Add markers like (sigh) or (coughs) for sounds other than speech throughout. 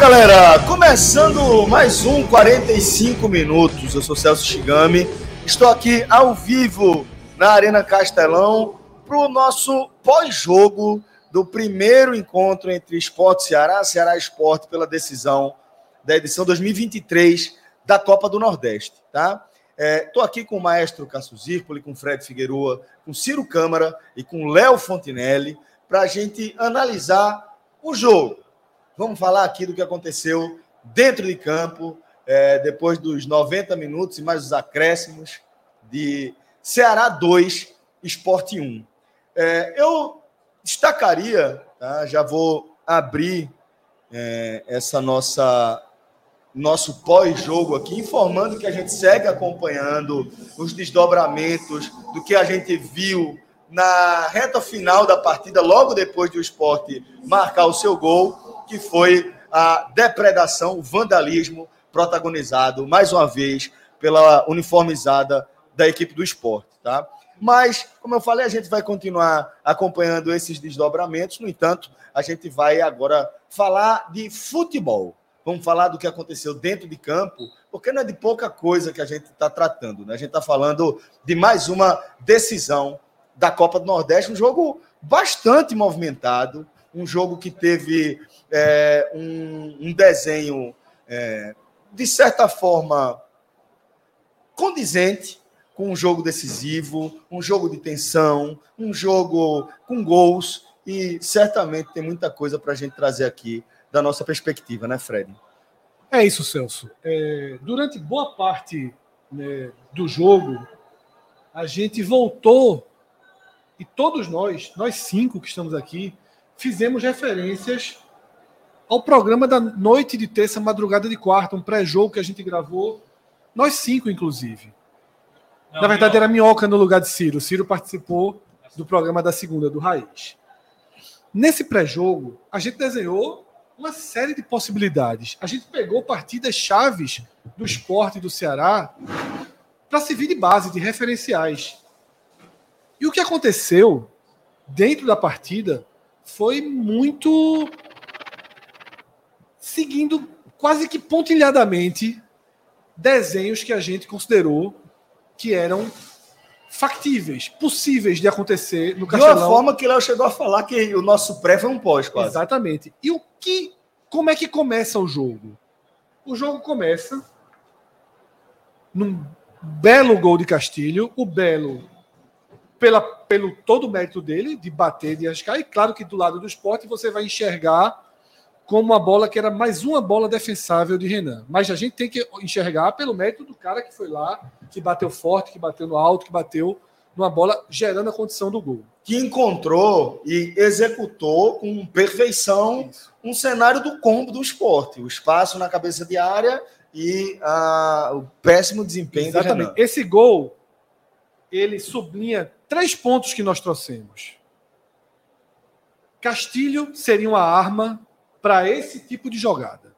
Galera, começando mais um 45 minutos. Eu sou Celso Shigami, estou aqui ao vivo na Arena Castelão para o nosso pós-jogo do primeiro encontro entre Esporte Ceará, Ceará Esporte pela decisão da edição 2023 da Copa do Nordeste, tá? Estou é, aqui com o maestro Cássio Zirpoli, com Fred Figueroa, com Ciro Câmara e com Léo Fontinelli para a gente analisar o jogo. Vamos falar aqui do que aconteceu dentro de campo, é, depois dos 90 minutos e mais os acréscimos de Ceará 2, Esporte 1. É, eu destacaria, tá? já vou abrir é, essa nossa nosso pós-jogo aqui, informando que a gente segue acompanhando os desdobramentos do que a gente viu na reta final da partida, logo depois do esporte marcar o seu gol, que foi a depredação, o vandalismo protagonizado, mais uma vez, pela uniformizada da equipe do esporte. Tá? Mas, como eu falei, a gente vai continuar acompanhando esses desdobramentos. No entanto, a gente vai agora falar de futebol. Vamos falar do que aconteceu dentro de campo, porque não é de pouca coisa que a gente está tratando. Né? A gente está falando de mais uma decisão da Copa do Nordeste, um jogo bastante movimentado, um jogo que teve é, um, um, desenho, é, de certa forma, condizente com um jogo decisivo, um jogo de tensão, um jogo com gols, e certamente tem muita coisa para a gente trazer aqui da nossa perspectiva, né, Fred? É isso, Celso. É, durante boa parte né, do jogo, a gente voltou e todos nós, nós cinco que estamos aqui, fizemos referências ao programa da noite de terça, madrugada de quarta, um pré-jogo que a gente gravou, nós cinco, inclusive. Não, Na verdade, minhoca. era Minhoca no lugar de Ciro. Ciro participou do programa da segunda, do Raiz. Nesse pré-jogo, a gente desenhou uma série de possibilidades. A gente pegou partidas chaves do esporte do Ceará para servir de base, de referenciais. E o que aconteceu dentro da partida foi muito seguindo quase que pontilhadamente desenhos que a gente considerou que eram factíveis, possíveis de acontecer no Castelão. De uma forma que Léo chegou a falar que o nosso pré foi um pós, quase. Exatamente. E o que, como é que começa o jogo? O jogo começa num belo gol de Castilho, o Belo pela, pelo todo o mérito dele de bater, de arriscar, e claro que do lado do esporte você vai enxergar como uma bola que era mais uma bola defensável de Renan. Mas a gente tem que enxergar pelo mérito do cara que foi lá, que bateu forte, que bateu no alto, que bateu numa bola gerando a condição do gol. Que encontrou e executou com perfeição Isso. um cenário do combo do esporte. O espaço na cabeça de área e a, o péssimo desempenho Exatamente. Esse gol, ele sublinha três pontos que nós trouxemos. Castilho seria uma arma para esse tipo de jogada.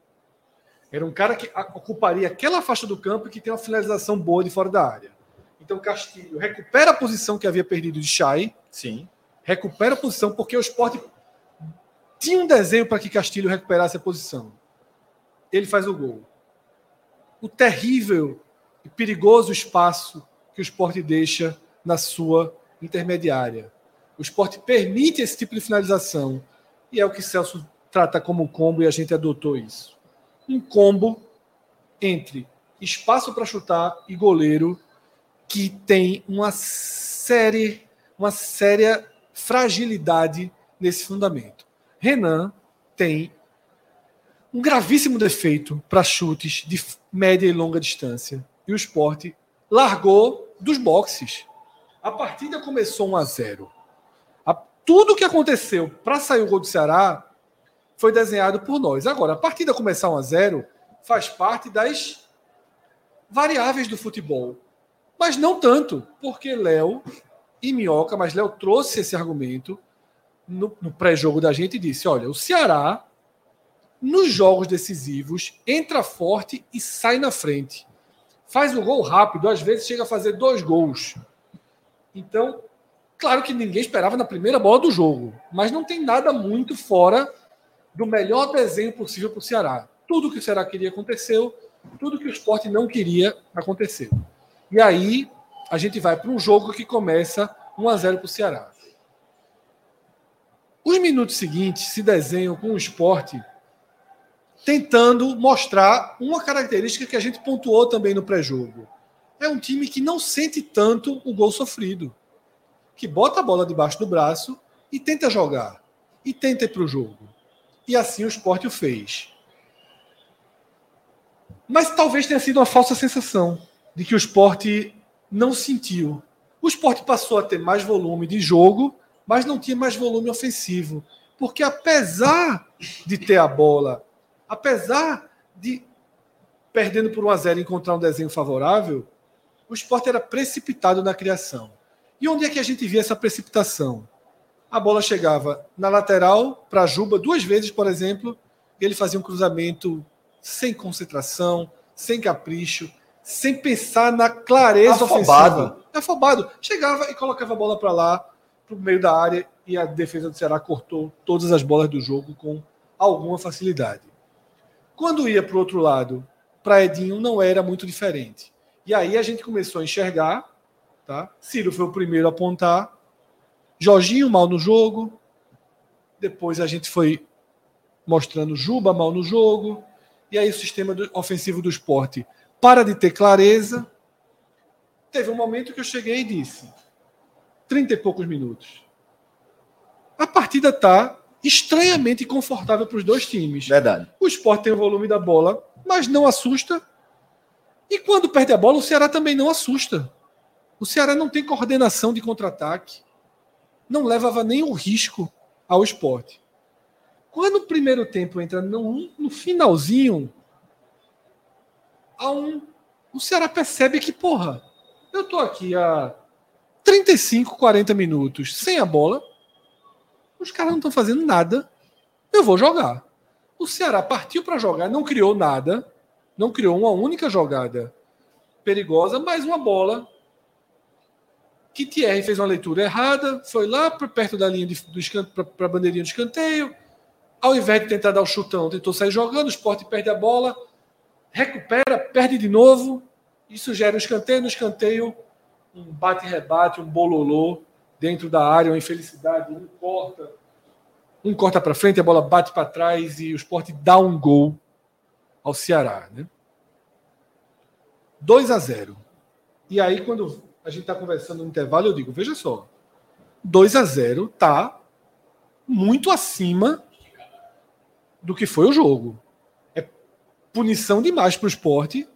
Era um cara que ocuparia aquela faixa do campo e que tem uma finalização boa de fora da área. Então Castilho recupera a posição que havia perdido de Chay. Sim. Recupera a posição porque o esporte tinha um desenho para que Castilho recuperasse a posição. Ele faz o gol. O terrível e perigoso espaço que o esporte deixa na sua intermediária. O esporte permite esse tipo de finalização. E é o que Celso trata como combo e a gente adotou isso. Um combo entre espaço para chutar e goleiro que tem uma série, uma séria fragilidade nesse fundamento. Renan tem um gravíssimo defeito para chutes de média e longa distância. E o esporte largou dos boxes. A partida começou 1 a 0. A, tudo que aconteceu para sair o gol do Ceará foi desenhado por nós. Agora, a partida começar 1 a 0 faz parte das variáveis do futebol. Mas não tanto, porque Léo e Minhoca, mas Léo trouxe esse argumento no, no pré-jogo da gente e disse: olha, o Ceará, nos jogos decisivos, entra forte e sai na frente. Faz o gol rápido, às vezes chega a fazer dois gols. Então, claro que ninguém esperava na primeira bola do jogo, mas não tem nada muito fora do melhor desenho possível para o Ceará. Tudo que o Ceará queria aconteceu, tudo que o esporte não queria aconteceu. E aí a gente vai para um jogo que começa 1 a 0 para o Ceará. Os minutos seguintes se desenham com o esporte tentando mostrar uma característica que a gente pontuou também no pré-jogo. É um time que não sente tanto o gol sofrido, que bota a bola debaixo do braço e tenta jogar, e tenta ir para o jogo. E assim o esporte o fez. Mas talvez tenha sido uma falsa sensação de que o esporte não sentiu. O esporte passou a ter mais volume de jogo, mas não tinha mais volume ofensivo. Porque apesar de ter a bola, apesar de perdendo por 1 a 0 encontrar um desenho favorável, o esporte era precipitado na criação. E onde é que a gente via essa precipitação? A bola chegava na lateral para Juba duas vezes, por exemplo, e ele fazia um cruzamento sem concentração, sem capricho, sem pensar na clareza afobado. ofensiva. Afobado. Chegava e colocava a bola para lá, para o meio da área, e a defesa do Ceará cortou todas as bolas do jogo com alguma facilidade. Quando ia para o outro lado, para Edinho não era muito diferente. E aí a gente começou a enxergar, tá? Ciro foi o primeiro a apontar, Jorginho mal no jogo, depois a gente foi mostrando Juba mal no jogo, e aí o sistema ofensivo do esporte para de ter clareza. Teve um momento que eu cheguei e disse: 30 e poucos minutos. A partida está estranhamente confortável para os dois times. Verdade. O esporte tem o volume da bola, mas não assusta. E quando perde a bola, o Ceará também não assusta. O Ceará não tem coordenação de contra-ataque. Não levava nenhum risco ao esporte. Quando o primeiro tempo entra no, no finalzinho, a um, o Ceará percebe que, porra, eu tô aqui há 35, 40 minutos sem a bola, os caras não estão fazendo nada, eu vou jogar. O Ceará partiu para jogar, não criou nada, não criou uma única jogada perigosa, mas uma bola. Que Thierry fez uma leitura errada, foi lá perto da linha de, do para a bandeirinha de escanteio, ao invés de tentar dar o chutão, tentou sair jogando, o esporte perde a bola, recupera, perde de novo, isso gera um escanteio, no escanteio um bate-rebate, um bololô dentro da área, uma infelicidade, um corta, um corta para frente, a bola bate para trás e o esporte dá um gol ao Ceará. Né? 2 a 0. E aí, quando a gente está conversando no intervalo, eu digo, veja só, 2 a 0 tá muito acima do que foi o jogo. É punição demais para o esporte.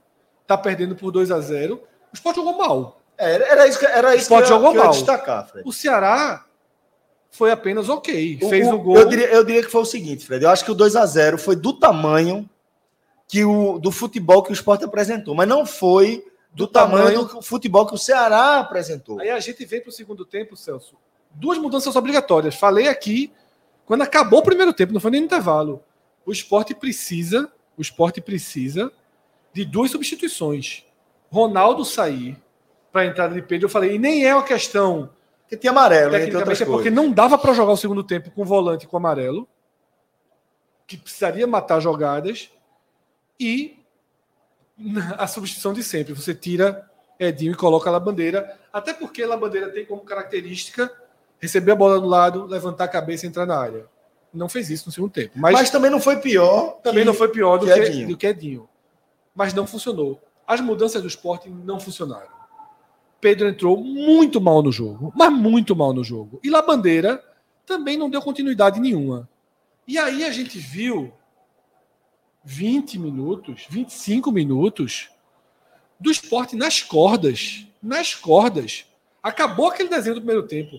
Tá perdendo por 2 a 0 O esporte jogou mal. É, era isso que, era isso o que, eu, jogou que mal. destacar, Fred. O Ceará foi apenas ok. O, fez o, gol. Eu diria, eu diria que foi o seguinte, Fred. Eu acho que o 2 a 0 foi do tamanho que o, do futebol que o esporte apresentou, mas não foi do, do tamanho, tamanho do futebol que o Ceará apresentou. Aí a gente vem para o segundo tempo, Celso. Duas mudanças obrigatórias. Falei aqui quando acabou o primeiro tempo, não foi nem no intervalo. O esporte precisa, o esporte precisa de duas substituições. Ronaldo sair para a entrada de Pedro, eu falei, e nem é uma questão que tinha amarelo, tecnicamente é porque não dava para jogar o segundo tempo com volante com amarelo, que precisaria matar jogadas e (laughs) a substituição de sempre, você tira Edinho e coloca a bandeira, até porque a bandeira tem como característica receber a bola do lado, levantar a cabeça e entrar na área. Não fez isso no segundo tempo. Mas, mas também não foi pior. Também que, não foi pior do que, Edinho. do que Edinho. Mas não funcionou. As mudanças do esporte não funcionaram. Pedro entrou muito mal no jogo, mas muito mal no jogo. E Labandeira também não deu continuidade nenhuma. E aí a gente viu 20 minutos, 25 minutos do esporte nas cordas. Nas cordas. Acabou aquele desenho do primeiro tempo.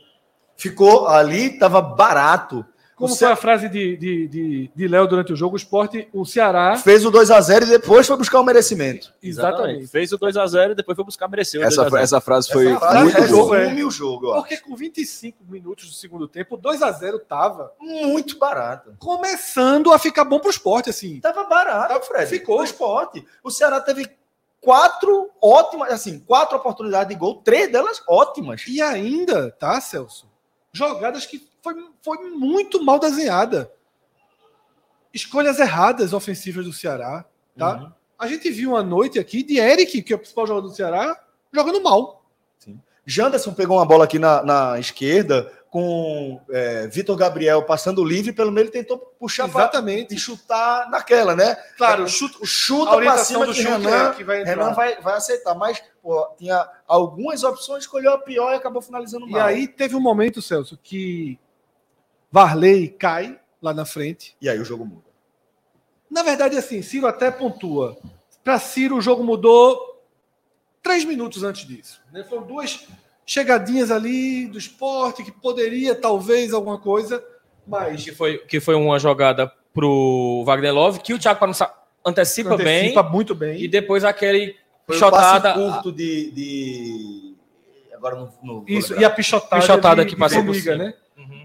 Ficou ali, tava barato. Como O foi Ce- a frase de, de, de, de Léo durante o jogo? O esporte, o Ceará. Fez o 2 a 0 e depois foi buscar o merecimento. Exatamente. Fez o 2x0 e depois foi buscar merecer o Essa, 2x0. essa frase foi Essa frase muito boa. resume o jogo. Porque com 25 minutos do segundo tempo, o 2 a 0 tava Muito barato. começando a ficar bom pro esporte, assim. Tava barato, Fred. Ficou. O esporte. O Ceará teve quatro ótimas, assim, quatro oportunidades de gol, três delas ótimas. E ainda, tá, Celso? Jogadas que foi, foi muito mal desenhada. Escolhas erradas ofensivas do Ceará, tá? Uhum. A gente viu uma noite aqui de Eric, que é o principal jogador do Ceará, jogando mal. Janderson pegou uma bola aqui na, na esquerda com é, Vitor Gabriel passando livre, pelo meio ele tentou puxar pra, Exatamente. e chutar naquela, né? Claro, o chute, Chuta a pra orientação cima do que Renan, é que vai entrar. Renan vai, vai aceitar, mas pô, tinha algumas opções, escolheu a pior e acabou finalizando E mal. aí teve um momento, Celso, que Varley cai lá na frente. E aí o jogo muda. Na verdade, assim, Ciro até pontua. Para Ciro, o jogo mudou três minutos antes disso. Né? Foram duas chegadinhas ali do esporte que poderia, talvez, alguma coisa, mas Que foi, que foi uma jogada pro Wagner Love, que o Thiago Panussa antecipa, antecipa bem. muito bem. E depois aquele Foi um curto de, de... Agora não, Isso, lembrar. e a pichotada, Pichotada de, que de passou por cima. né?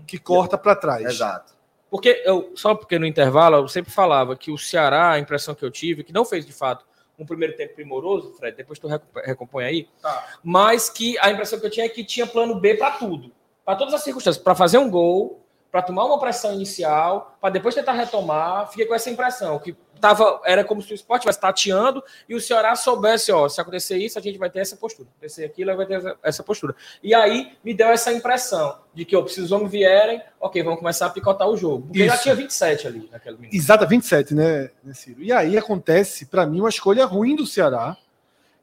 Que corta para trás. Exato. Porque eu, só porque no intervalo eu sempre falava que o Ceará, a impressão que eu tive, que não fez de fato um primeiro tempo primoroso, Fred, depois tu recompõe aí, Tá. mas que a impressão que eu tinha é que tinha plano B para tudo, para todas as circunstâncias, para fazer um gol, para tomar uma pressão inicial, para depois tentar retomar. Fiquei com essa impressão que tava, era como se o esporte estivesse tateando e o Ceará soubesse, ó, se acontecer isso, a gente vai ter essa postura, se acontecer aquilo, vai ter essa- essa postura. E aí me deu essa impressão de que, ó, se os homens vierem, ok, vamos começar a picotar o jogo. Porque já Isso. tinha 27 ali naquele minuto. Exata, 27, né, né, Ciro? E aí acontece, para mim, uma escolha ruim do Ceará.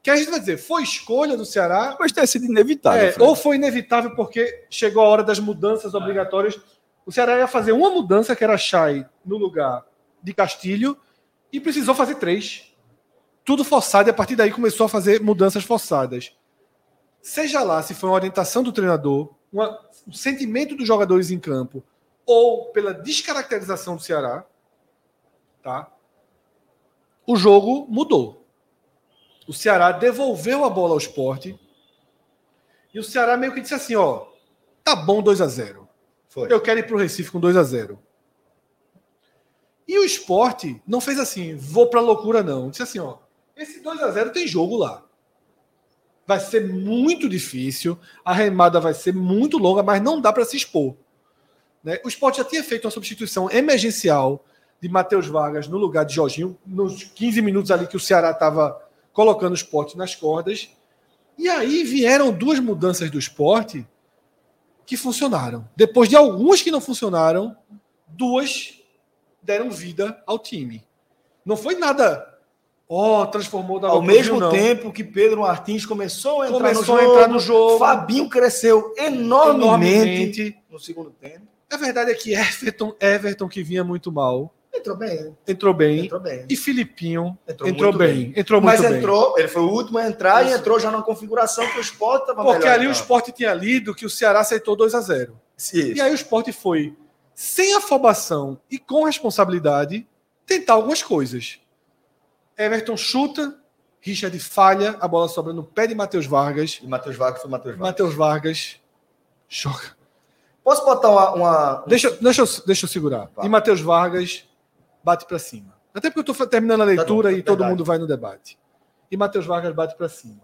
Que a gente vai dizer, foi escolha do Ceará Mas ter sido inevitável. É, ou foi inevitável porque chegou a hora das mudanças obrigatórias. O Ceará ia fazer uma mudança, que era Chay no lugar de Castilho, e precisou fazer três. Tudo forçado, e a partir daí começou a fazer mudanças forçadas. Seja lá se foi uma orientação do treinador, uma- um sentimento dos jogadores em campo, ou pela descaracterização do Ceará, tá? o jogo mudou. O Ceará devolveu a bola ao esporte. E o Ceará meio que disse assim: ó, tá bom 2 a 0 Foi. Eu quero ir pro Recife com 2 a 0 E o esporte não fez assim, vou pra loucura, não. Disse assim: ó, esse 2 a 0 tem jogo lá. Vai ser muito difícil, a remada vai ser muito longa, mas não dá para se expor. Né? O esporte já tinha feito uma substituição emergencial de Matheus Vargas no lugar de Jorginho, nos 15 minutos ali que o Ceará estava colocando o esporte nas cordas. E aí vieram duas mudanças do esporte que funcionaram. Depois de algumas que não funcionaram, duas deram vida ao time. Não foi nada, ó, transformou da Ao mesmo não. tempo que Pedro Martins começou a entrar, Começou no, a jogo, entrar no jogo. Fabinho cresceu enormemente, enormemente. no segundo tempo. A verdade é que Everton, Everton que vinha muito mal, Entrou bem, entrou bem. entrou bem. E Filipinho Entrou entrou, muito bem. Entrou muito Mas bem. entrou, ele foi o último a entrar e Isso. entrou já na configuração que o Sport estava Porque melhor. ali o esporte tinha lido que o Ceará aceitou 2 a 0 Isso. E aí o esporte foi, sem afobação e com responsabilidade, tentar algumas coisas. Everton chuta, Richard falha, a bola sobra no pé de Matheus Vargas. E Matheus Vargas foi Matheus Vargas. Matheus Vargas joga. Posso botar uma. uma- Deixa, deixa, eu, deixa eu segurar. E Matheus Vargas bate para cima. Até porque eu estou terminando a leitura bom, e todo verdade. mundo vai no debate. E Matheus Vargas bate para cima.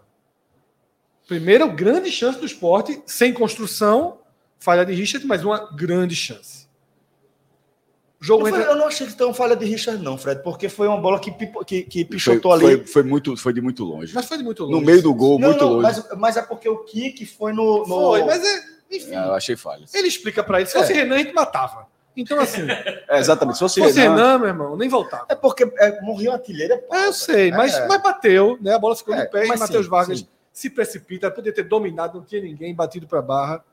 Primeira grande chance do esporte, sem construção, falha de Richard, mas uma grande chance. O jogo foi- entra. eu não achei que tão falha de Richard, não, Fred, porque foi uma bola que, pipo- que, que Foi, pichotou ali. foi, foi muito, foi de muito longe. Mas foi de muito longe. No meio do gol, não, muito não, longe. mas, mas é porque o kick foi no. no... Foi, mas é. Enfim, É, eu achei falha. ele explica para ele. Se fosse Renan, a gente matava. Então, assim, se (laughs) É, exatamente. Se fosse fosse Renan, Renan, meu irmão, nem voltava. É porque é, morreu a artilheira. É, eu sei, mas, É. mas bateu, né? A bola ficou É, no pé e mas Matheus Vargas sim. se precipita, podia ter dominado, não tinha ninguém, batido para a barra.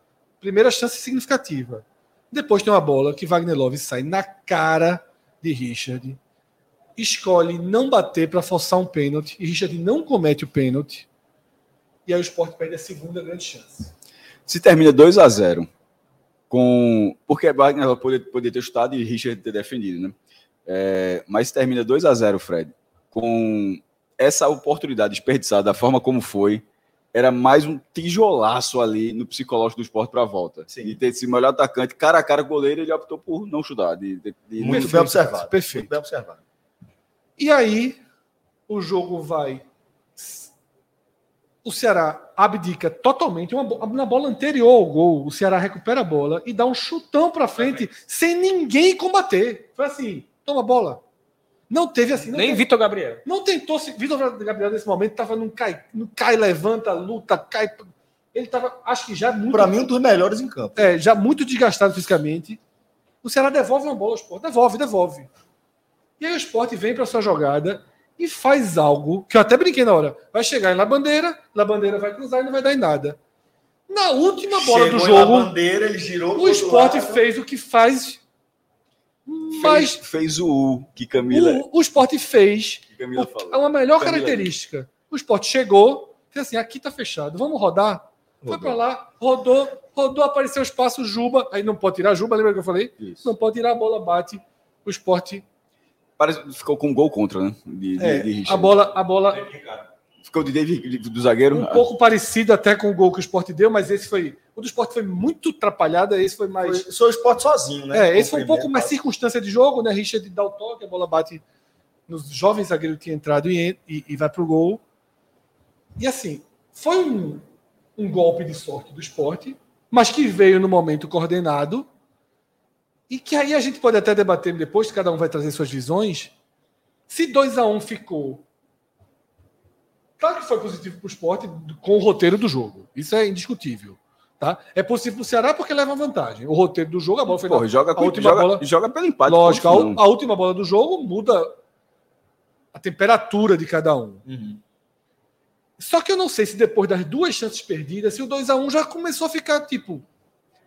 Primeira chance significativa. Depois tem uma bola que Wagner Love sai na cara de Richard. escolhe não bater para forçar um pênalti e Richard não comete o pênalti. E aí o Sport perde a segunda grande chance. Se termina 2 a 0 com. Porque Wagner poderia poder ter chutado e Richard ter defendido, né? É, mas termina 2 a 0 Fred, com essa oportunidade desperdiçada da forma como foi, era mais um tijolaço ali no psicológico do esporte para a volta. Sim. E ter esse melhor atacante, cara a cara goleiro, ele optou por não chutar. De, de- de- Muito bem observado. perfeito. Muito bem observado. E aí o jogo vai. O Ceará abdica totalmente. Uma, na bola anterior ao gol, o Ceará recupera a bola e dá um chutão para frente sem ninguém combater. Foi assim: toma a bola. Não teve assim. Não Nem teve- Vitor Gabriel. Não tentou se. Vitor Gabriel, nesse momento, estava num cai, num cai, levanta, luta, cai. Ele estava, acho que já muito. Para mim, um dos melhores em campo. É, já muito desgastado fisicamente. O Ceará devolve uma bola ao esporte. Devolve, devolve. E aí o esporte vem para sua jogada e faz algo que eu até brinquei na hora. Vai chegar na bandeira, na bandeira vai cruzar e não vai dar em nada. Na última bola Chegou do jogo, bandeira, ele girou o esporte lado. fez o que faz. fez, Mas fez o U que Camila, o, o esporte fez é uma melhor Camila. característica. O esporte chegou, fez assim, aqui tá fechado, vamos rodar. Foi para lá, rodou, rodou, apareceu o espaço, Juba, aí não pode tirar Juba, lembra que eu falei? Isso. Não pode tirar a bola, bate. O esporte. Parece, ficou com um gol contra, né? De, de- É, de Richard. a bola, a bola Ficou de David, do zagueiro. um pouco parecida até com o gol que o esporte deu, mas esse foi. O do esporte foi muito atrapalhado, esse foi mais. Foi, sou o esporte sozinho, né? É, esse foi um pouco mais circunstância de jogo, né? Richard dá o toque, a bola bate nos jovens zagueiros que tinha entrado e, e, e vai pro gol. E assim, foi um, um golpe de sorte do esporte, mas que veio no momento coordenado. E que aí a gente pode até debater depois, cada um vai trazer suas visões. Se 2 a 1 ficou. Claro que foi positivo para o esporte com o roteiro do jogo. Isso é indiscutível. Tá? É possível para o Ceará porque leva vantagem. O roteiro do jogo, a bola foi na- Porra, joga, a com, última joga, bola- joga pelo empate. Lógico, a, a última bola do jogo muda a temperatura de cada um. Uhum. Só que eu não sei se depois das duas chances perdidas, se o 2 a 1 já começou a ficar tipo,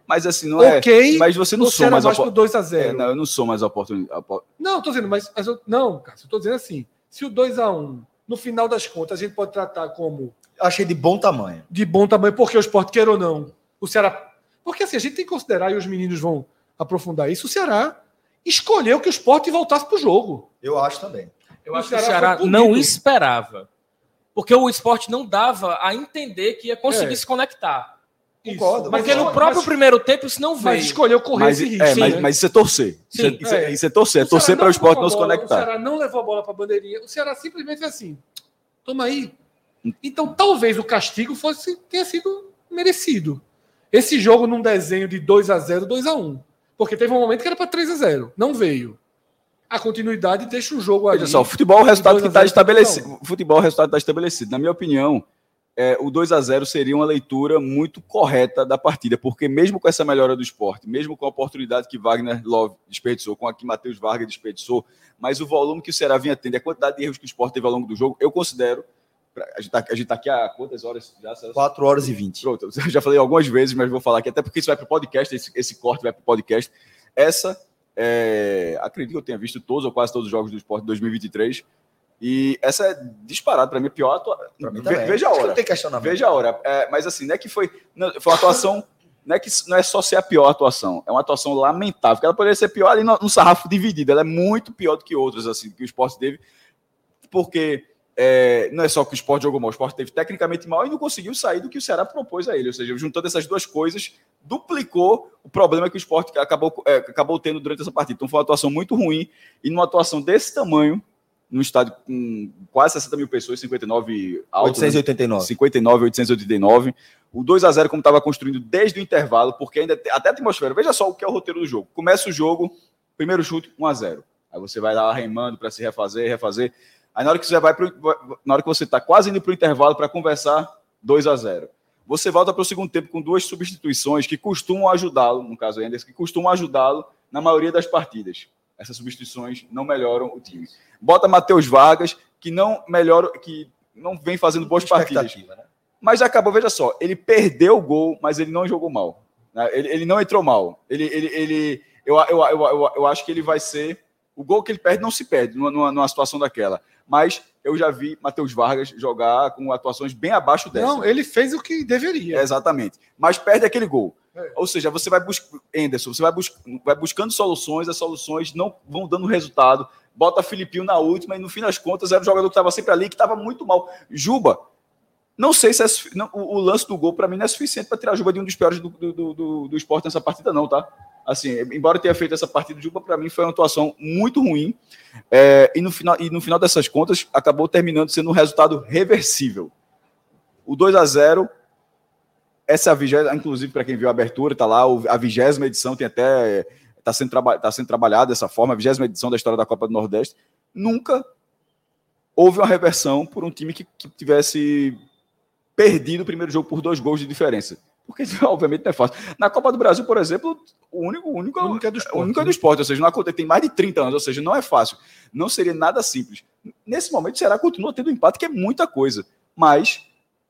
Mas assim, não é. ok, Mas você não ou se era soma mais mais pro opor- 2 a é, 0 não, eu não sou mais oportunidade. Não, tô dizendo, mas, mas eu, não, cara, eu tô dizendo assim, se o 2 a 1 no final das contas, a gente pode tratar como Achei de bom tamanho. de bom tamanho, porque o esporte quer ou não. O Ceará. Porque assim, a gente tem que considerar, e os meninos vão aprofundar isso, o Ceará escolheu que o esporte voltasse pro jogo. Eu acho também. Eu O acho que o Ceará Ceará não esperava. Porque o esporte não dava a entender que ia conseguir É. se conectar. Concordo, Porque Mas- no próprio mas- primeiro tempo isso não veio. Mas escolheu correr Mas, esse risco. é, mas, né? mas isso é torcer. Isso, é, Sim, isso é- é. isso é torcer. É torcer para o esporte não se bola, O conectar. Ceará não levou a bola para a bandeirinha. O Ceará simplesmente fez assim: toma aí. Então talvez o castigo fosse tenha sido merecido. Esse jogo num desenho de 2 a 0 2 a 1 Porque teve um momento que era para 3 a 0 Não veio. A continuidade deixa o jogo ali. Olha só, o futebol é o resultado que está estabelecido. futebol é o resultado que está estabelecido. Na minha opinião, é, o 2 a 0 seria uma leitura muito correta da partida, porque mesmo com essa melhora do esporte, mesmo com a oportunidade que Wagner Love desperdiçou, com a que Matheus Vargas desperdiçou, mas o volume que o Ceará vinha tendo, a quantidade de erros que o esporte teve ao longo do jogo, eu considero. A gente está tá aqui há quantas horas já? Celso? 4 horas e 20. Pronto, (laughs) eu já falei algumas vezes, mas vou falar aqui, até porque isso vai para o podcast, esse, esse corte vai para o podcast. Essa, é, acredito que eu tenha visto todos ou quase todos os jogos do esporte de 2023. E essa é disparado para mim a pior atuação. Ve- também. Veja a Acho que hora. Não tem questionamento. Veja a hora. É, mas assim, não é que foi. Não, foi uma atuação. Não é que não é só ser a pior atuação, é uma atuação lamentável. Que ela poderia ser pior ali no, no sarrafo dividido. Ela é muito pior do que outras, assim, que o esporte teve. Porque é, não é só que o esporte jogou mal, o esporte teve tecnicamente mal e não conseguiu sair do que o Ceará propôs a ele. Ou seja, juntando essas duas coisas, duplicou o problema que o esporte acabou, é, acabou tendo durante essa partida. Então foi uma atuação muito ruim e numa atuação desse tamanho, num estádio com quase 60 mil pessoas, 59 alto, né? 889. 59, 889. O 2 a 0 como estava construindo desde o intervalo, porque ainda até a atmosfera. Veja só o que é o roteiro do jogo. Começa o jogo, primeiro chute, 1 a 0. Aí você vai lá remando para se refazer, refazer. Aí na hora que você vai pro, na hora que você está quase indo para o intervalo para conversar, 2 a 0. Você volta para o segundo tempo com duas substituições que costumam ajudá-lo, no caso ainda, que costumam ajudá-lo na maioria das partidas. Essas substituições não melhoram o time. Bota Matheus Vargas, que não melhora, que não vem fazendo boas partidas. Né? Mas acabou, veja só, ele perdeu o gol, mas ele não jogou mal. né? Ele, ele não entrou mal. Ele, ele, ele, eu, eu, eu, eu, eu acho que ele vai ser O gol que ele perde não se perde numa, numa, numa situação daquela. Mas eu já vi Matheus Vargas jogar com atuações bem abaixo dessa. Não, ele fez o que deveria. É, exatamente. Mas perde aquele gol. É. Ou seja, você vai buscar. Anderson, você vai, bus vai buscando soluções, as soluções não vão dando resultado. Bota Filipinho na última e no fim das contas era o jogador que estava sempre ali, que estava muito mal. Juba, não sei se é, não, o, o, lance do gol para mim não é suficiente para tirar a Juba de um dos piores do, do, do, do esporte nessa partida, não, tá? Assim, embora tenha feito essa partida, Juba para mim foi uma atuação muito ruim. É, e, no final, e no final dessas contas, acabou terminando sendo um resultado reversível. O 2 a 0 essa é a vigésima, inclusive para quem viu a abertura, está lá, a vigésima edição tem até. Está sendo, traba, tá sendo trabalhada dessa forma, a vigésima edição da história da Copa do Nordeste. Nunca houve uma reversão por um time que, que tivesse perdido o primeiro jogo por dois gols de diferença. Porque, (laughs) obviamente, não é fácil. Na Copa do Brasil, por exemplo, o único, o único, o único é do esporte, único é do né? esporte ou seja, não acontece, tem mais de 30 anos, ou seja, não é fácil. Não seria nada simples. Nesse momento, o Ceará continua tendo empate, que é muita coisa. Mas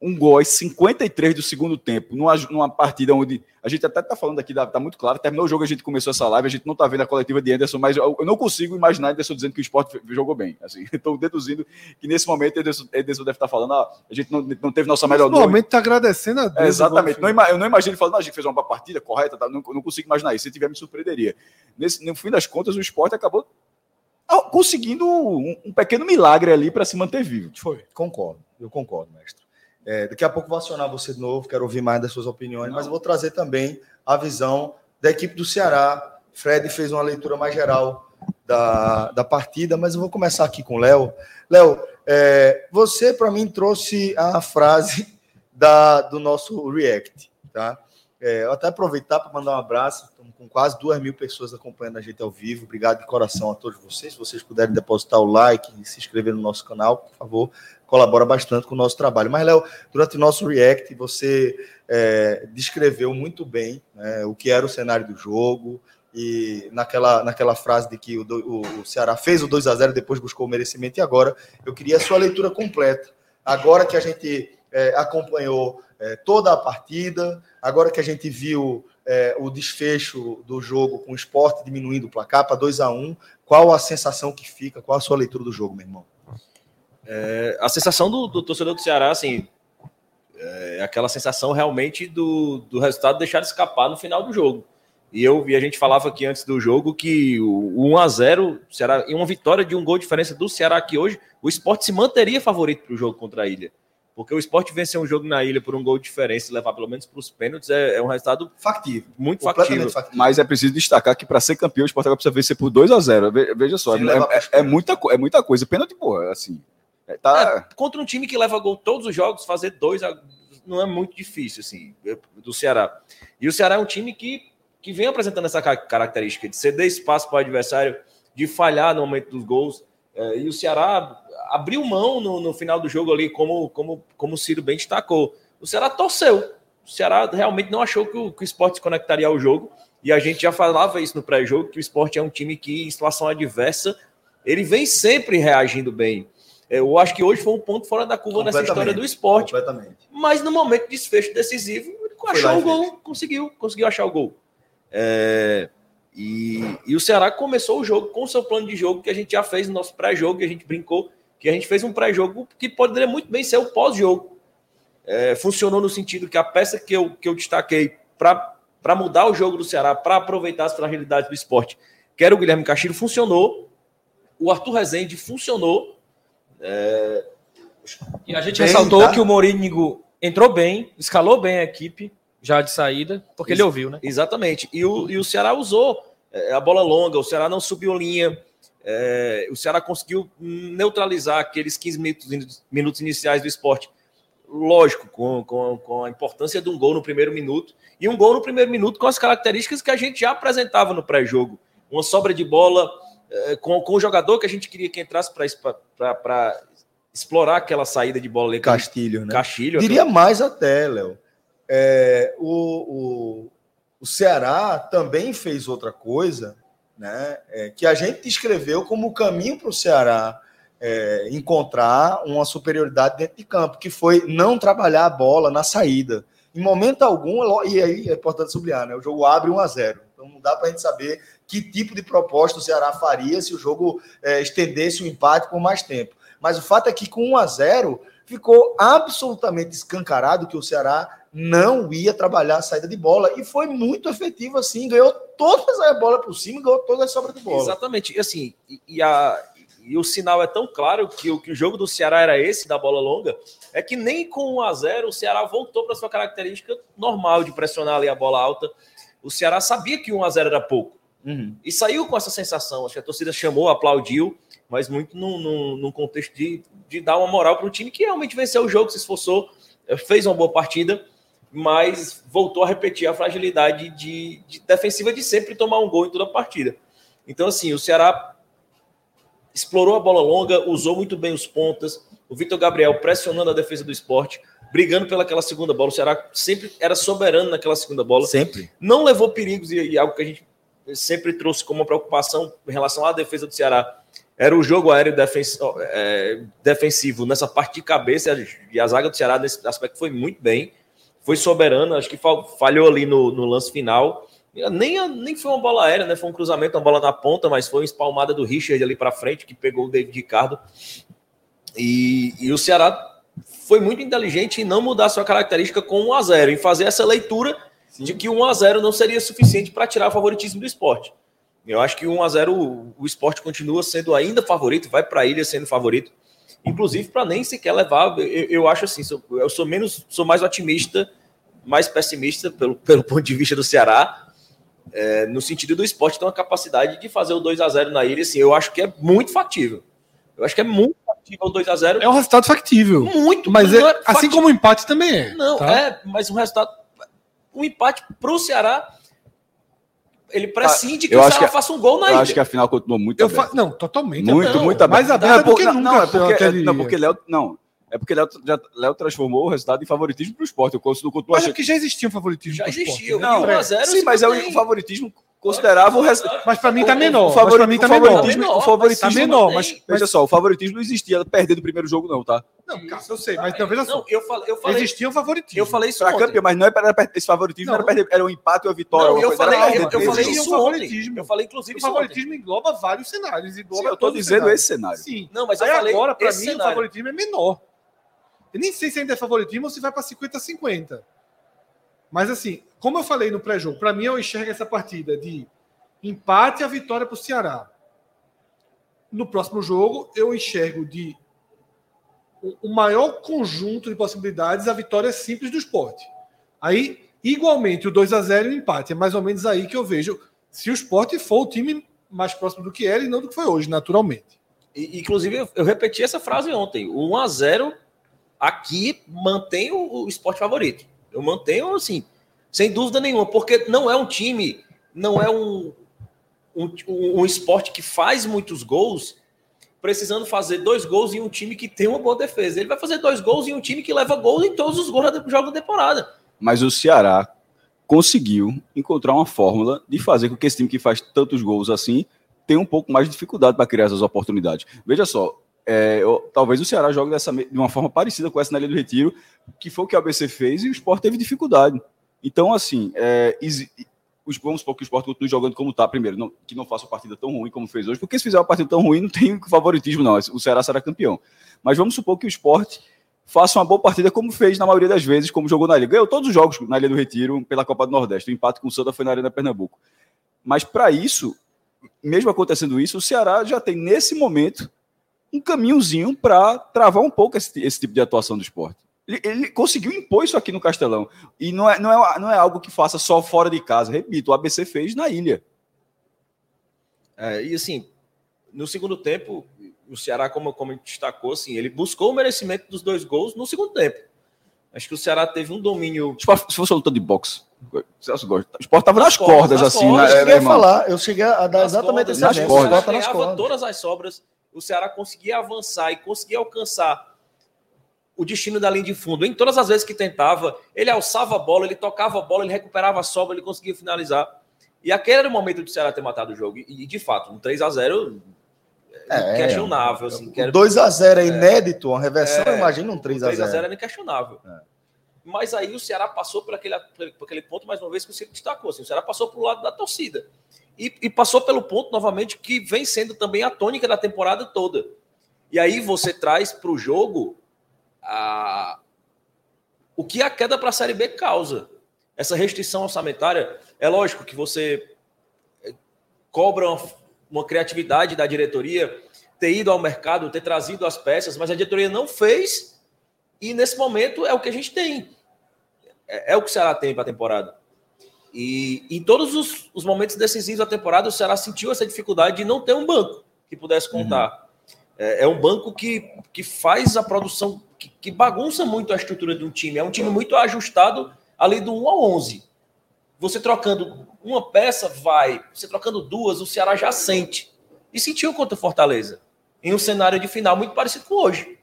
um gol aos 53 do segundo tempo, numa, numa partida onde a gente até está falando aqui, está muito claro, terminou o jogo, a gente começou essa live, a gente não está vendo a coletiva de Anderson, mas eu, eu não consigo imaginar Anderson dizendo que o esporte jogou bem. Assim, (laughs) estou deduzindo que nesse momento Anderson, Anderson deve estar tá falando, ah, a gente não, não teve nossa melhor noite. Normalmente está agradecendo a Deus. É, exatamente. Não, eu não imagino ele falando, ah, a gente fez uma partida correta, tá, não, não consigo imaginar isso. Se tiver, me surpreenderia. Nesse, no fim das contas, o esporte acabou conseguindo um, um pequeno milagre ali para se manter vivo. Foi. Concordo, eu concordo, mestre. É, daqui a pouco vou acionar você de novo, quero ouvir mais das suas opiniões, Não. mas vou trazer também a visão da equipe do Ceará. Fred fez uma leitura mais geral da, da partida, mas eu vou começar aqui com o Léo. Léo, é, você para mim trouxe a frase da, do nosso React, tá? É, eu até aproveitar para mandar um abraço. Estamos com quase duas mil pessoas acompanhando a gente ao vivo. Obrigado de coração a todos vocês. Se vocês puderem depositar o like e se inscrever no nosso canal, por favor, colabora bastante com o nosso trabalho. Mas, Léo, durante o nosso React, você é, descreveu muito bem né, o que era o cenário do jogo. E naquela, naquela frase de que o, o, Ceará fez o 2 a 0 depois buscou o merecimento. E agora eu queria a sua leitura completa. Agora que a gente é, acompanhou é, toda a partida. Agora que a gente viu é, o desfecho do jogo com o esporte diminuindo o placar para 2 a 1 um, qual a sensação que fica? Qual a sua leitura do jogo, meu irmão? É, a sensação do, do, torcedor do Ceará, assim, é aquela sensação realmente do, do resultado deixar de escapar no final do jogo. E eu e a gente falava aqui antes do jogo que o, o 1 a 0 Ceará, e uma vitória de um gol de diferença do Ceará aqui hoje, o esporte se manteria favorito para o jogo contra a Ilha. Porque o esporte vencer um jogo na ilha por um gol de diferença e levar pelo menos para os pênaltis é, é, um resultado factível. Muito factível. factível. Mas é preciso destacar que para ser campeão, o esporte precisa vencer por 2 a 0 Veja só, Sim, é, é, é, muita, é muita coisa. Pênalti, porra, assim. É, tá... É, contra um time que leva gol todos os jogos, fazer dois não é muito difícil, assim, do Ceará. E o Ceará é um time que, que vem apresentando essa característica de ceder espaço para o adversário, de falhar no momento dos gols. e o Ceará abriu mão no, no, final do jogo ali, como, como, como o Ciro bem destacou. O Ceará torceu. O Ceará realmente não achou que o, que o esporte se conectaria ao jogo. E a gente já falava isso no pré-jogo, que o esporte é um time que, em situação adversa, ele vem sempre reagindo bem. Eu acho que hoje foi um ponto fora da curva nessa história do esporte. Mas no momento de desfecho decisivo, ele achou o gol, conseguiu, conseguiu achar o gol. É, e, e, o Ceará começou o jogo com o seu plano de jogo que a gente já fez no nosso pré-jogo, que a gente brincou que a gente fez um pré-jogo que poderia muito bem ser o pós-jogo. É, funcionou no sentido que a peça que eu, que eu destaquei para mudar o jogo do Ceará, para aproveitar as fragilidades do esporte, que era o Guilherme Castilho, funcionou. O Arthur Rezende funcionou. É... E a gente bem, ressaltou tá? que o Mourinho entrou bem, escalou bem a equipe já de saída, porque Ex ele ouviu, né? Exatamente. E o, e o Ceará usou é, a bola longa, o Ceará não subiu linha. É, o Ceará conseguiu neutralizar aqueles 15 minutos, minutos iniciais do esporte. Lógico, com, com, com, a importância de um gol no primeiro minuto. E um gol no primeiro minuto com as características que a gente já apresentava no pré-jogo. Uma sobra de bola com, com o jogador que a gente queria que entrasse para explorar aquela saída de bola. Castilho, né? Castilho. Diria mais até, Léo. É, o, o, o Ceará também fez outra coisa né, é, que a gente descreveu como o caminho para o Ceará é, encontrar uma superioridade dentro de campo, que foi não trabalhar a bola na saída. Em momento algum, e aí é importante sublinhar, né, o jogo abre 1 a 0 Então não dá para a gente saber que tipo de proposta o Ceará faria se o jogo é, estendesse o empate por mais tempo. Mas o fato é que com 1 a 0 ficou absolutamente escancarado que o Ceará não ia trabalhar a saída de bola e foi muito efetivo assim, ganhou todas as bolas por cima, ganhou todas as sobras de bola. Exatamente. E assim, e, a, e o sinal é tão claro que o, que o jogo do Ceará era esse, da bola longa, é que nem com 1 a 0 o Ceará voltou para sua característica normal de pressionar ali a bola alta. O Ceará sabia que 1 a 0 era pouco. Uhum. E saiu com essa sensação. Acho que a torcida chamou, aplaudiu, mas muito num, num, num contexto de, de dar uma moral para o time que realmente venceu o jogo, se esforçou, fez uma boa partida, mas voltou a repetir a fragilidade de, de defensiva de sempre tomar um gol em toda a partida. Então, assim, o Ceará explorou a bola longa, usou muito bem os pontas. O Vitor Gabriel pressionando a defesa do esporte, brigando pelaquela segunda bola. O Ceará sempre era soberano naquela segunda bola. Sempre. Não levou perigos e, e algo que a gente sempre trouxe como preocupação em relação à defesa do Ceará era o jogo aéreo defensivo, é, defensivo nessa parte de cabeça e a zaga do Ceará nesse aspecto foi muito bem, foi soberana, acho que falhou ali no, no lance final nem, nem foi uma bola aérea, né? Foi um cruzamento, uma bola na ponta, mas foi uma espalmada do Richard ali para frente, que pegou o David Ricardo. E, e o Ceará foi muito inteligente em não mudar sua característica com 1 a 0 em fazer essa leitura. De que 1 a 0 não seria suficiente para tirar o favoritismo do esporte. Eu acho que 1 a 0 o, o esporte continua sendo ainda favorito, vai para a ilha sendo favorito, inclusive para nem sequer levar. Eu, eu acho assim, eu sou menos, sou mais otimista, mais pessimista pelo, (laughs) pelo ponto de vista do Ceará, é, no sentido do esporte ter uma capacidade de fazer o 2 a 0 na ilha, assim, eu acho que é muito factível. Eu acho que é muito factível o 2 a 0 É um resultado factível. Muito, mas é, é assim como o empate também é. Não, tá? é, mas o resultado. O empate para o Ceará. Ele prescinde ah, que o Ceará que, faça um gol na eu ilha. acho que a final continuou muito eu aberto. Fa... Não, totalmente. Muito, não, muito aberto. Mais aberto não, do que não, nunca. Não, é porque, não, porque Léo. Não, é porque Léo, já, Léo transformou o resultado em favoritismo para o esporte. Eu continuo, mas é que já existia um favoritismo. Já existia. Não, 1 a 0, sim, mas é o favoritismo considerava o resultado. Mas para mim tá menor. O, mim tá o favoritismo, menor. O favoritismo tá menor, mas, mas, veja só, o favoritismo não existia perder no primeiro jogo não, tá? Não, cara, eu sei, mas não, veja só. eu falei, eu falei, existia um favoritismo. Eu falei isso pra campeão, mas não é para esse favoritismo, não. era perder, era um empate ou a vitória. Não, eu falei, eu, eu falei isso favoritismo. Eu falei inclusive o favoritismo engloba vários cenários, engloba Sim, eu tô dizendo esse cenário. Sim. Não, mas eu falei agora para mim o favoritismo é menor. Eu nem sei se ainda é favoritismo ou se vai para 50 50. Mas assim, como eu falei no pré-jogo, para mim eu enxergo essa partida de empate a vitória para o Ceará. No próximo jogo, eu enxergo de o maior conjunto de possibilidades a vitória simples do esporte. Aí, igualmente, o 2 a 0 e o empate. É mais ou menos aí que eu vejo se o esporte for o time mais próximo do que era e não do que foi hoje, naturalmente. Inclusive, eu, repeti essa frase ontem. O 1 a 0 aqui mantém o esporte favorito. Eu mantenho, assim, sem dúvida nenhuma, porque não é um time, não é um, um, um esporte que faz muitos gols, precisando fazer dois gols em um time que tem uma boa defesa. Ele vai fazer dois gols em um time que leva gols em todos os gols do jogo da temporada. Mas o Ceará conseguiu encontrar uma fórmula de fazer com que esse time que faz tantos gols assim tenha um pouco mais de dificuldade para criar essas oportunidades. Veja só, é, eu, talvez o Ceará jogue dessa, de uma forma parecida com essa na Ilha do Retiro, que foi o que o ABC fez e o Sport teve dificuldade. Então, assim, é, os, vamos supor que o Sport continue jogando como está, primeiro, não, que não faça uma partida tão ruim como fez hoje, porque se fizer uma partida tão ruim, não tem (laughs) favoritismo, não. O Ceará será campeão. Mas vamos supor que o Sport faça uma boa partida, como fez na maioria das vezes, como jogou na Ilha. Ganhou todos os jogos na Ilha do Retiro pela Copa do Nordeste. O empate com o Santa foi na Arena Pernambuco. Mas para isso, mesmo acontecendo isso, o Ceará já tem nesse momento um caminhozinho para travar um pouco esse, esse tipo de atuação do esporte. Ele, ele, conseguiu impor isso aqui no Castelão. E não é, não, é, não é algo que faça só fora de casa. Repito, o ABC fez na ilha. É, e assim, no segundo tempo, o Ceará, como, como a gente destacou, assim, ele buscou o merecimento dos dois gols no segundo tempo. Acho que o Ceará teve um domínio. Se fosse uma luta de boxe. O esporte estava nas, nas, cordas, nas assim. Cordas, né, eu cheguei a falar, eu cheguei a dar nas exatamente esse exemplo. O Ceará ganhava todas as sobras, o Ceará conseguia avançar e conseguia alcançar o destino da linha de fundo. Em todas as vezes que tentava, ele alçava a bola, ele tocava a bola, ele recuperava a sobra, ele conseguia finalizar. E aquele era o momento do Ceará ter matado o jogo. E, de fato, um 3 a 0 é, é questionável. Assim, que 2 a 0 é inédito, uma reversão, é, imagina um 3 a 0 3 a 0 é inquestionável. É. Mas aí o Ceará passou por aquele, por aquele ponto, mais uma vez, que o Cico destacou. Assim, o Ceará passou para o lado da torcida. E, e passou pelo ponto, novamente, que vem sendo também a tônica da temporada toda. E aí você traz para o jogo a... o que a queda para a Série B causa. Essa restrição orçamentária, é lógico que você eh, cobra uma, uma criatividade da diretoria, ter ido ao mercado, ter trazido as peças, mas a diretoria não fez e nesse momento é o que a gente tem. É, é o que o Ceará tem para a temporada. E em todos os, os, momentos decisivos da temporada, o Ceará sentiu essa dificuldade de não ter um banco que pudesse contar. Uhum. É, é, um banco que, que faz a produção, que, que, bagunça muito a estrutura de um time. É um time muito ajustado ali do 1 ao 11. Você trocando uma peça, vai. Você trocando duas, o Ceará já sente. E sentiu contra o Fortaleza. Em um cenário de final muito parecido com hoje.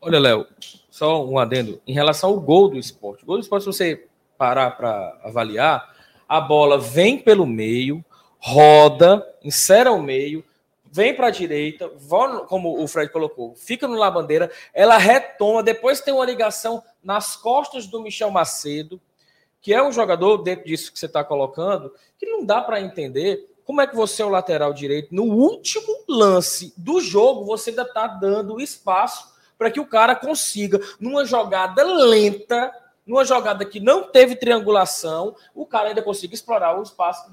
Olha, Léo, só um adendo. Em relação ao gol do esporte. O gol do esporte, se você parar para avaliar, a bola vem pelo meio, roda, insera o meio, vem para a direita, como o Fred colocou, fica no Labandeira, ela retoma, depois tem uma ligação nas costas do Michel Macedo, que é um jogador, dentro disso que você está colocando, que não dá para entender como é que você é o lateral direito. No último lance do jogo, você ainda está dando espaço para que o cara consiga, numa jogada lenta, numa jogada que não teve triangulação, o cara ainda consiga explorar o espaço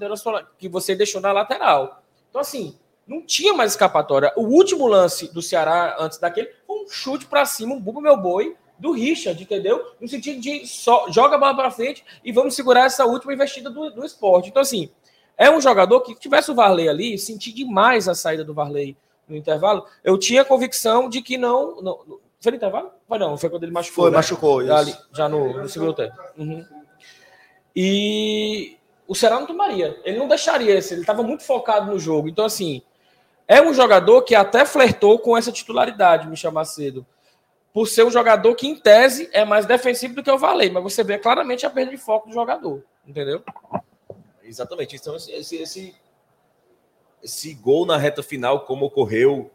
que você deixou na lateral. Então, assim, não tinha mais escapatória. O último lance do Ceará, antes daquele, foi um chute para cima, um bubo meu boi, do Richard, entendeu? No sentido de só joga a bola para frente e vamos segurar essa última investida do, do esporte. Então, assim, é um jogador que tivesse o Varley ali, senti demais a saída do Varley no intervalo. Eu tinha convicção de que não. não foi no intervalo? Foi não, foi quando ele machucou. Foi, né? machucou, isso. Ali, já no, no segundo tempo. Uhum. E o Ceará não tomaria. Ele não deixaria esse. Ele estava muito focado no jogo. Então, assim, é um jogador que até flertou com essa titularidade, Michel Macedo. Por ser um jogador que, em tese, é mais defensivo do que o Valei. Mas você vê claramente a perda de foco do jogador. Entendeu? Exatamente. Então, esse, esse, esse, esse gol na reta final, como ocorreu.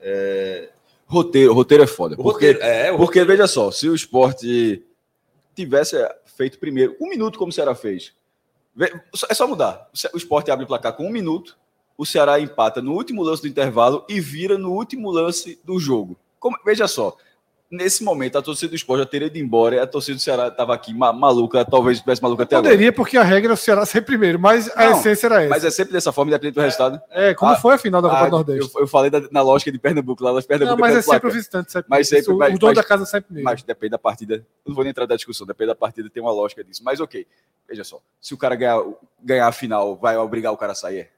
É... Roteiro, roteiro é foda. O porque, roteiro, é, porque roteiro... veja só, se o esporte tivesse feito primeiro, um minuto como o Ceará fez. É só mudar. O esporte abre o placar com um minuto, o Ceará empata no último lance do intervalo e vira no último lance do jogo. Como, veja só, nesse momento, a torcida do esporte já teria ido embora, e a torcida do Ceará estava aqui ma maluca, talvez estivesse maluca até Poderia, agora. porque a regra é o Ceará ser primeiro, mas a Não, essência era essa. Mas é sempre dessa forma, independente do resultado. É, como Ah, foi a final da Copa Ah, do Nordeste. Eu, eu falei da- na lógica de Pernambuco, lá, mas Pernambuco Não, mas é sempre o visitante, sempre. Mas sempre- o, mas- o dono da casa sempre mesmo. Mas depende da partida. Não vou nem entrar na discussão, depende da partida, tem uma lógica disso. Mas ok, veja só. Se o cara ganhar, ganhar a final, vai obrigar o cara a sair?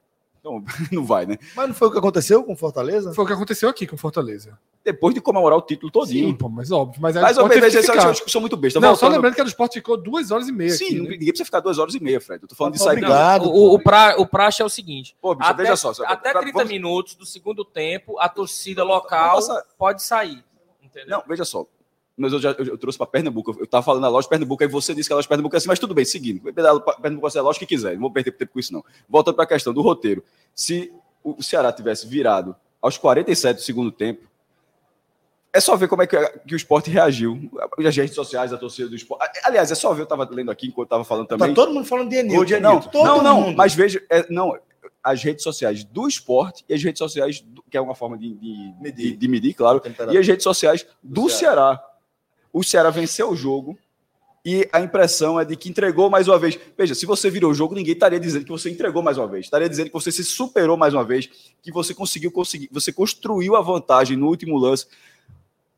Não, (laughs) não vai, né? Mas não foi o que aconteceu com o Fortaleza? Foi o que aconteceu aqui com o Fortaleza. Depois de comemorar o título todinho. Sim, pô, mas óbvio. Mas, aí Mas, o Sport veja, teve que essa é uma discussão muito besta. Não, só Voltando- lembrando que a do Sport ficou duas horas e meia. Sim, aqui, né? ninguém precisa ficar duas horas e meia, Fred. Eu tô falando de sair. Obrigado. O, o, pra, o praxe é o seguinte: Pô, bicho, até, veja só. só- até pra- 30 vamos- minutos do segundo tempo, a torcida local pode sair. Entendeu? Não, veja só. Mas eu já eu, eu trouxe para Pernambuco. Eu estava falando da loja de Pernambuco, aí você disse que a loja de Pernambuco é assim, mas tudo bem, seguindo. Pernambuco ser a loja que quiser, não vou perder tempo com isso, não. Voltando para a questão do roteiro. Se o Ceará tivesse virado aos 47 do segundo tempo, é só ver como é que, que o esporte reagiu. As redes sociais, a torcida do esporte. Aliás, é só ver, eu estava lendo aqui enquanto estava falando Tá também. todo mundo falando de Enil. Gol de não, Todo não, não, mundo. mas veja, é, não, as redes sociais do esporte e as redes sociais, do- que é uma forma de, de, Medir. de, de medir, claro, e as redes sociais do, Do Ceará. O Ceará venceu o jogo e a impressão é de que entregou mais uma vez. Veja, se você virou o jogo, ninguém estaria dizendo que você entregou mais uma vez. Estaria dizendo que você se superou mais uma vez, que você conseguiu conseguir, você construiu a vantagem no último lance.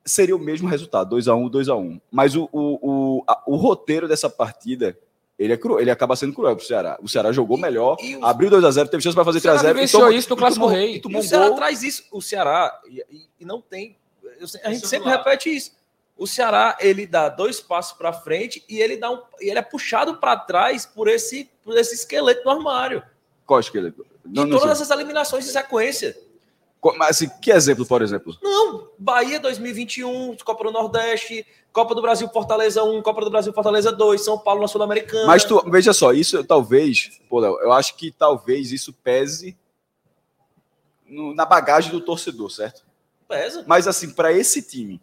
Seria o mesmo resultado, 2 a 1 2 a 1 Mas o, o, o, a- o roteiro dessa partida, ele, é cru, ele acaba sendo cruel pro Ceará. O Ceará jogou melhor, e o- abriu 2 a 0 teve chance para fazer O Ceará 3 a 0 vivenciou isso no Clássico Rei. E E tomou o um Ceará gol. traz isso. O Ceará, e, e- e não tem. eu a gente Isso sempre repete isso. O Ceará, ele dá dois passos para frente e ele dá um, e ele é puxado para trás por esse, por esse esqueleto do armário. Qual esqueleto? Não, não todas sei. essas eliminações em sequência. Mas, assim, que exemplo, por exemplo? Não, Bahia 2021, Copa do Nordeste, Copa do Brasil Fortaleza 1, Copa do Brasil Fortaleza 2, São Paulo na Sul-Americana. Mas tu, veja só, isso talvez, pô, Léo, eu acho que talvez isso pese no- na bagagem do torcedor, certo? pesa. Mas assim, para esse time,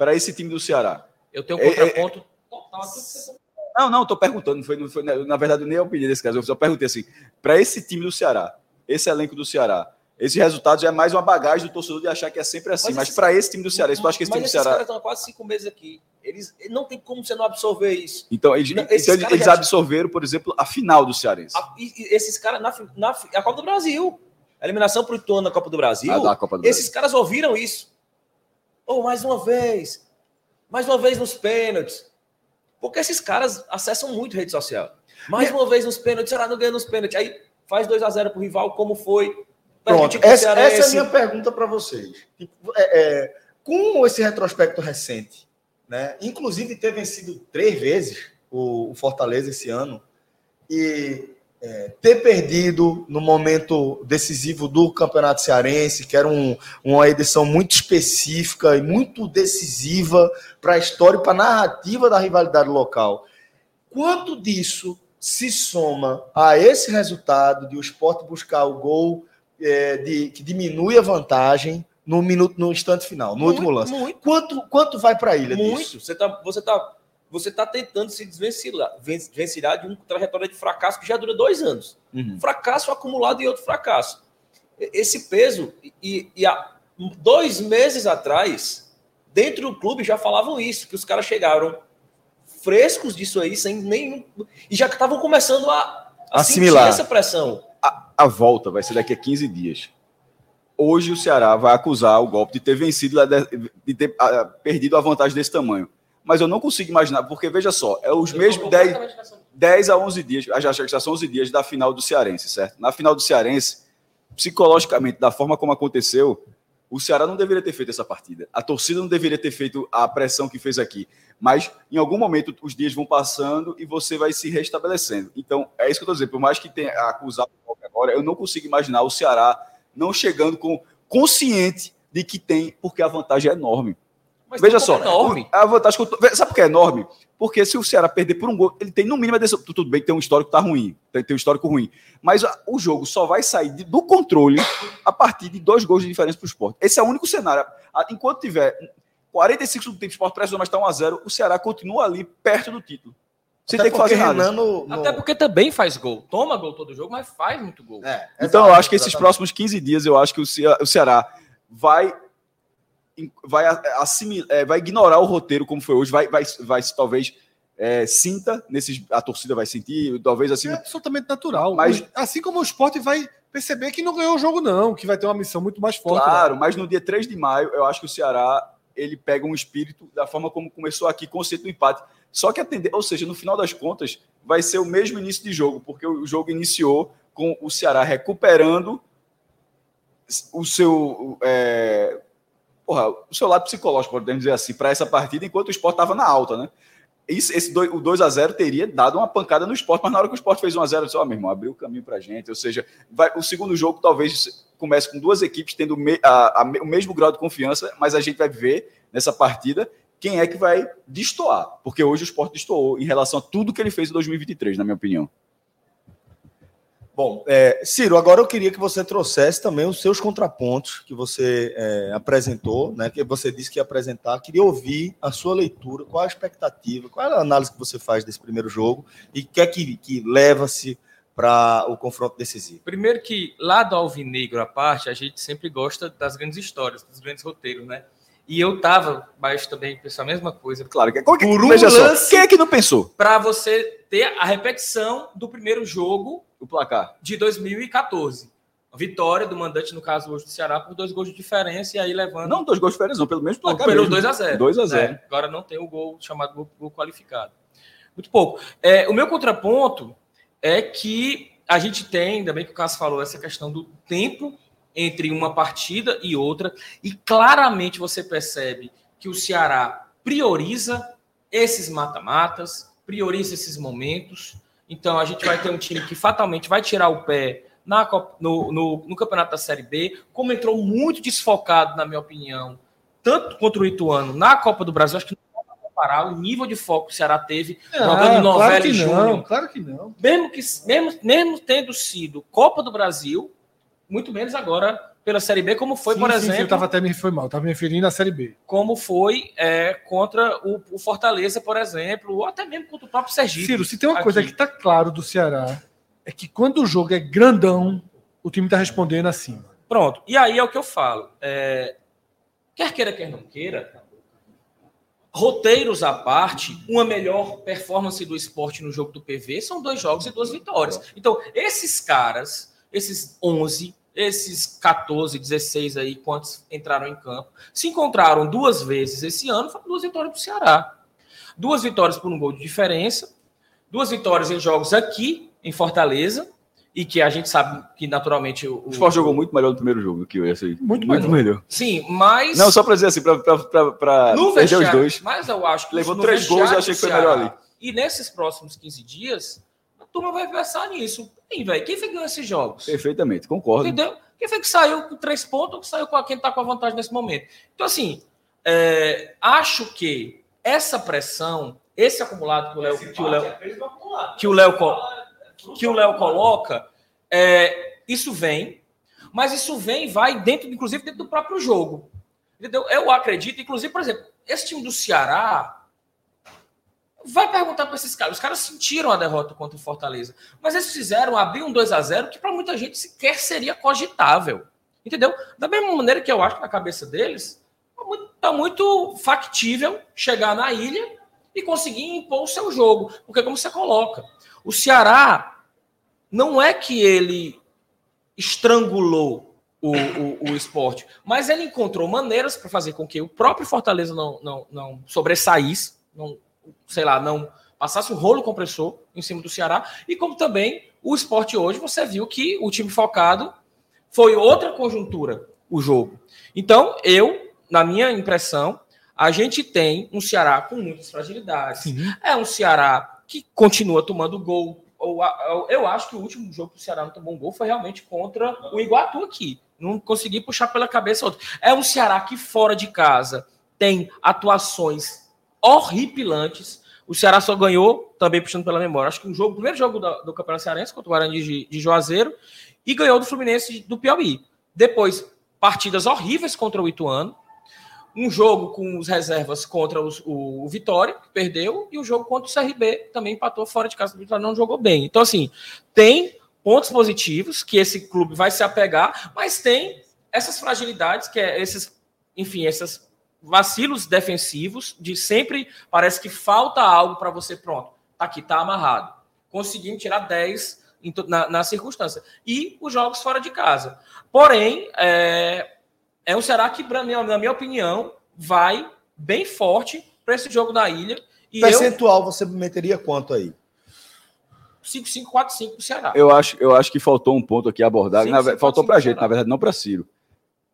para esse time do Ceará. Eu tenho um É, é, contraponto total a que você Não, não, tô perguntando, não foi, não foi, na verdade, nem eu pedi nesse caso, eu só perguntei assim, para esse time do Ceará, esse elenco do Ceará. Esse resultado já é mais uma bagagem do torcedor de achar que é sempre assim. Mas Mas, para esse time do Ceará, eu acho que esse time Mas do esses Ceará. caras estão há quase cinco meses aqui. Eles não tem como você não absorver isso. Então, eles, Não, então, esses eles- já- absorveram, por exemplo, a final do Cearense. A- esses caras na, na a Copa do Brasil. A eliminação pro Ituano na Copa do Brasil. A da Copa do esses caras ouviram isso. Oh, mais uma vez. Mais uma vez nos pênaltis. Porque esses caras acessam muito rede social. Mais uma vez nos pênaltis, será não ganha nos pênaltis. Aí faz 2 a 0 pro rival, como foi. Pronto, essa, essa é a minha pergunta para vocês. Tipo, é, é, com esse retrospecto recente, né? Inclusive ter vencido três vezes o, o Fortaleza esse ano e é, ter perdido no momento decisivo do Campeonato Cearense, que era um- uma edição muito específica e muito decisiva para a história e para a narrativa da rivalidade local. Quanto disso se soma a esse resultado de o esporte buscar o gol é, de, que diminui a vantagem no minuto, no instante final, no último lance. Muito, Quanto, quanto vai para a ilha disso? muito. Você tá, você tá, você tá tentando se desvencilhar ven- desvencilhar de uma trajetória de fracasso que já dura dois anos. Uhum. fracasso acumulado e outro fracasso. Esse peso, e, e há dois meses atrás, dentro do clube já falavam isso, que os caras chegaram frescos disso aí, sem nenhum. E já estavam começando a, a Assimilar. sentir essa pressão. A volta vai ser daqui a 15 dias. Hoje o Ceará vai acusar o golpe de ter vencido, de ter perdido a vantagem desse tamanho. Mas eu não consigo imaginar, porque veja só, é os mesmos 10, 10 a 11 dias, já, já já são 11 dias da final do Cearense, certo? Na final do Cearense, psicologicamente, da forma como aconteceu, o Ceará não deveria ter feito essa partida. A torcida não deveria ter feito a pressão que fez aqui. Mas em algum momento os dias vão passando e você vai se restabelecendo. Então, é isso que eu estou dizendo. Por mais que tenha acusado agora, eu não consigo imaginar o Ceará não chegando com consciente de que tem, porque a vantagem é enorme. Mas Veja só, enorme. a vantagem que eu tô- Sabe por que é enorme? Porque se o Ceará perder por um gol, ele tem no mínimo a decisão. Tudo bem que tem um histórico que tá ruim, tem, tem um histórico ruim. Mas a- o jogo só vai sair de- do controle a partir de dois gols de diferença para o esporte. Esse é o único cenário. A- Enquanto tiver 45 segundos do tempo, o esporte pressiona, mas está 1x0, o Ceará continua ali perto do título. Sem Até ter que fazer nada. Renan no- no- Até porque também faz gol. Toma gol todo jogo, mas faz muito gol. É, Então, eu acho que esses exatamente. próximos 15 dias, eu acho que o Cea- o Ceará vai vai, assimi- é, vai ignorar o roteiro como foi hoje, vai, vai, vai talvez é, sinta nesses a torcida vai sentir, talvez assim, É absolutamente natural. Mas- assim como o esporte vai perceber que não ganhou o jogo, não, que vai ter uma missão muito mais forte. claro, lá. mas no dia 3 de maio, eu acho que o Ceará ele pega um espírito da forma como começou aqui, conceito do empate. Só que atender, ou seja, no final das contas, vai ser o mesmo início de jogo, porque o jogo iniciou com o Ceará recuperando o seu é, porra, o seu lado psicológico, podemos dizer assim, para essa partida, enquanto o Sport estava na alta, né? Isso, esse dois, o 2 a 0 teria dado uma pancada no esporte, mas na hora que o esporte fez 1 a 0 eu disse, ó, meu irmão, abriu o caminho pra gente. Ou seja, vai, o segundo jogo talvez comece com duas equipes tendo me- a- a- o mesmo grau de confiança, mas a gente vai ver nessa partida quem é que vai destoar. Porque hoje o esporte destoou em relação a tudo que ele fez em 2023, na minha opinião. Bom, é, Ciro, agora eu queria que você trouxesse também os seus contrapontos que você é, apresentou, né? Que você disse que ia apresentar. Queria ouvir a sua leitura, qual a expectativa, qual é a análise que você faz desse primeiro jogo e o que é que, que leva-se para o confronto decisivo. Primeiro que, lá do Alvinegro à parte, a gente sempre gosta das grandes histórias, dos grandes roteiros, né? E eu tava, mas também pensou a mesma coisa. Claro, que, qual que- Por um veja só, lance- quem é que não pensou Para você ter a repetição do primeiro jogo o placar? de 2014. A vitória do mandante, no caso hoje do Ceará, por dois gols de diferença e aí levando Não dois gols diferentes, não, pelo menos placar pelo mesmo. 2 a 0 2 a 0 É, agora não tem o gol chamado gol, gol qualificado. Muito pouco. É, o meu contraponto é que a gente tem, ainda bem que o Cássio falou, essa questão do tempo entre uma partida e outra, e claramente você percebe que o Ceará prioriza esses mata-matas, prioriza esses momentos. Então a gente vai ter um time que fatalmente vai tirar o pé na Copa- no, no, no campeonato da Série B, como entrou muito desfocado, na minha opinião, tanto contra o Ituano na Copa do Brasil, acho que não dá para comparar o nível de foco que o Ceará teve jogando novela claro que não, claro que não. Mesmo, que, mesmo, mesmo tendo sido Copa do Brasil, muito menos agora pela Série B, como foi, Sim, por sim, sim, exemplo, eu tava até me foi mal, eu tava me referindo à Série B. como foi é, contra o, o Fortaleza, por exemplo, ou até mesmo contra o próprio Sergipe. Ciro, se tem uma coisa aqui. que tá claro do Ceará, é que quando o jogo é grandão, o time está respondendo acima. Pronto. E aí é o que eu falo. É, Quer queira, quer não queira, roteiros à parte, uma melhor performance do esporte no jogo do PV são dois jogos e duas vitórias. Então, esses caras, esses 11, esses 14, 16 aí, quantos entraram em campo, se encontraram duas vezes esse ano, foram duas vitórias do Ceará. Duas vitórias por um gol de diferença, duas vitórias em jogos aqui, em Fortaleza, e que a gente sabe que naturalmente o, O Sport jogou muito melhor no primeiro jogo do que esse aí. Muito melhor. Sim, mas Não, só pra dizer assim, no perder os dois. Mas eu acho que Levou três gols, eu achei que foi melhor ali. E nesses próximos 15 dias, turma vai pensar nisso. Quem, velho? Quem foi que ganhou esses jogos? Perfeitamente, concordo. Entendeu? Quem foi que saiu com três pontos ou que saiu com a- quem está com a vantagem nesse momento? Então, assim, é, acho que essa pressão, esse acumulado que o Léo, que o Léo, que o Léo, co- que o Léo coloca, é, isso vem, mas isso vem e vai dentro, inclusive, dentro do próprio jogo. Entendeu? Eu acredito, inclusive, por exemplo, esse time do Ceará. Vai perguntar para esses caras. Os caras sentiram a derrota contra o Fortaleza. Mas eles fizeram abrir um 2 a 0 que para muita gente sequer seria cogitável. Entendeu? Da mesma maneira que eu acho que na cabeça deles tá muito, tá muito factível chegar na ilha e conseguir impor o seu jogo. Porque, como você coloca, o Ceará não é que ele estrangulou o, o, o esporte, mas ele encontrou maneiras para fazer com que o próprio Fortaleza não, não, não sobressaísse, não, sei lá, não passasse um rolo compressor em cima do Ceará, e como também o esporte hoje, você viu que o time focado foi outra conjuntura, o jogo. Então, eu, na minha impressão, a gente tem um Ceará com muitas fragilidades. Sim. É um Ceará que continua tomando gol. Eu acho que o último jogo que o Ceará não tomou um gol foi realmente contra o Iguatu aqui. Não consegui puxar pela cabeça outro. É um Ceará que fora de casa tem atuações horripilantes. O Ceará só ganhou, também puxando pela memória, acho que um jogo, o primeiro jogo da- do Campeonato Cearense contra o Guarani de, de Juazeiro e ganhou do Fluminense do Piauí. Depois, partidas horríveis contra o Ituano, um jogo com os reservas contra os- o, o Vitória, que perdeu, e o jogo contra o CRB, também empatou fora de casa do Vitória, não jogou bem. Então, assim, tem pontos positivos que esse clube vai se apegar, mas tem essas fragilidades, que é esses, enfim, esses vacilos defensivos, de sempre parece que falta algo para você, pronto, tá aqui, tá amarrado. Conseguimos tirar 10 em to- na, na circunstância. E os jogos fora de casa. Porém, é, é um Ceará que, pra mim, na minha opinião, vai bem forte para esse jogo da ilha. E eu, Percentual você meteria quanto aí? 5-5-4-5 pro Ceará. Eu acho, eu acho que faltou um ponto aqui sim, ve- faltou sim, pra sim, gente, Ceará. na verdade, não pra Ciro.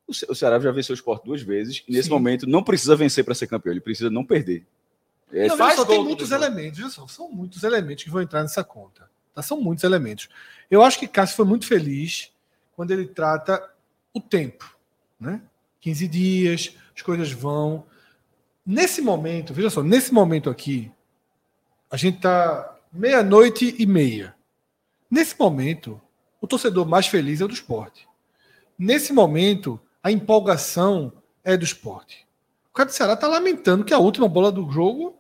O Ce- O Ceará já venceu o esporte duas vezes. E nesse Sim. momento não precisa vencer para ser campeão, ele precisa não perder. É, Não, só, tem muitos elementos, só, são muitos elementos que vão entrar nessa conta. Tá? São muitos elementos. Eu acho que Cássio foi muito feliz quando ele trata o tempo. Né? 15 dias, as coisas vão. Nesse momento, veja só, nesse momento aqui, a gente tá meia-noite e meia. Nesse momento, o torcedor mais feliz é o do esporte. Nesse momento, a empolgação é do esporte. O cara do Ceará está lamentando que a última bola do jogo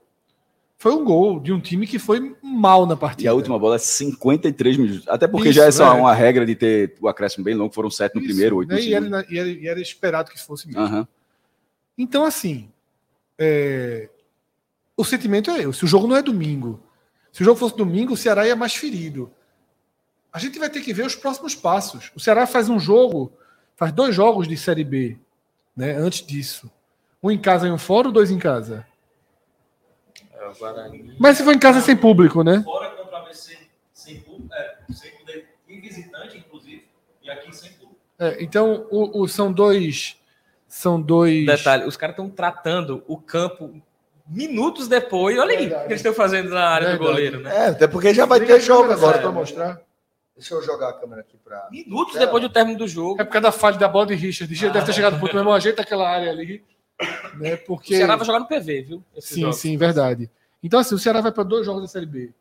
foi um gol de um time que foi mal na partida. E a última bola é 53 minutos. Até porque Isso, já é essa é. uma regra de ter o acréscimo bem longo, foram sete no Isso, primeiro, oito no né? e, era, segundo. e era- e era esperado que fosse mesmo. Aham. Então, assim, é, o sentimento é esse. Se o jogo não é domingo, se o jogo fosse domingo, o Ceará ia mais ferido. A gente vai ter que ver os próximos passos. O Ceará faz um jogo, faz dois jogos de Série B, né? Antes disso. Um em casa e um fora, ou dois em casa? É, o Guarani. Mas se for em casa é sem público, né? Fora contra a ABC sem público, é, sem poder, e visitante, inclusive, e aqui sem público. É, então, o, o- são dois. São dois. Detalhe, os caras estão tratando o campo minutos depois. Olha aí o que eles estão fazendo na área Verdade. do goleiro, né? É, até porque já vai ter jogo agora. Pra mostrar. Deixa eu jogar a câmera aqui pra. Minutos É. depois do término do jogo. É por causa da falha da bola de Richard. Richard deve ter chegado no ponto, meu irmão, ajeita aquela área ali. Né, O porque... Ceará vai jogar no PV, viu? Sim, jogo. sim, verdade. Então, assim, o Ceará vai para dois jogos da Série B.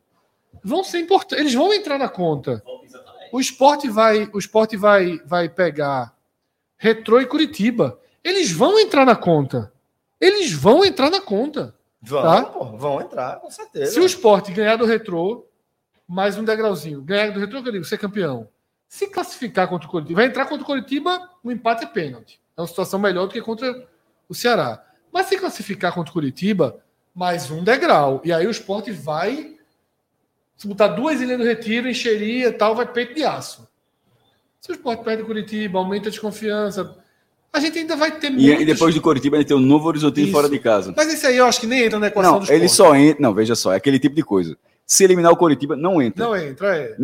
Vão ser importantes. Eles vão entrar na conta. Exatamente. O esporte vai, o esporte vai, vai pegar Retrô e Curitiba. Eles vão entrar na conta. Eles vão entrar na conta. Vão, Tá. pô, vão entrar, com certeza. Se o esporte ganhar do Retrô, mais um degrauzinho. Ganhar do Retrô, que eu digo, ser campeão. Se classificar contra o Curitiba, vai entrar contra o Curitiba, o empate é pênalti. É uma situação melhor do que contra o Ceará. Mas se classificar contra o Curitiba, mais um degrau. E aí o esporte vai. Se botar duas ilhas no retiro, encheria tal, vai peito de aço. Se o esporte perde o Curitiba, aumenta a desconfiança. A gente ainda vai ter E, muitos... e depois do Coritiba, ele tem um novo Horizontino Isso. fora de casa. Mas esse aí eu acho que nem entra na equação Não, do ele esporte. só entra. Não, veja só, é aquele tipo de coisa. Se eliminar o Coritiba, não entra. Não entra, é.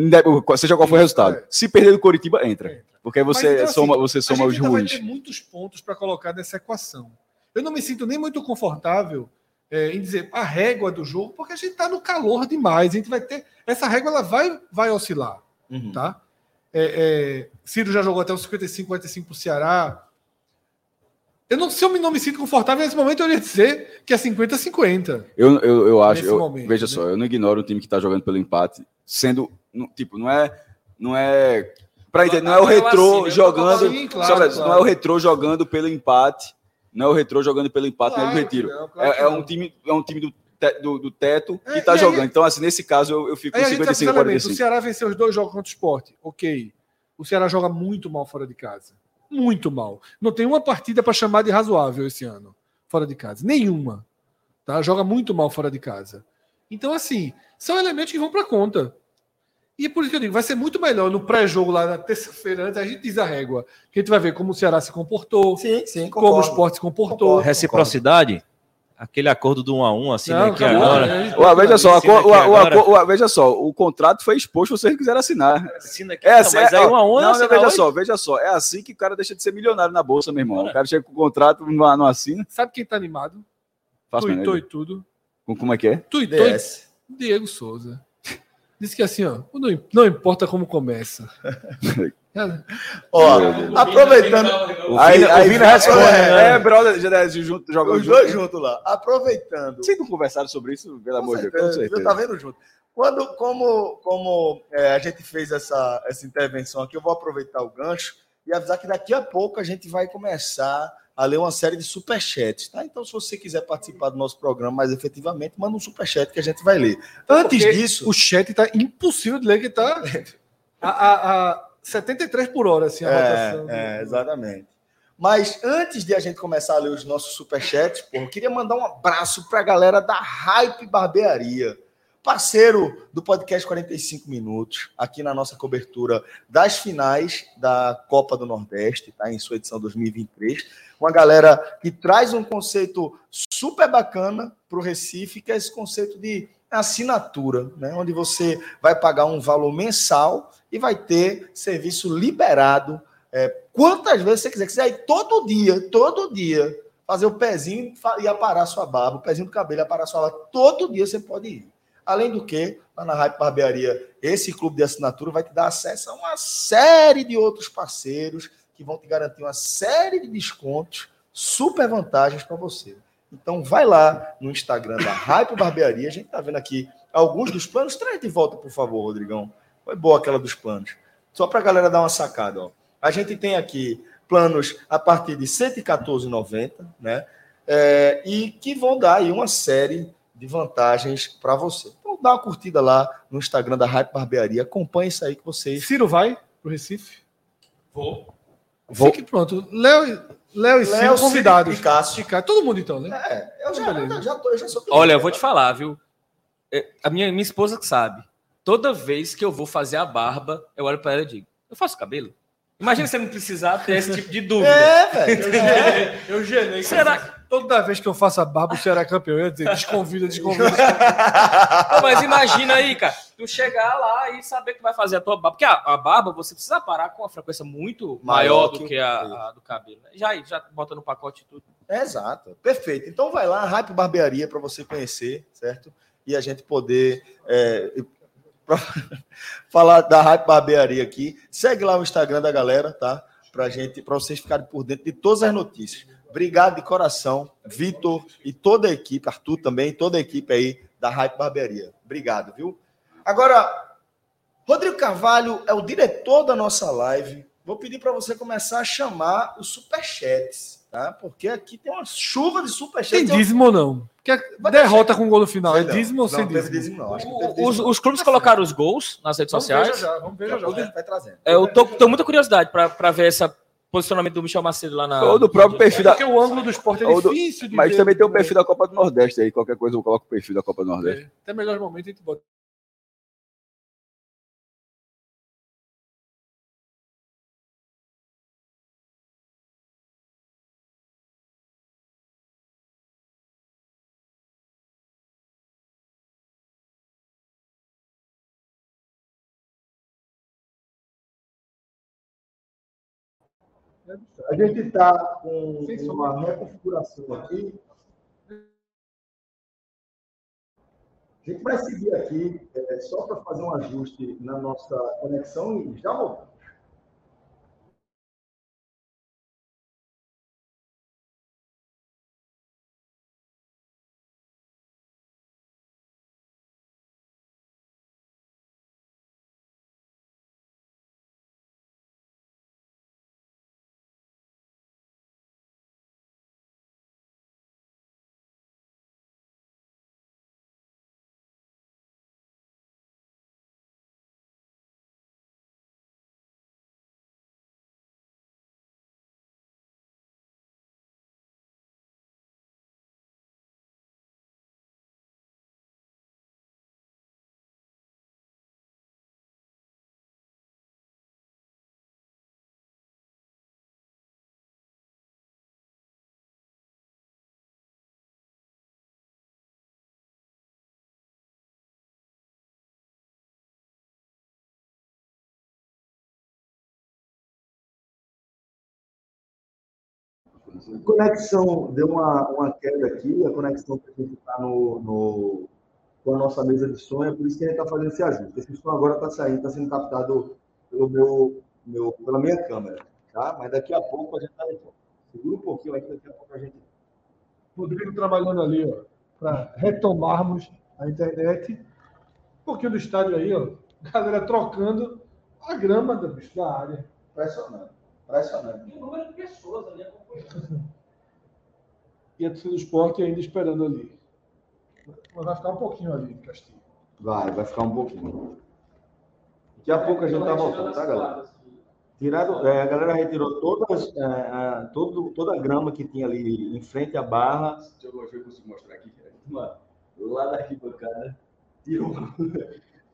Seja qual for o resultado. É. Se perder do Coritiba, entra. Entra. Porque aí você Mas, então, assim, soma, você a soma gente os ainda vai ruins. ter muitos pontos para colocar nessa equação. Eu não me sinto nem muito confortável é, em dizer a régua do jogo, porque a gente está no calor demais. A gente vai ter. Essa régua ela vai, vai oscilar. Uhum. Tá? É, é, Ciro já jogou até os 55, 45 para o Ceará. Eu não, se eu me- não me sinto confortável nesse momento, eu ia dizer que é 50-50. Eu, eu, eu acho, eu- momento, veja né? só, eu não ignoro o time que tá jogando pelo empate, sendo, tipo, não é, não é, pra entender, não é o eu retrô assino, eu jogando, Sim, claro, claro. não é o retrô jogando pelo empate, não é o retrô jogando pelo empate, não é do Claro que retiro. não, claro é, é um time, é um time do, te- do, do teto que É, tá e aí- jogando. Então, assim, nesse caso, eu, eu fico com a gente sabe os 55 elementos. O 45. Ceará venceu os dois jogos contra o esporte. Ok. O Ceará joga muito mal fora de casa. Muito mal. Não tem uma partida para chamar de razoável esse ano, fora de casa. Nenhuma. Tá? Joga muito mal fora de casa. Então, assim, são elementos que vão para conta. E é por isso que eu digo, vai ser muito melhor no pré-jogo lá na terça-feira, antes a gente diz a régua. Que a gente vai ver como o Ceará se comportou, Sim, sim, como o concordo. esporte se comportou. Concordo. Reciprocidade, aquele acordo do 1 a 1 assim, Não, aqui acabou, agora. né? Ué, veja só, o- o- agora. o- o- veja só, o contrato foi exposto se vocês quiserem assinar. Assina aqui, É não, assim, mas é, aí ó, 1 a 1 não, não, assina veja hoje. só, veja só. É assim que o cara deixa de ser milionário na bolsa, meu irmão. Bora. O cara chega com o contrato, não, não assina. Sabe quem tá animado? Tuitou e tudo. Com- Como é que é? Tuitou e. Diego Souza. Disse que assim, ó, não, não importa como começa. (laughs) Ó, aproveitando. O Aí, Vina- aí Vina é, responde, é, né? é, brother, já deve junto, jogam Os junto. dois juntos lá. Aproveitando. Vocês não conversaram sobre isso, pelo amor de Deus? Eu tá vendo junto. Quando, como como é, a gente fez essa, essa intervenção aqui, eu vou aproveitar o gancho e avisar que daqui a pouco a gente vai começar a ler uma série de superchats, tá? Então, se você quiser participar do nosso programa mais efetivamente, manda um superchat que a gente vai ler. Antes porque disso, o chat tá impossível de ler, que tá (laughs) a, a, a 73 por hora, assim, a rotação. É, é, exatamente. Mas antes de a gente começar a ler os nossos superchats, pô, eu queria mandar um abraço para a galera da Hype Barbearia, parceiro do podcast 45 Minutos, aqui na nossa cobertura das finais da Copa do Nordeste, tá? Em sua edição 2023. Uma galera que traz um conceito super bacana para o Recife, que é esse conceito de assinatura, né? Onde você vai pagar um valor mensal e vai ter serviço liberado é, quantas vezes você quiser. Quiser ir todo dia, todo dia, fazer o pezinho e aparar sua barba, o pezinho do cabelo e aparar sua barba, todo dia você pode ir. Além do que, lá na Hype Barbearia, esse clube de assinatura vai te dar acesso a uma série de outros parceiros que vão te garantir uma série de descontos, super vantagens para você. Então vai lá no Instagram da Hype Barbearia, a gente tá vendo aqui alguns dos planos. Traz de volta, por favor, Rodrigão. Foi boa aquela dos planos. Só para a galera dar uma sacada, ó. A gente tem aqui planos a partir de R$ 114,90, né? É, e que vão dar aí uma série de vantagens para você. Então dá uma curtida lá no Instagram da Hype Barbearia, acompanhe isso aí que vocês. Ciro vai pro Recife? Vou. Vou- Fique pronto. Léo, e- Léo e Ciro Léo, convidados. Ciro Cássio. Ficar. Todo mundo então, né? É, eu já, Beleza. já, tô, eu já sou Olha, eu vou te falar, viu? É, A minha, minha esposa que sabe. Toda vez que eu vou fazer a barba, eu olho pra ela e digo: Eu faço cabelo? Imagina você não precisar ter esse tipo de (laughs) dúvida. É, velho. Eu gelei. Será- Toda vez que eu faço a barba, o Ceará é campeão. Eu ia dizer, desconvida, (laughs) desconvida. Mas imagina aí, cara, tu chegar lá e saber que vai fazer a tua barba. Porque a, a barba você precisa parar com uma frequência muito Maior maior, que do o que a, a do cabelo. né? Já, já bota no pacote tudo. Exato, perfeito. Então vai lá, Hype Barbearia, para você conhecer, certo? E a gente poder é, pra (laughs) falar da Hype Barbearia aqui. Segue lá o Instagram da galera, tá? Pra gente, para vocês ficarem por dentro de todas as notícias. Obrigado de coração, Vitor e toda a equipe, Arthur também, toda a equipe aí da Hype Barbearia. Obrigado, viu? Agora, Rodrigo Carvalho é o diretor da nossa live. Vou pedir para você começar a chamar os superchats. Tá? Porque aqui tem uma chuva de Tem superchat. dízimo ou não? Vai derrota com gol no final. É Não, dízimo ou não sem teve dízimo? dízimo, que Os, dízimo. os clubes colocaram os gols nas redes Vamos ver já sociais. já, vamos ver já já. Vai, vai trazendo. É, eu tô, tô muita curiosidade para ver esse posicionamento do Michel Macedo lá na. Ou do próprio perfil da. Porque o ângulo do esporte é Ou do- difícil de Mas ver. também tem o perfil da Copa do Nordeste aí. Qualquer coisa eu coloco o perfil da Copa do Nordeste. É, Até melhor momento a gente bota. A gente está com uma reconfiguração aqui. A gente vai seguir aqui é, só para fazer um ajuste na nossa conexão e já voltamos. Conexão deu uma, uma queda aqui, a conexão que a gente está no, no, com a nossa mesa de som, é por isso que a gente está fazendo esse ajuste. Esse som agora está saindo, está sendo captado pelo meu, meu, pela minha câmera, tá? Mas daqui a pouco a gente está de volta. Segura um pouquinho aí, daqui a pouco a gente. Rodrigo trabalhando ali, ó, para retomarmos a internet. Um pouquinho do estádio aí, ó. Galera trocando a grama da, da área. Impressionante, impressionante. Tem um número de pessoas ali acompanhando. E a torcida do esporte ainda esperando ali. Mas vai ficar um pouquinho ali de castigo. Vai, vai ficar um pouquinho. Daqui a pouco a gente tá voltando, tá, galera? Tirado, é, a galera retirou todas, é, a- todo, toda a grama que tinha ali em frente à barra. Deixa eu ver se eu consigo mostrar aqui. Mano, lá da arquibancada, tirou,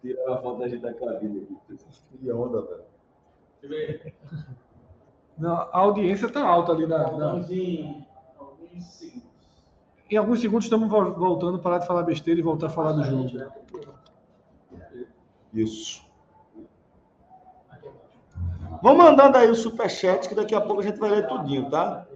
tirou a foto da gente da cabine aqui. Que onda, velho. Não, a audiência está alta ali na, na- em alguns segundos. Em alguns segundos estamos vol- voltando, parar de falar besteira e voltar a falar do jogo. Isso. Vão mandando aí o superchat, que daqui a pouco a gente vai ler tudinho, tá?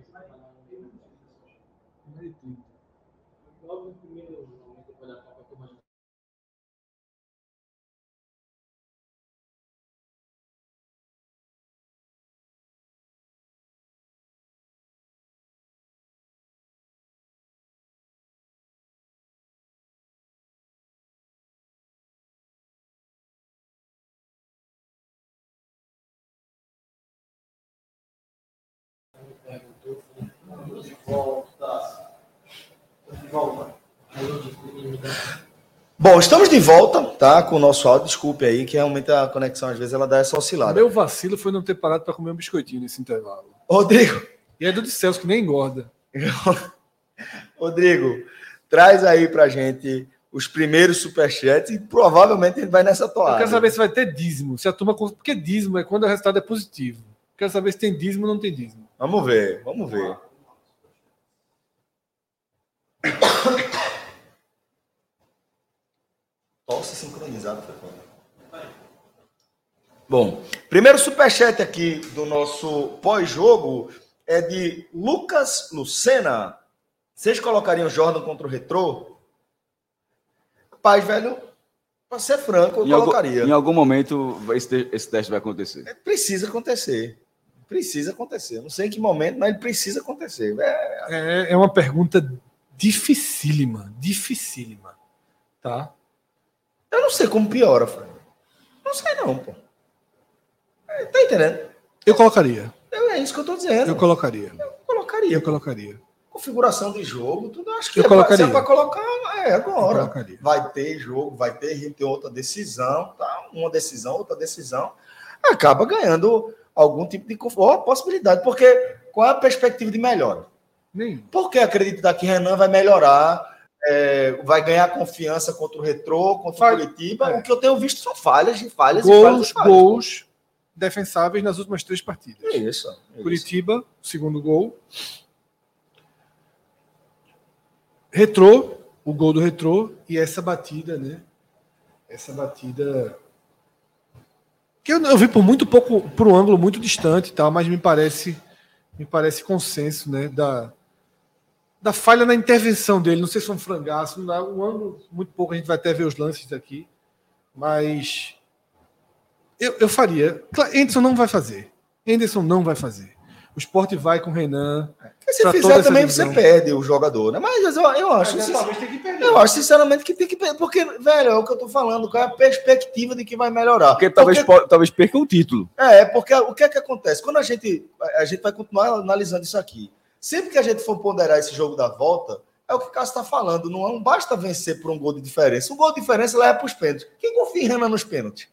Bom, estamos de volta, tá? Com o nosso áudio. Desculpe aí, que realmente a conexão às vezes ela dá essa oscilada. Meu vacilo foi não ter parado para comer um biscoitinho nesse intervalo. Rodrigo, E é do de Celso, que nem engorda. (laughs) Rodrigo, traz aí pra gente os primeiros superchats e provavelmente gente vai nessa Eu toada. quero saber se vai ter dízimo. Se a turma. Porque dízimo é quando o resultado é positivo. Quero saber se tem dízimo ou não tem dízimo. Vamos ver, vamos ver. Tosse sincronizado foi foda. Bom, primeiro superchat aqui do nosso pós-jogo é de Lucas Lucena. Vocês colocariam Jordan contra o Retrô? Rapaz, velho, pra ser franco, eu Em algum, colocaria. em algum momento vai- esse, esse teste vai acontecer. Precisa acontecer. Precisa acontecer. Não sei em que momento, mas ele precisa acontecer. É, É, é uma pergunta dificílima. Dificílima. Tá? Eu não sei como piora, Fred. Não sei não, pô. É, Tá entendendo? Eu colocaria. É isso que eu tô dizendo. Eu colocaria. colocaria. colocaria. Eu colocaria. Configuração de jogo, tudo eu acho que Eu é colocaria. pra, se é pra colocar, é Eu agora. Vai ter jogo, vai ter, gente tem outra decisão, tá? Uma decisão, outra decisão. Acaba ganhando algum tipo de ou possibilidade, porque qual é a perspectiva de melhora? Nem. Por que acreditar que Renan vai melhorar, é, vai ganhar confiança contra o Retrô, contra o Curitiba? é. O que eu tenho visto são falhas e falhas e falhas Gols, e falhas. gols defensáveis nas últimas três partidas. É Isso. é isso. Curitiba, segundo gol. Retrô, o gol do Retrô e essa batida, né? Essa batida que eu, eu vi por muito pouco, por um ângulo muito distante, e tal, mas me parece, me parece consenso, né? Da, da falha na intervenção dele. Não sei se foi um frangaço, não dá um ângulo muito pouco. A gente vai até ver os lances daqui, mas eu, eu faria. Anderson não vai fazer. Anderson não vai fazer. O esporte vai com o Renan. Porque se fizer também você perde o jogador, né? Mas eu, eu acho. Mas, sincer- talvez tenha que perder. Eu acho sinceramente que tem que perder. Porque, velho, é o que eu tô falando. Qual é a perspectiva de que vai melhorar? Porque talvez, po- talvez perca o título. É, porque o que é que acontece? Quando a gente. A gente vai continuar analisando isso aqui. Sempre que a gente for ponderar esse jogo da volta, é o que o Cássio está falando. Não basta vencer por um gol de diferença. Um gol de diferença leva para os pênaltis. Quem confia em Renan nos pênaltis?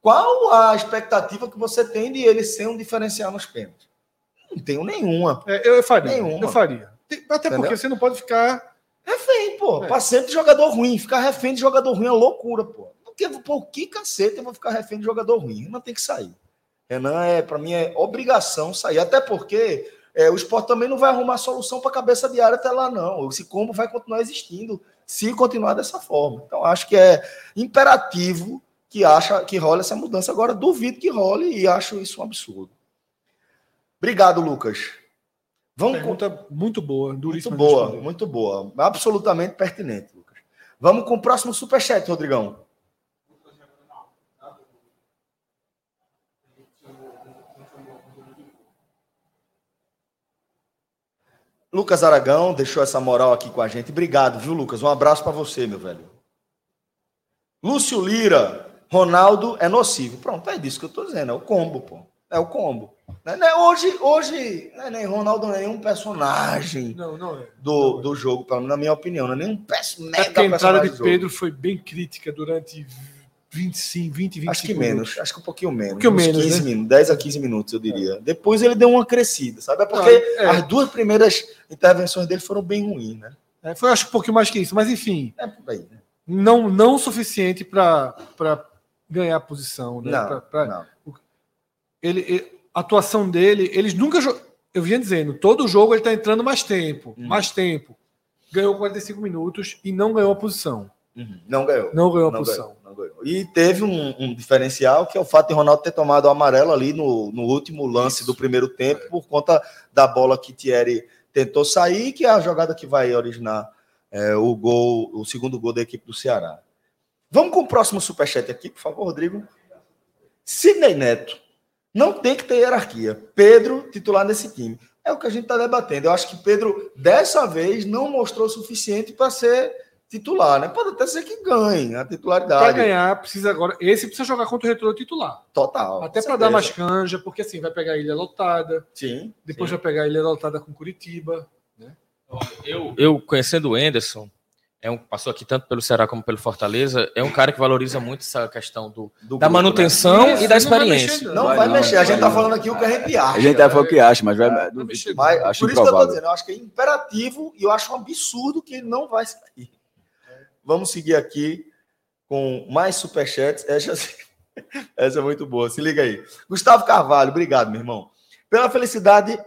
Qual a expectativa que você tem de ele ser um diferencial nos pênaltis? Não tenho nenhuma. É, eu, faria. Nenhuma. Eu faria. Até Entendeu? porque você não pode ficar. Refém, pô. É. Pra sempre de jogador ruim. Ficar refém de jogador ruim é loucura, pô. Porque, pô, que cacete eu vou ficar refém de jogador ruim? Renan tem que sair. Renan, é, pra mim, é obrigação sair. Até porque é, o esporte também não vai arrumar solução para cabeça de área até lá, não. Esse combo vai continuar existindo se continuar dessa forma. Então, acho que é imperativo que acha que role essa mudança. Agora, duvido que role e acho isso um absurdo. Obrigado, Lucas. Vamos com- Pergunta muito boa, muito duríssima. de boa, muito boa. Absolutamente pertinente, Lucas. Vamos com o próximo superchat, Rodrigão. Lucas Aragão deixou essa moral aqui com a gente. Obrigado, viu, Lucas? Um abraço para você, meu velho. Lúcio Lira, Ronaldo é nocivo. Pronto, é disso que eu tô dizendo. É o combo, pô. É o combo. Né, né, Hoje, hoje né, nem Ronaldo não é nenhum personagem Não, não é. do, do jogo, pelo menos na minha opinião. Não é nenhum peço, É mega porque a entrada de. Pedro foi bem crítica durante 25, 20, 25 Acho que menos, acho que um pouquinho menos. Um pouquinho menos, 15 né? minutos, 10 a 15 minutos, eu diria. Depois ele deu uma crescida, sabe? É porque é. as duas primeiras intervenções dele foram bem ruins, né? É, foi acho que um pouquinho mais que isso, mas enfim, É por aí, né? não não o suficiente para ganhar posição, né? Não, Pra- pra- não. ele, ele- a atuação dele, eles nunca jo- eu vinha dizendo, todo jogo ele tá entrando mais tempo, Hum. mais tempo. Ganhou 45 minutos e não ganhou a posição. Uhum. Não ganhou. Não ganhou a Não posição. ganhou, não ganhou. E teve um, um diferencial que é o fato de Ronaldo ter tomado o amarelo ali no, no último lance Isso. do primeiro tempo, por conta da bola que Thierry tentou sair, que é a jogada que vai originar é, o gol, o segundo gol da equipe do Ceará. Vamos com o próximo superchat aqui, por favor, Rodrigo. Sidney Neto. Não tem que ter hierarquia. Pedro, titular nesse time. É o que a gente está debatendo. Eu acho que Pedro, dessa vez, não mostrou o suficiente para ser titular, né? Pode até ser que ganhe a Para titularidade. ganhar, precisa agora. Esse precisa jogar contra o retrô titular. Total. Até para dar mais canja, porque assim, vai pegar a ilha lotada, Sim. depois sim. vai pegar a ilha lotada com Curitiba. Eu, eu conhecendo o Enderson, é um, passou aqui tanto pelo Ceará como pelo Fortaleza, é um cara que valoriza muito essa questão do, Do da grupo, manutenção Isso, e da não vai experiência. mexer, né? Não Vai não, mexer. A gente tá não. falando aqui o que a gente acha. A gente vai falar o que acha, mas vai. vai duvido. mexer. Mas, acho por isso que eu tô improvável. dizendo, eu acho que é imperativo e eu acho um absurdo que ele não vai sair. Vamos seguir aqui com mais superchats. Essa, (laughs) essa é muito boa. Se liga aí. Gustavo Carvalho, obrigado, meu irmão. Pela felicidade,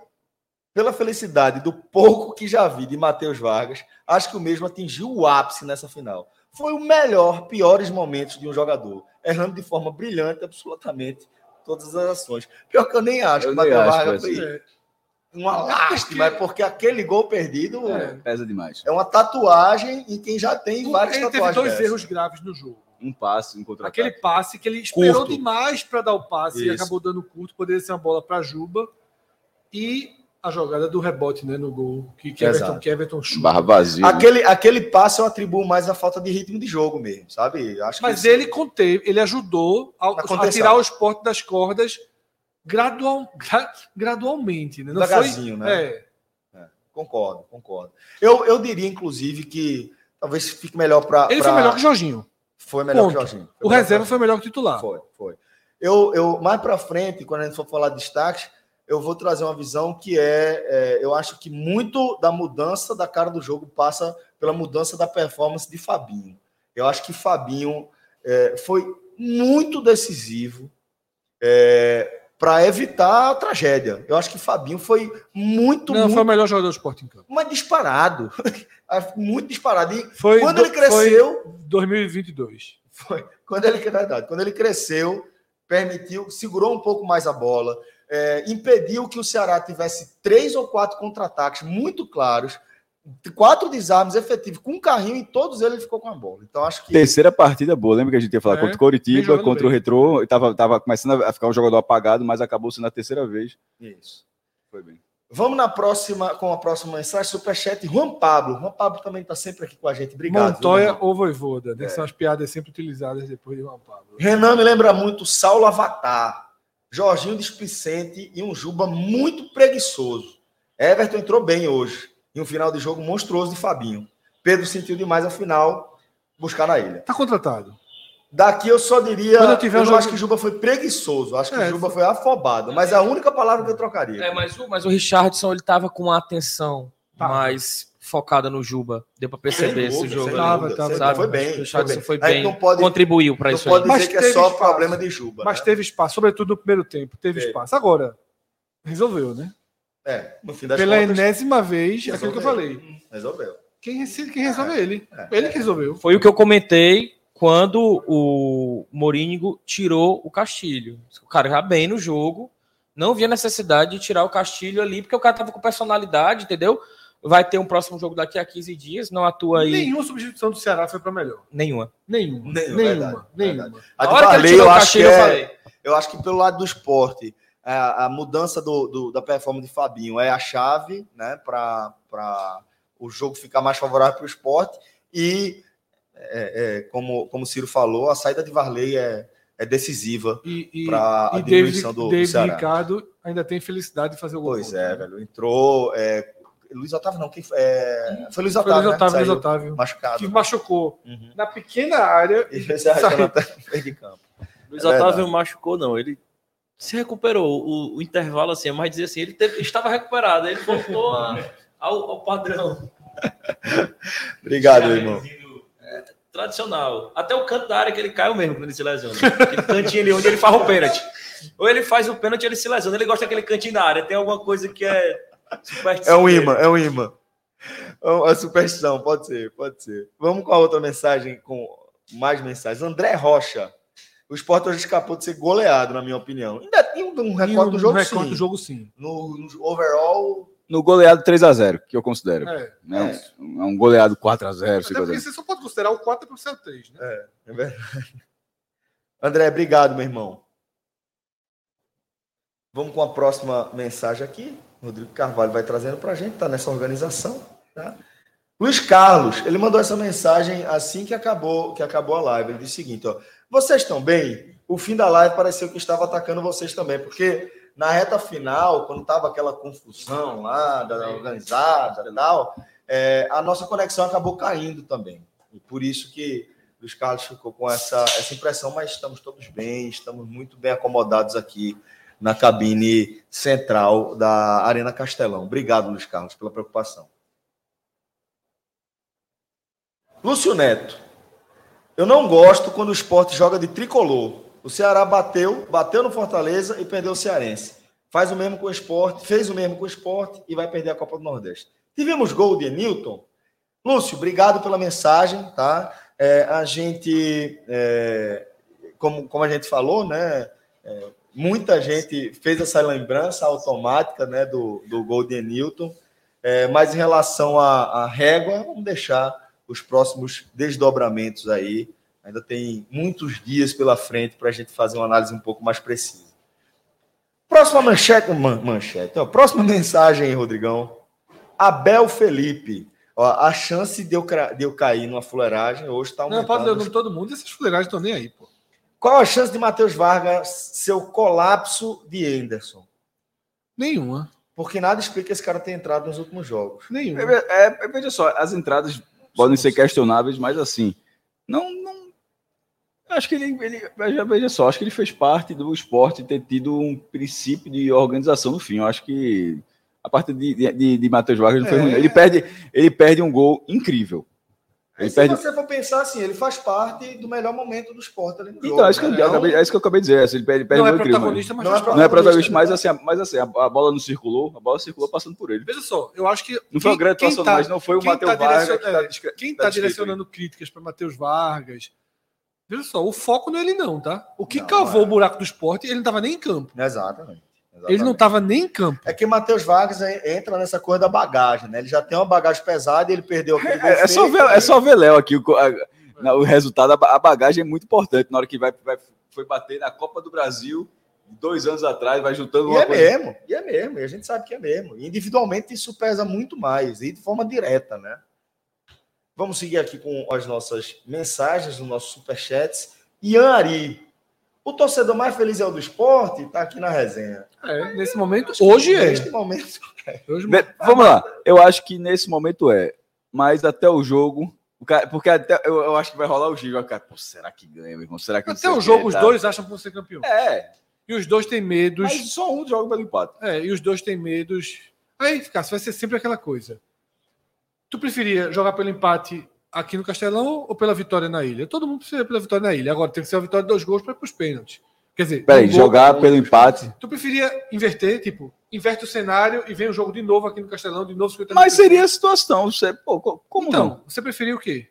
pela felicidade do pouco que já vi de Matheus Vargas, acho que o mesmo atingiu o ápice nessa final. Foi o melhor, piores momentos de um jogador, errando de forma brilhante absolutamente todas as ações. Pior que eu nem acho Eu que o Matheus Vargas foi uma lástima, é porque aquele gol perdido é, Pesa demais. uma tatuagem em quem já tem várias ele teve tatuagens. dois dessas. erros graves no jogo. Um passe, um contra Aquele passe que ele esperou Curto. demais para dar o passe e Isso. acabou dando curto, poderia ser uma bola para Juba. E a jogada do rebote né, no gol, que, que, Everton, que Everton chuta. Barra vazia. Aquele, aquele passe eu atribuo mais à falta de ritmo de jogo mesmo, sabe? Acho Mas ele conteve, ele ajudou a, a tirar o esporte das cordas gradual, gra- gradualmente. Né? Não foi, Devagarzinho, né? É. É. concordo, concordo. Eu, eu diria, inclusive, que talvez fique melhor para. Ele pra... foi melhor que Jorginho. Foi melhor Ponto. que Jorginho. Foi O reserva foi melhor que o titular. Foi, foi. Eu, eu, mais para frente, quando a gente for falar de destaques, eu vou trazer uma visão que é, é, eu acho que muito da mudança da cara do jogo passa pela mudança da performance de Fabinho. Eu acho que Fabinho é, foi muito decisivo para evitar a tragédia. Eu acho que Fabinho foi muito, Não, muito foi o melhor jogador do esporte em campo. mas disparado. (laughs) muito disparado. E Foi quando do- ele cresceu, 2022. foi quando ele, verdade, quando ele cresceu, permitiu, segurou um pouco mais a bola, é, impediu que o Ceará tivesse três ou quatro contra-ataques muito claros, quatro desarmes efetivos, com um carrinho e todos eles ele ficou com a bola. Então acho que Terceira partida boa. Lembra que a gente ia falar É, contra o Coritiba, contra o bem. Retrô. e Tava, tava começando a ficar um jogador apagado, mas acabou sendo a terceira vez. isso. Foi bem. Vamos na próxima, com a próxima mensagem, superchat, Juan Pablo. Juan Pablo também está sempre aqui com a gente. Obrigado. viu, Montoya irmão? ou Voivoda. né? É. São as piadas sempre utilizadas depois de Juan Pablo. Renan me lembra muito Saulo Avatar, Jorginho displicente e um Juba muito preguiçoso. Everton entrou bem hoje. E um final de jogo monstruoso de Fabinho. Pedro sentiu demais ao final buscar na ilha. Tá contratado. Daqui eu só diria. Quando eu Eu, tiver não jogo- acho que Juba foi preguiçoso. eu Acho que É, Juba foi afobado. Mas é a única palavra que eu trocaria. É, mas, o, mas o Richardson ele tava com uma atenção Tava. mais focada no Juba. Deu pra Sem perceber esse dúvida, jogo. Tava, tava, sabe? Foi bem. O Foi Richardson bem. foi A gente bem. pode, Contribuiu para não isso pode aí. dizer Mas que é só espaço. problema de Juba. Mas né? teve espaço, sobretudo no primeiro tempo. Teve Teve. espaço. Agora, resolveu, né? É, no fim das Pela contas, enésima vez, aquilo que eu falei. Resolveu. Quem, rece- quem resolve é ele. É. Ele que resolveu. Foi o que eu comentei quando o Morínigo tirou o Castilho. O cara já bem no jogo, não via necessidade de tirar o Castilho ali, porque o cara tava com personalidade, entendeu? Vai ter um próximo jogo daqui a 15 dias, não atua aí Nenhuma substituição do Ceará foi para melhor. nenhuma. Nenhuma. Nenhuma, Nenhuma. verdade, nenhuma. A Na de hora que ele tirou eu o acho que Castilho, eu é, falei. eu acho que pelo lado do esporte, a, a mudança do, do- da performance de Fabinho é a chave, né, para o jogo ficar mais favorável para o esporte. E, é, é, como, como o Ciro falou, a saída de Varley é, é decisiva para a e David, diminuição do, do David Ceará. Ricardo ainda tem felicidade de fazer o gol. Pois é, né? velho. Entrou. É, Luiz Otávio, não. Quem, foi? é, foi Luiz Foi Otávio. Luiz Otávio, né, Luiz Otávio. Machucado. Que machucou Uhum. na pequena área. E fez meio de campo. Luiz É Otávio verdade. machucou, não. Ele se recuperou. O, o intervalo, assim, é mais dizer assim, ele teve- estava recuperado. Ele voltou a- ao, ao padrão Obrigado, irmão. tradicional. Até o canto da área que ele caiu mesmo quando ele se lesiona. Aquele cantinho ali onde ele faz o pênalti. Ou ele faz o pênalti ele se lesiona. Ele gosta daquele cantinho da área. Tem alguma coisa que é É superstição. um dele. imã, é um imã. É uma superstição, pode ser, pode ser. Vamos com a outra mensagem, com mais mensagens. André Rocha. O Sport hoje escapou de ser goleado, na minha opinião. Ainda tem um, um recorde do jogo, recorde sim. do jogo, sim. No, no overall, No goleado 3x0, que eu considero. É. né? Um, é um goleado 4x0, Até porque 5x0. você só pode considerar o 4 para o 3, né? é verdade. André, obrigado, meu irmão. Vamos com a próxima mensagem aqui. Rodrigo Carvalho vai trazendo para a gente, está nessa organização. Tá? Luiz Carlos, ele mandou essa mensagem assim que acabou, que acabou a live. Ele disse o seguinte: ó, vocês estão bem? O fim da live pareceu que estava atacando vocês também, porque na reta final, quando estava aquela confusão lá, da organizada e tal, é, a nossa conexão acabou caindo também. E por isso que Luiz Carlos ficou com essa, essa impressão, mas estamos todos bem, estamos muito bem acomodados aqui na cabine central da Arena Castelão. Obrigado, Luiz Carlos, pela preocupação. Lúcio Neto. Eu não gosto quando o esporte joga de tricolor. O Ceará bateu, bateu no Fortaleza e perdeu o Cearense. Faz o mesmo com o esporte, fez o mesmo com o esporte e vai perder a Copa do Nordeste. Tivemos gol de Newton. Lúcio, obrigado pela mensagem, tá? É, a gente, é, como, como a gente falou, né? é, muita gente fez essa lembrança automática, né? Do, do gol de Newton. É, mas em relação à, régua, vamos deixar os próximos desdobramentos aí. Ainda tem muitos dias pela frente para a gente fazer uma análise um pouco mais precisa. Próxima manchete, man- manchete. Ó, próxima (laughs) mensagem aí, Rodrigão. Abel Felipe. Ó, a chance de eu, de eu cair numa fuleiragem hoje está Não, aumentando. pode ler o nome de todo mundo, essas fuleiragens estão nem aí, pô. Qual a chance de Matheus Vargas ser o colapso de Anderson? Nenhuma. Porque nada explica esse cara ter entrado nos últimos jogos. Nenhum. É, é, veja só, as entradas podem ser questionáveis, mas assim, não, não acho que ele, ele veja, veja só, acho que ele fez parte do esporte ter tido um princípio de organização no fim. Eu acho que a parte de, de, de Matheus Vargas não foi É. ruim. Ele perde, ele perde um gol incrível. Ele se perde. você for pensar assim, ele faz parte do melhor momento do esporte ali no jogo. Então, é isso que, eu, né? acabei, é isso que eu acabei de dizer. assim, Ele perde, perde Não é protagonista, mas Não é parte. Não é protagonista, né? mas assim, a, mas assim, a, a bola não circulou, a bola circulou passando por ele. Veja só, eu acho que. Não foi uma grande atuação, tá- mas não foi o quem Matheus tá Vargas que tá é, discre- Quem tá está descrito direcionando críticas para Matheus Vargas. Veja só, o foco não é ele, não, tá? O que Não, cavou é. o buraco do esporte, ele não estava nem em campo. Exatamente. Ele não exatamente. estava nem em campo. É que Matheus Vargas en- entra nessa coisa da bagagem, né? Ele já tem uma bagagem pesada e ele perdeu aquele É, é só ver, né? é só ver Léo aqui. O, a- o resultado, a ba- a bagagem é muito importante. Na hora que vai, vai foi bater na Copa do Brasil, dois anos atrás, vai juntando E uma é coisa. mesmo, e é mesmo, e a gente sabe que é mesmo. E individualmente isso pesa muito mais, e de forma direta, né? Vamos seguir aqui com as nossas mensagens, os nossos superchats. Ian Ari, o torcedor mais feliz é o do esporte, tá aqui na resenha. É, nesse momento, hoje é. Neste momento, Hoje, Be- Vamos lá. Eu acho que nesse momento é. Mas até o jogo. porque até, eu, eu acho que vai rolar o giro. ó, Cara, pô, será que ganha, meu irmão? Será que até o jogo, os tá? dois acham que vão ser campeão. É, E os dois têm medos. mas só um joga pelo empate. É, e os dois têm medos. Aí, Cássio, vai ser sempre aquela coisa. Tu preferia jogar pelo empate aqui no Castelão ou pela vitória na ilha? Todo mundo precisa pela vitória na ilha. Agora tem que ser a vitória de dois gols para ir para os pênaltis. Quer dizer, Peraí, um gol- jogar pelo empate. Tu preferia inverter, tipo, inverte o cenário e vem o jogo de novo aqui no Castelão, de novo 50 Mas seria a situação. Você, pô, co- como Então, não? você preferia o quê?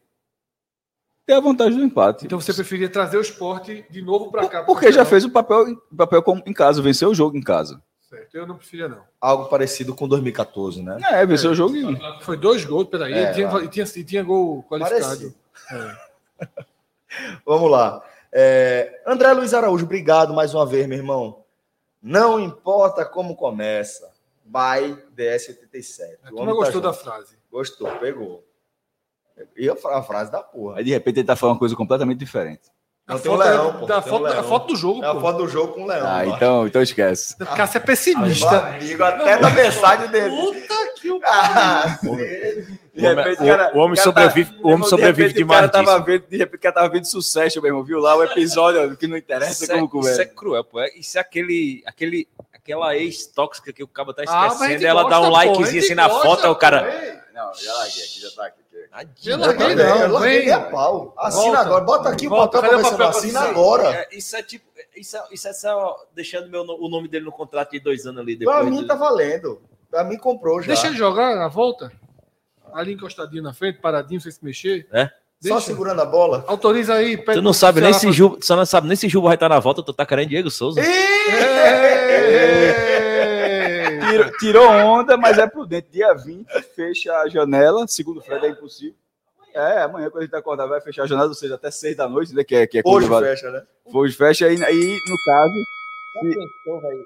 Ter a vantagem do empate. Então você preferia trazer o esporte de novo para cá? Porque já fez o papel, papel como em casa, venceu o jogo em casa. Certo, eu não preferia, não. algo parecido com 2014, né? É, venceu o jogo e. Foi dois gols, peraí. É, e, tinha, e, tinha, e tinha gol qualificado. É. (laughs) Vamos lá. É, André Luiz Araújo, obrigado mais uma vez, meu irmão. Não importa como começa. By DS87. A O turma homem tá gostou da frase. Gostou, pegou. E a frase da porra. Aí de repente ele tá falando uma coisa completamente diferente. A Não, tem um foto, é- leão, pô, da tem um foto, a foto do jogo, É a pô. foto do jogo com o Leão. Ah, então, então esquece. O Cássio é Meu pessimista. amigo, até na mensagem dele. Puta que o Ah, De repente, cara- o homem cara sobrevive, tá- o homem de sobrevive repente, o cara demais. tava disso. vendo, de repente o cara tava vendo sucesso, meu irmão. Viu lá o episódio que não interessa Isso é, como isso é cruel, pô. É- Isso é aquele, aquele, aquela ex-tóxica que o cabo tá Ah, a esquecendo. gente ela dá gosta, um pô, a likezinho assim na foto, o cara. Não, já larguei aqui, já tá aqui. Eu eu larguei, não, eu larguei a pau. Assina Volta. agora. Bota aqui Volta, o papel pra o ver pra assina agora. É, isso é tipo. Isso é, isso é só deixando meu, o nome dele no contrato de dois anos ali Pra depois. mim do- tá valendo. Pra mim comprou já. Deixa ele jogar na volta. Ali encostadinho na frente, paradinho, sem se mexer. É? Só Deixa. segurando a bola. Autoriza aí. pede Tu não sabe nem se Juba, tu só não sabe nem se Juba vai estar na volta, tu tá querendo Diego Souza. Ei! Tirou, tirou onda, mas é prudente. Dia 20, fecha a janela. Segundo o Fred, é impossível. É, amanhã, quando a gente acordar, vai fechar a janela, ou seja, até 6 da noite, né? Que é, que é Hoje fecha, né? Hoje fecha. Aí, aí, no caso,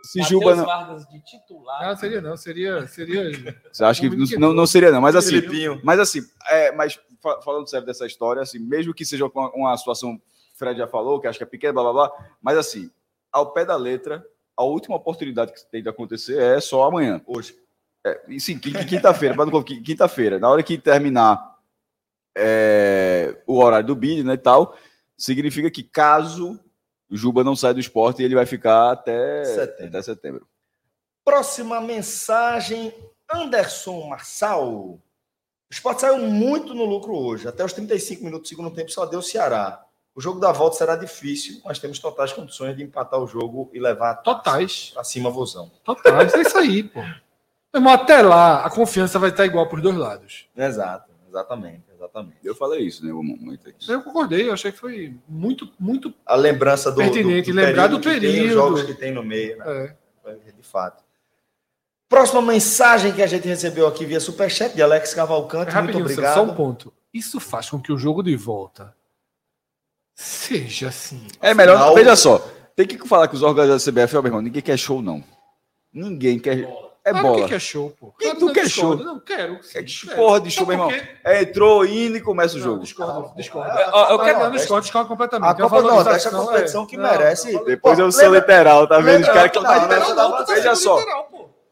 se Juba não. Vargas de titular. Não, seria não. Seria. seria... Você acha que não, não seria, não. Mas assim, Filipinho. mas assim, é, mas fa- falando sério dessa história, assim, mesmo que seja uma, uma situação, o Fred já falou, que acho que é pequena, blá blá blá, mas assim, ao pé da letra, a última oportunidade que tem de acontecer é só amanhã. Hoje. É, sim, quin- quinta-feira, quinta-feira, na hora que terminar é, o horário do bid, né, e tal, significa que caso o Juba não saia do esporte, ele vai ficar até Setembro. até setembro. Próxima mensagem, Anderson Marçal. O Sport saiu muito no lucro hoje. Até os 35 minutos do segundo tempo só deu o Ceará. O jogo da volta será difícil, mas temos totais condições de empatar o jogo e levar Totais. para cima vozão. Totais. É isso aí, pô. Meu irmão, até lá, a confiança vai estar igual para os dois lados. Exato, exatamente, exatamente. Eu falei isso, né? momento aí. Eu concordei, eu achei que foi muito, muito. A lembrança do, Pertinente, lembrar do que tem, os período. jogos que tem no meio, né? É. De fato. Próxima mensagem que a gente recebeu aqui via Superchat de Alex Cavalcante. Muito Rapidinho, obrigado. só um ponto. Isso faz com que o jogo de volta seja assim. É melhor, Final- veja só, tem que falar que os organizadores da CBF, ó, meu irmão, ninguém quer show, não. Ninguém quer. É Claro bola. que quer show, pô. Quem Claro tu não quer discordo, show? Não, quero. sim, É que quero. porra de show, Sabe meu irmão. É, entrou, indo e começa o Não, jogo. discordo, discordo. É, Ó, eu a quero- Não, discordo, discordo completamente. A Copa Nordeste é a valorização, competição que Não, merece. não, Depois Pô, eu sou lembra- literal, tá vendo? Os caras que. não, não, não, não, não, tá veja só.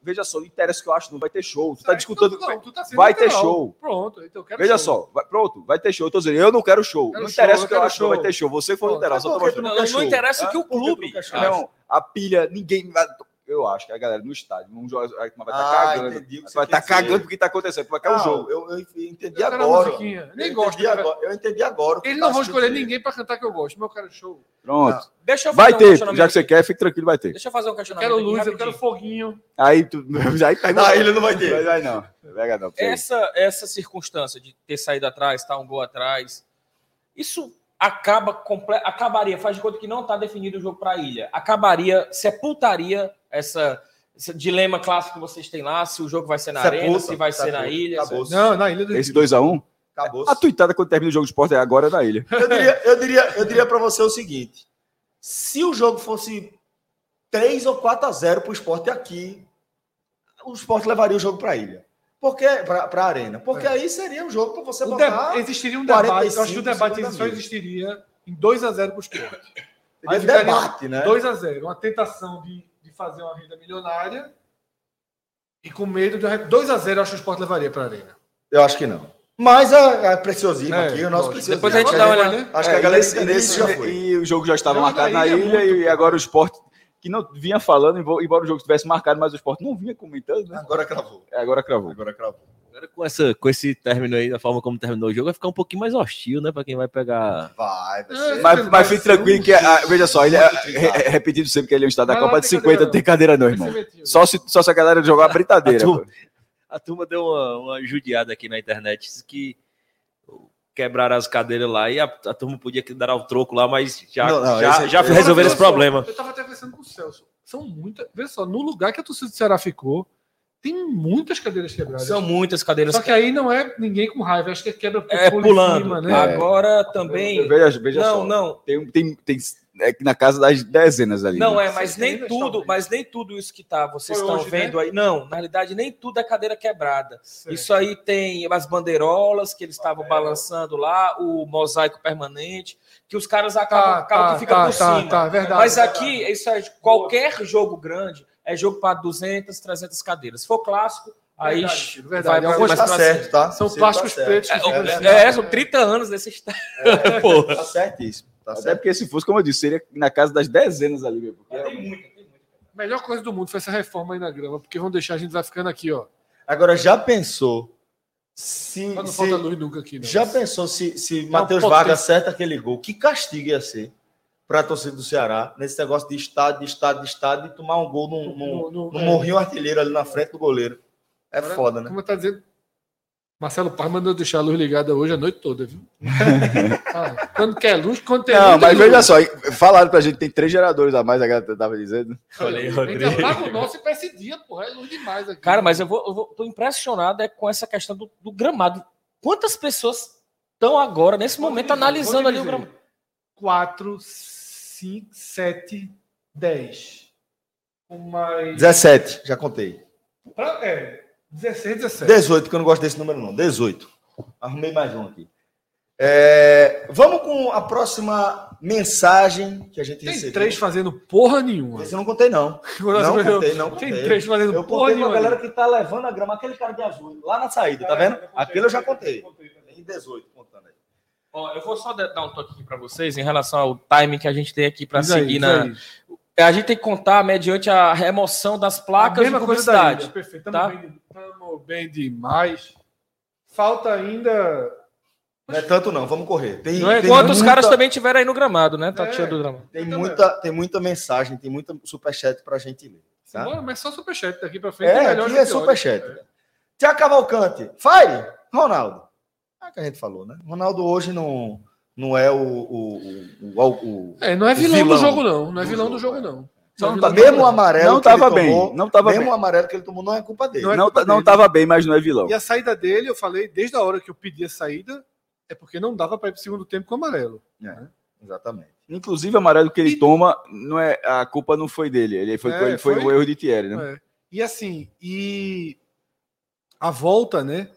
Veja só, não interessa o que eu acho, não vai ter show. Tu tá disputando. Não, tu tá vai ter show. Pronto, então eu quero Veja show. só, vai- pronto, vai ter show. Eu tô dizendo, eu não quero show. Quero não show, interessa eu o que eu acho, não vai show. ter show. Você foi literal, só tô mostrando. Não, não show? interessa o que o clube. não show? Não, a pilha, ninguém. Vai- Eu acho que a galera no estádio não joga, vai estar Ah, cagando. Vai estar dizer. cagando porque tá acontecendo, porque é o Não, jogo. Eu, eu entendi Eu quero a agora. musiquinha. Nem eu gosto. entendi cara. agora. Eu entendi agora. Eles tá não vão se escolher dizer. ninguém pra cantar que eu gosto, mas eu quero show. Pronto. Deixa eu Vai fazer um ter, questionamento já que você aqui. quer, fique tranquilo, vai ter. Deixa eu fazer um Eu questionamento. quero aqui luz, eu quero foguinho. Aí tu. (laughs) Aí tá Na ilha não vai ter. Vai, vai não. Vai não. Essa, essa circunstância de ter saído atrás, estar um gol atrás, isso acaba comple- acabaria, faz de conta que não está definido o jogo para a ilha. Acabaria, sepultaria essa, esse dilema clássico que vocês têm lá, se o jogo vai ser na Sepulta, arena, se vai ser na ilha. Acabou. Não, na Ilha do Esse Rio. 2x1? Acabou. A tuitada quando termina o jogo de esporte é agora na ilha. Eu diria, eu diria, eu diria para você o seguinte: se o jogo fosse 3 ou 4 a 0 para o esporte aqui, o esporte levaria o jogo para a ilha. Porque para a arena. Porque É. aí seria um jogo para você O botar. existiria um debate. Eu acho que o 45 debate só existiria em 2x0 para o esporte. Aí debate, né? 2x0. Uma tentação de, de fazer uma renda milionária. E com medo de. 2x0 eu acho que o esporte levaria para a arena. Eu acho que não. Mas a, a preciosismo É, aqui, o nosso preciosismo. Depois a gente dá uma a- olhada. Acho que É, a galera e entendeu nesse- já foi. E o jogo já estava marcado na ilha é ilha e agora o esporte, que não vinha falando, embo- embora o jogo tivesse marcado, mas o esporte não vinha comentando, né? Agora cravou. É, Agora cravou. Agora cravou. Agora com, essa, com esse término aí, da forma como terminou o jogo, vai ficar um pouquinho mais hostil, né? Pra quem vai pegar. Vai, vai É, ser. Mas, mas fique tranquilo que, ah, veja só, ele, é, trincado. é- repetindo sempre que ele é um estado da Copa de tem 50, cadeira, não tem cadeira não, irmão. Só se, só se a galera jogar uma (laughs) britadeira. A turma-. A turma deu uma, uma judiada aqui na internet, disse que quebraram as cadeiras lá e a, a turma podia que dar o troco lá, mas já, Não, não, já, esse- já esse- resolveram esse problema. Eu tava até conversando com o Celso. São muitas. Veja só, no lugar que a torcida do Ceará ficou, tem muitas cadeiras quebradas. São muitas cadeiras. Só que aí não é ninguém com raiva, acho que quebra É, pula em pulando. cima, né? Agora também. Veja, veja Não, só. não. Tem, tem, tem é na casa das dezenas ali. Não né? é, mas nem tudo, mas nem tudo isso que tá, vocês Foi estão hoje, né? vendo aí. Não, na realidade, nem tudo é cadeira quebrada. Certo. Isso aí tem as bandeirolas que eles estavam balançando lá, o mosaico permanente, que os caras acabam, Tá, acabam tá, que fica tá, por tá, cima. tá, verdade. Mas verdade. aqui, isso é qualquer jogo grande é jogo para 200, 300 cadeiras. Se for clássico, aí Verdade, verdade. vai Alguns mais Tá pra certo, tá? São Ciro plásticos tá pretos É, é, assim. É, são 30 anos desse (laughs) estado. Porra. Tá certíssimo. Tá Até certo. porque se fosse, como eu disse, seria na casa das dezenas ali, meu. Porque Tem muita, tem muita. A melhor coisa do mundo foi essa reforma aí na grama, porque vão deixar a gente vai ficando aqui, ó. Agora, já pensou se. Mas não se- falta luz nunca aqui, não. já pensou se, se Matheus Vargas ter. acerta aquele gol? Que castigo ia ser para a torcida do Ceará nesse negócio de estádio, de estádio, de estádio e tomar um gol num, num, No- no- num é. morrinho artilheiro ali na frente do goleiro? É Agora, foda, né? Como tá dizendo, Marcelo Paz mandou deixar a luz ligada hoje a noite toda, viu? (laughs) Ah, quando quer luz, quando tem Não, luz, mas veja luz. só, falaram pra gente que tem três geradores a mais, a galera tava dizendo. A gente Rodrigo. apaga o nosso e pra esse dia, porra, é luz demais aqui. Cara, mas eu vou, eu vou tô impressionado é com essa questão do, do gramado. Quantas pessoas estão agora, nesse Vou momento, dizer, analisando ali o gramado? 4, 5, 7, 10. Com mais. 17, já contei. Pra- É, 16, 17. 18, porque eu não gosto desse número, não. 18. Arrumei mais um aqui. É, vamos com a próxima mensagem que a gente Tem recebeu. três fazendo porra nenhuma. Esse eu não contei, não. (laughs) Não contei, não Tem contei. três fazendo Eu porra contei com a nenhuma. galera que tá levando a grama, aquele cara de azul, lá na saída, tá vendo? Aquele eu já contei. Tem 18 contando aí. Ó, eu vou só dar um toque aqui para vocês em relação ao timing que a gente tem aqui para aí, seguir diz na. Aí. A gente tem que contar mediante a remoção das placas A de mesma coisa da publicidade. Perfeito. tá? Estamos bem, tamo bem demais. Falta ainda. Não é tanto não, vamos correr. Tem, Não é tem Quantos muita, caras também tiveram aí no gramado, né? Tá É. tirando do gramado. Tem muita, tem muita mensagem, tem muita superchat pra gente ler. Tá? Bora, mas só superchat daqui pra frente. É, melhor aqui é superchat. Tiago Cavalcante, Fire, Ronaldo. É o que a gente falou, né? Ronaldo hoje não, não é o, o, o, o, o- É, não é O vilão, vilão do jogo, não. Não é vilão do jogo, é. não. Só Não não é tá, mesmo o amarelo Não que ele tava bem, tomou, não tava mesmo bem. o amarelo que ele tomou não é culpa dele. Não é Não, culpa não dele. tava bem, mas não é vilão. E a saída dele, eu falei, desde a hora que eu pedi a saída, é porque não dava para ir pro segundo tempo com o amarelo. Exatamente. Inclusive, o amarelo que ele E- toma, não é, a culpa não foi dele. Ele foi, É, ele foi, foi- o erro de Thierry, né? É. E assim, e a volta, né?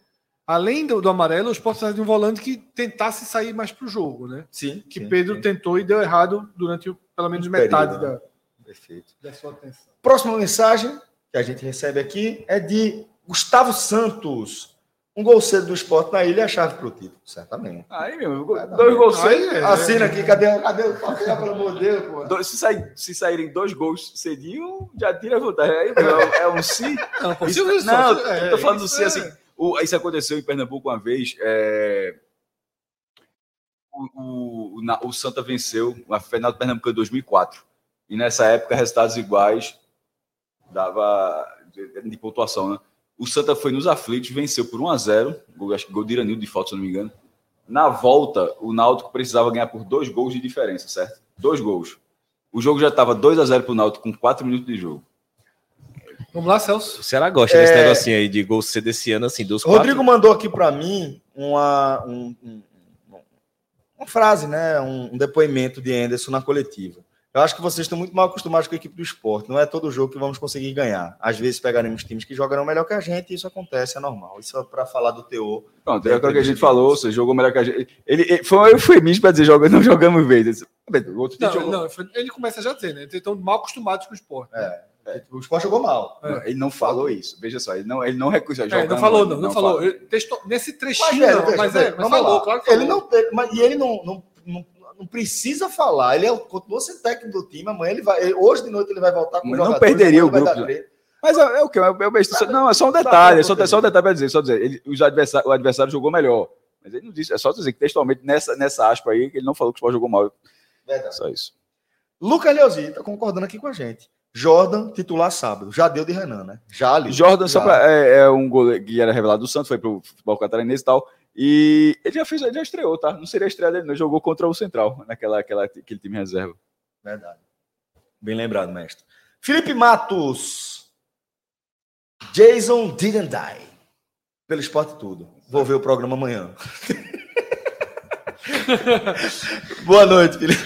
Além do, do amarelo, o Sport precisava de um volante que tentasse sair mais pro jogo, né? Sim. Que sim, Pedro sim. tentou e deu errado durante o- pelo menos Um metade período, da, Perfeito. da sua atenção. Próxima mensagem que a gente recebe aqui é de Gustavo Santos. Um gol cedo do esporte na ilha é a chave para o título, certamente. Aí, meu, dois gols Aí, cedinho. é. Assina aqui, cadê, cadê o papel, pelo amor de Deus, pô? Dois- Se, sair, se saírem dois gols cedinho, já tira a vantagem. Aí, meu, é, é um sim. Não, Isso- se- não, é, eu tô falando do isso sim, é- assim. O- isso aconteceu em Pernambuco uma vez. é, o, o, na- o Santa venceu a final do Pernambuco em 2004. E nessa época, resultados iguais dava de, de pontuação, né? O Santa foi nos aflitos, venceu por 1 a 0 gol, acho que gol de Iranildo de falta, se não me engano. Na volta, o Náutico precisava ganhar por dois gols de diferença, certo? Dois gols. O jogo já estava 2 a 0 para o Náutico com 4 minutos de jogo. Vamos lá, Celso. O Ceará gosta desse negocinho aí de gol cedo desse ano, assim, dos quatro. Rodrigo mandou aqui para mim uma, um- um- uma frase, né? Um, um depoimento de Anderson na coletiva. Eu acho que vocês estão muito mal acostumados com a equipe do esporte. Não é todo jogo que vamos conseguir ganhar. Às vezes pegaremos times que jogarão melhor que a gente e isso acontece, é normal. Isso é para falar do teor. Pronto, é aquilo que a gente falou, você jogou melhor que a gente. Ele, ele- foi um eufemismo para dizer joga, não jogamos vezes. O outro time Não, jogou- não, ele começa já a dizer, né? Eles estão mal acostumados com o esporte. É, O esporte jogou mal. Não, Ele não falou isso. Veja só, ele não, ele não recusou. É, não falou, não, não, falou. Ele testou- nesse Mas, trechinho, velho, não, veja, mas, veja, é, mas falou, lá. claro que falou. Ele não teve, mas, e ele não, não, não, não precisa falar. Ele é, continua sendo técnico do time. Amanhã ele vai. ele- hoje de noite ele vai voltar com Não jogadores, perderia o grupo, treta. Mas é, é o que? É, é o besta- não, é só um detalhe. É só, é só um detalhe para dizer. Só dizer ele, os adversários, o adversário jogou melhor. Mas ele não disse. É só dizer que textualmente nessa, nessa aspa aí, que ele não falou que o Sport jogou mal. Verdade. Só isso. Lucas Leozzi tá concordando aqui com a gente. Jordan, titular sábado. Já deu de Renan, né? Já ali. Jordan só Já. pra, é, é um goleiro que era revelado do Santos, foi pro futebol catarinense e tal. E ele já fez, ele já estreou, tá? Não seria a estreia dele, não. Ele jogou contra o Central, naquela aquela, aquele time reserva. Verdade. Bem lembrado, mestre. Felipe Matos. Jason didn't die. Pelo esporte tudo. Vou ver o programa amanhã. (laughs) Boa noite, Felipe.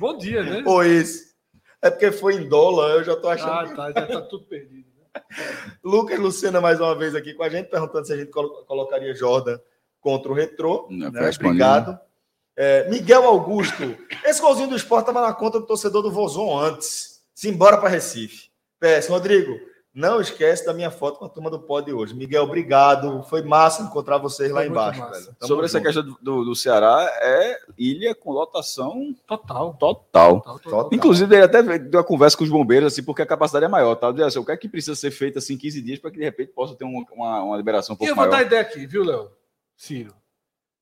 Bom dia, né? Ou isso. É porque foi em dólar, eu já tô achando. Ah, tá, já tá tudo perdido. né? (laughs) Lucas Lucena mais uma vez aqui com a gente, perguntando se a gente colo- colocaria Jordan contra o Retrô. Não, né? Obrigado. É, Miguel Augusto. Esse golzinho do esporte estava na conta do torcedor do Vozon antes. Simbora para Recife. PS, Rodrigo, não esquece da minha foto com a turma do pod hoje. Miguel, obrigado. Foi massa encontrar vocês lá Foi embaixo. Sobre essa junto. questão do, do, Ceará, é ilha com lotação Total. total. total, total. Total. Inclusive, ele até deu uma conversa com os bombeiros, assim, porque a capacidade é maior, tá? Assim, o que é que precisa ser feito assim 15 dias para que de repente possa ter uma, uma, uma liberação um E pouco eu vou dar maior? ideia aqui, viu, Léo? Ciro.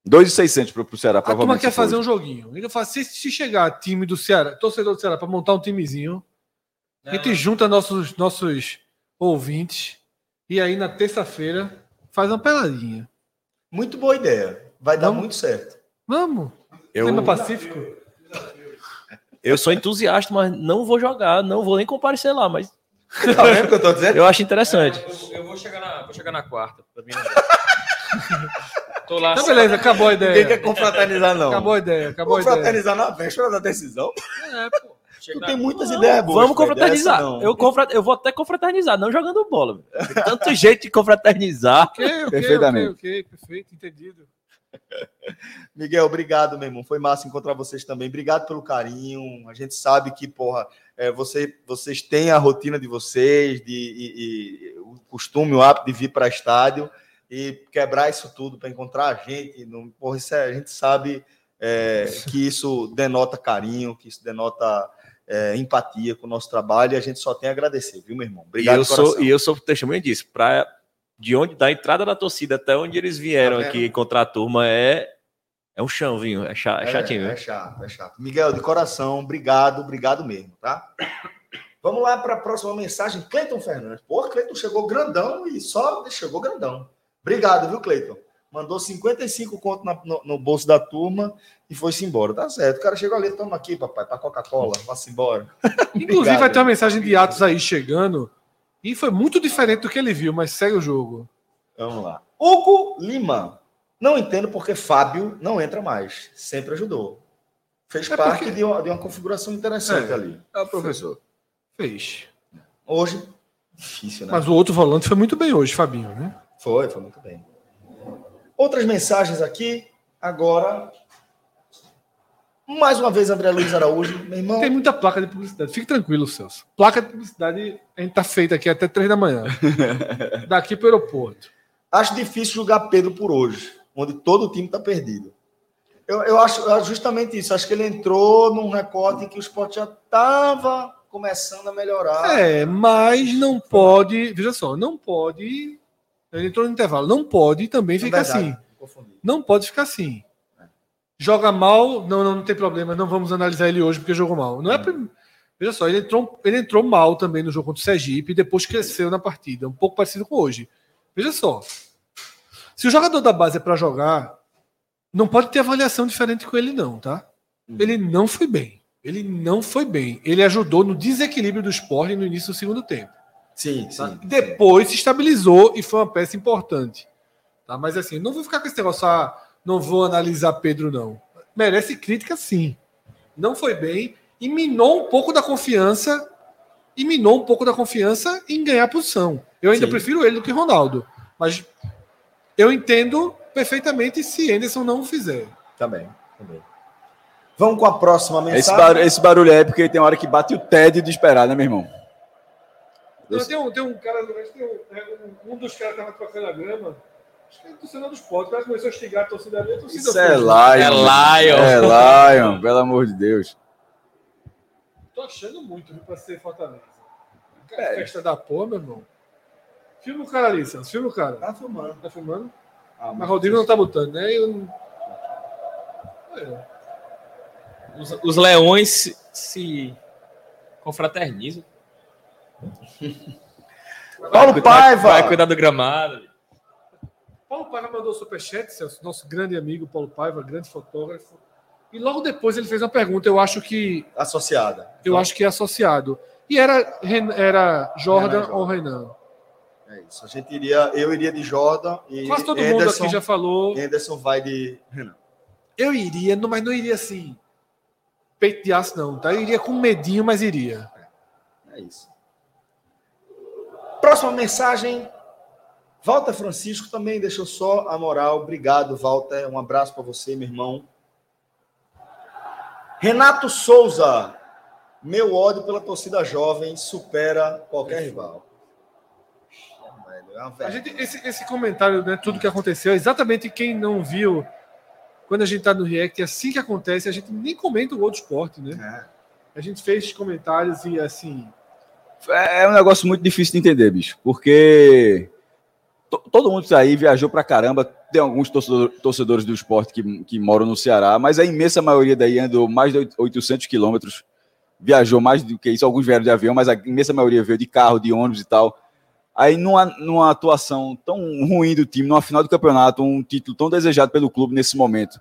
2,600 para o Ceará, A turma provavelmente. quer se for fazer um joguinho. Ele fala, se, se chegar time do Ceará, torcedor do Ceará, para montar um timezinho, a gente junta nossos, nossos ouvintes e aí na terça-feira faz uma peladinha. Muito boa ideia. Vai dar Vamos? muito certo. Vamos? Eu, Lembra Pacífico? eu sou entusiasta, mas não vou jogar, não vou nem comparecer lá, mas Tá vendo o que eu tô dizendo? eu acho interessante. Eu, eu vou, chegar na, vou chegar na quarta. (laughs) Tô lá. Então, beleza, acabou a Ninguém ideia. quer confraternizar, não. Acabou a ideia, acabou a ideia. confraternizar na véspera da decisão. É, pô. Tu tem muitas Não, ideias boas. Vamos confraternizar. Eu, confra- eu vou até confraternizar, não jogando bola. Tem tanto (laughs) jeito de confraternizar. Ok, ok, Perfeitamente. ok, ok, perfeito, entendido. (laughs) Miguel, obrigado, meu irmão. Foi massa encontrar vocês também. Obrigado pelo carinho. A gente sabe que, porra, é, você, vocês têm a rotina de vocês, de, e- e o costume, o hábito de vir para estádio e quebrar isso tudo para encontrar a gente. Não, porra, isso é- a gente sabe é, que isso denota carinho, que isso denota é, empatia com o nosso trabalho e a gente só tem a agradecer, viu, meu irmão? E Obrigado, eu, de sou, e eu sou testemunha disso. Pra, de onde da entrada da torcida até onde eles vieram Tá aqui encontrar a turma é, é um chão, vinho. É, cha- é chatinho. É, viu? é chato, é chato. Miguel, de coração, obrigado, obrigado mesmo, tá? Vamos lá para a próxima mensagem. Cleiton Fernandes. Pô, Cleiton chegou grandão e só chegou grandão. Obrigado, viu, Cleiton? Mandou 55 conto na- no, no bolso da turma e foi-se embora. Tá certo. O cara chegou ali, toma aqui, papai, para Coca-Cola, vá-se embora. (laughs) Inclusive, Obrigado, vai ter uma mensagem de Atos aí chegando. E foi muito diferente do que ele viu, mas segue o jogo. Vamos lá. Hugo Lima. Não entendo porque Fábio não entra mais. Sempre ajudou. Fez É parte porque- de, uma, de uma configuração interessante É. ali. É professor. Fez. Hoje, difícil, né? Mas o outro volante foi muito bem hoje, Fabinho, né? Foi, foi muito bem. Outras mensagens aqui. Agora, Mais uma vez, André Luiz Araújo, meu irmão. Tem muita placa de publicidade. Fique tranquilo, Celso. Placa de publicidade a gente tá feita aqui até três da manhã. (laughs) Daqui pro aeroporto. Acho difícil julgar Pedro por hoje, onde todo o time está perdido. Eu, eu acho eu acho justamente isso. Acho que ele entrou num recorte em que o esporte já estava começando a melhorar. É, mas não pode. Veja só, não pode. Ele entrou no intervalo. Não pode também É ficar assim. Não pode ficar assim. Joga mal, não, não, não tem problema, não vamos analisar ele hoje porque jogou mal. Não é prim- Veja só, ele entrou, ele entrou mal também no jogo contra o Sergipe e depois cresceu na partida, um pouco parecido com hoje. Veja só. Se o jogador da base é para jogar, não pode ter avaliação diferente com ele, não, tá? Ele não foi bem. Ele não foi bem. Ele ajudou no desequilíbrio do esporte no início do segundo tempo. Sim, Tá? sim. Depois se estabilizou e foi uma peça importante. Tá? Mas assim, não vou ficar com esse negócio, ah, não vou analisar Pedro, não. Merece crítica, sim. Não foi bem e minou um pouco da confiança e minou um pouco da confiança em ganhar posição. Eu ainda Sim. prefiro ele do que Ronaldo. Mas eu entendo perfeitamente se Anderson não o fizer. Também, também. Vamos com a próxima Esse mensagem. barulho, esse barulho é porque tem hora que bate o tédio de esperar, né, meu irmão? Então, tem, um, tem um cara, tem um, é, um- um dos caras que estava trocando a grama. Acho que é torcedor dos. O cara começou a estigar a torcida ali. A torcida Isso é Lion. É Lion. É Lion, pelo amor de Deus. Tô achando muito viu, pra ser Fortaleza. É. Festa da porra, meu irmão. Filma o cara ali, Celso. Filma o cara. Tá filmando. Tá filmando? Ah, Mas Rodrigo não tá botando, né? Eu não... É. Os, os leões se, se confraternizam. Paulo Paiva. Vai cuidar do gramado. Paulo Paiva mandou superchat, Celso, nosso grande amigo Paulo Paiva, grande fotógrafo. E logo depois ele fez uma pergunta, eu acho que Associada. eu acho que é associado. E era, era Jordan Renan ou Renan? É isso. A gente iria, eu iria de Jordan e Quase todo mundo Anderson, aqui já falou. Anderson vai de Renan. Eu iria, não- mas não iria assim. Peito de aço, não, tá? Eu iria com medinho, mas iria. É isso. Próxima mensagem. Walter Francisco também deixou só a moral. Obrigado, Walter. Um abraço para você, meu irmão. Renato Souza. Meu ódio pela torcida jovem supera qualquer rival. É A gente, esse, esse comentário, né, tudo que aconteceu, é exatamente quem não viu, quando a gente tá no React, assim que acontece, a gente nem comenta o do esporte, né? É. A gente fez comentários e assim. É é um negócio muito difícil de entender, bicho. Porque to- todo mundo aí viajou pra caramba. Tem alguns torcedor- torcedores do esporte que, que moram no Ceará, mas a imensa maioria daí andou mais de 800 quilômetros. Viajou mais do que isso. Alguns vieram de avião, mas a imensa maioria veio de carro, de ônibus e tal. Aí, numa, numa atuação tão ruim do time, numa final do campeonato, um título tão desejado pelo clube nesse momento.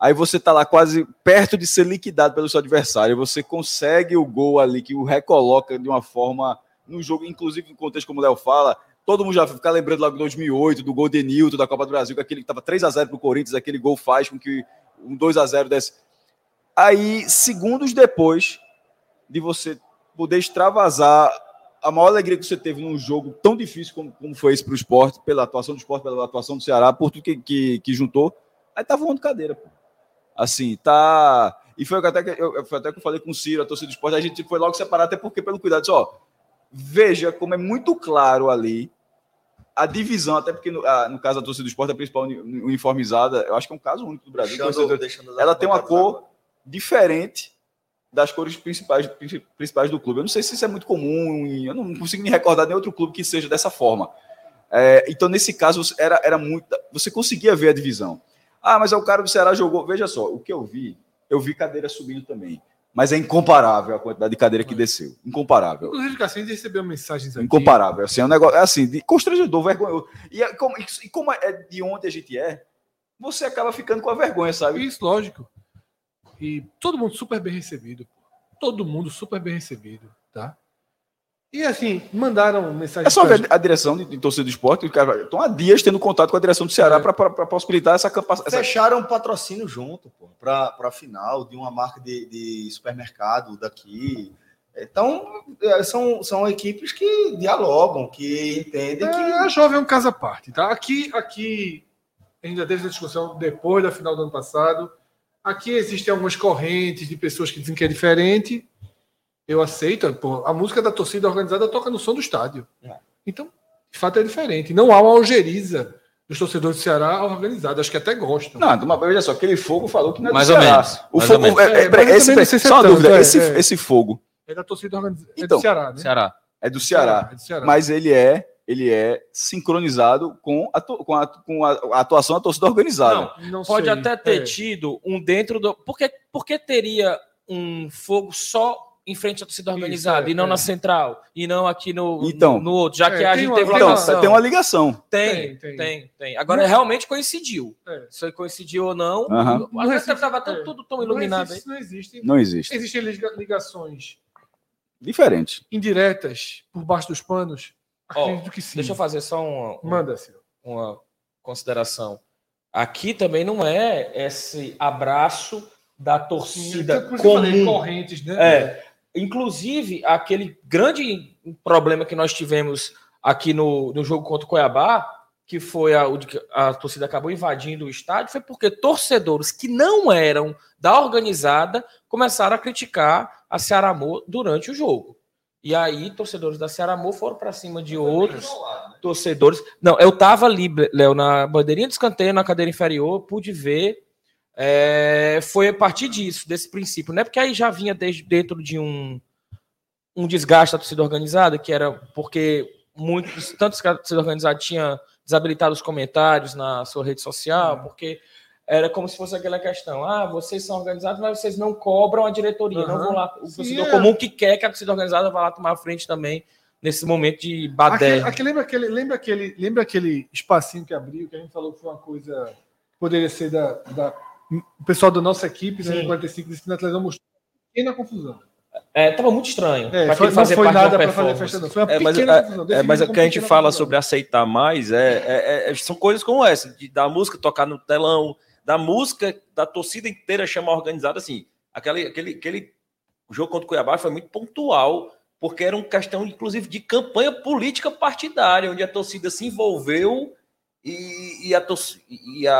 Aí você tá lá quase perto de ser liquidado pelo seu adversário. Você consegue o gol ali que o recoloca de uma forma no jogo, inclusive no contexto como o Léo fala. Todo mundo já fica lembrando lá de 2008, do gol de Nilton da Copa do Brasil, que aquele que tava 3 a 0 pro Corinthians, aquele gol faz com que um 2 a 0 desse. Aí, segundos depois de você poder extravasar a maior alegria que você teve num jogo tão difícil como, como foi esse para o esporte, pela atuação do esporte, pela atuação do Ceará, por tudo que, que, que juntou, aí tá voando cadeira, pô. Assim, tá. E foi até que eu, foi até que eu falei com o Ciro, a torcida do esporte, a gente foi logo separar, até porque, pelo cuidado, só veja como é muito claro ali a divisão, até porque no, a- no caso da torcida do esporte, a principal uni- uniformizada, eu acho que é um caso único do Brasil. Deixando- as ela tem uma cor diferente das cores principais, princi- principais do clube. Eu não sei se isso é muito comum, eu não consigo me recordar de outro clube que seja dessa forma. É, então, nesse caso, era, era muito. Você conseguia ver a divisão. Ah, mas o cara do Ceará jogou. Veja só, o que eu vi, eu vi cadeira subindo também. Mas é incomparável a quantidade de cadeira que desceu. Incomparável. Inclusive, Cassino recebeu mensagens aqui. Incomparável. Assim, é um negócio é assim, de constrangedor, vergonhoso. E, é como, e como é de onde a gente é, você acaba ficando com a vergonha, sabe? Isso, lógico. E todo mundo super bem recebido. Todo mundo super bem recebido, tá? E assim, mandaram mensagem. É só ver a direção de, de torcida do esporte, os caras estão há dias tendo contato com a direção do Ceará É. para possibilitar essa capacidade. Fecharam um patrocínio junto, pô, para a final de uma marca de, de supermercado daqui. Então, é, são, são equipes que dialogam, que entendem É, que. a jovem é um caso à parte, tá? Aqui, aqui ainda teve essa discussão depois da final do ano passado. aqui existem algumas correntes de pessoas que dizem que é diferente. Eu aceito. Pô, a música da torcida organizada toca no som do estádio. É. Então, de fato, é diferente. Não há uma algeriza dos torcedores do Ceará organizada. Acho que até gostam. Não, mas veja só, aquele fogo falou que não é do Mais ou Ceará. menos, O mais fogo, ou menos. é, é, É, esse, é só uma tanto, dúvida, é, esse, é. esse fogo É da torcida organizada. É Então, do Ceará, né? Ceará. é do Ceará, É do Ceará. mas ele é, ele é sincronizado com a, com a, com a- a atuação da torcida organizada. Não, Não pode sei. até ter É. tido um dentro do. Por que, por que teria um fogo só em frente à torcida Isso, organizada é, e não é. na central e não aqui no, Então. no, no outro? Já É, que a tem gente uma- teve tem Então, ligação. tem uma ligação. Tem, Tem, tem, tem. Agora realmente coincidiu. É. Se coincidiu ou não, às vezes existe- estava é. tudo tão Não iluminado aí. existe, não existe. Não existe. Existem liga- ligações Diferente. indiretas por baixo dos panos? Ó, Acredito que sim. Deixa eu fazer só uma, uma, Manda, uma consideração. Aqui também não é esse abraço da torcida Por isso que eu falei, comum. correntes, né? É, inclusive, aquele grande problema que nós tivemos aqui no, no jogo contra o Cuiabá, que foi a, a torcida acabou invadindo o estádio, foi porque torcedores que não eram da organizada começaram a criticar a Cearamô durante o jogo. E aí, torcedores da Cearamô foram para cima de outros torcedores. Não, eu tava ali, Léo, na bandeirinha de escanteio, na cadeira inferior, pude ver. É, foi a partir disso, desse princípio, né? Porque aí já vinha desde dentro de um, um desgaste da torcida organizada, que era porque muitos, tantos que a torcida organizada tinha desabilitado os comentários na sua rede social, porque era como se fosse aquela questão: ah, vocês são organizados, mas vocês não cobram a diretoria, não Aham. vão lá. O Sim, torcedor é. comum que quer que a torcida organizada vá lá tomar a frente também nesse momento de baderna. Aquele, aquele- lembra, aquele, lembra, aquele, lembra aquele espacinho que abriu, que a gente falou que foi uma coisa. Poderia ser da. da o pessoal da nossa equipe, né, Sim. 45, disse que na televisão mostrou uma pequena confusão. É, tava muito estranho. É, pra foi, não fazer foi nada para fazer festa, não. Foi uma É, mas, pequena é, confusão. é, mas definido o que a gente fala confusão. sobre aceitar mais é, é- é- são coisas como essa, de, da música tocar no telão, da música da torcida inteira chamar organizada, assim, aquele, aquele, aquele jogo contra o Cuiabá foi muito pontual, porque era uma questão, inclusive, de campanha política partidária, onde a torcida se envolveu e, e, a, e a-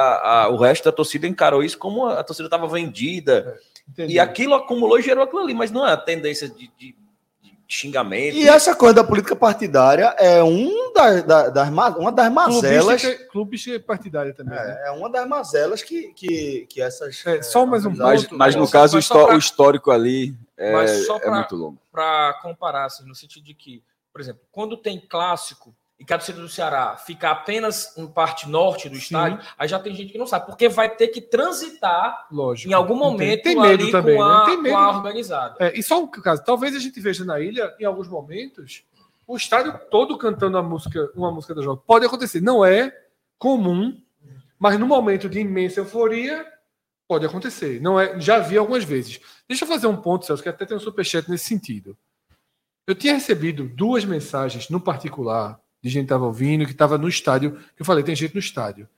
a- o resto da torcida encarou isso como a, torcida estava vendida. Entendi. E aquilo acumulou e gerou aquilo ali, mas não é a tendência de, de- de xingamento. E essa coisa da política partidária é um da, da- das, ma- uma das mazelas. Clubística, clubística partidária também. né? É, é uma das mazelas que, que, que essas. É, só mais um Mas, ponto. mas no Só- caso, o, mas pra- o histórico ali é, Mas só é pra- muito longo. para comparar, assim, no sentido de que, por exemplo, quando tem clássico e que a torcida do Ceará fica apenas em parte norte do Sim. estádio, aí já tem gente que não sabe, porque vai ter que transitar Lógico. em algum momento tem medo ali também, com, a, né? Tem com medo. a organizada. É, e só um caso, talvez a gente veja na ilha, em alguns momentos, o estádio todo cantando a música, uma música da Jovem. Pode acontecer, não é comum, mas no momento de imensa euforia, pode acontecer. Não é, já vi algumas vezes. Deixa eu fazer um ponto, Celso, que até tem um superchat nesse sentido. Eu tinha recebido duas mensagens no particular de gente que estava ouvindo, que estava no estádio, que eu falei, tem gente no estádio.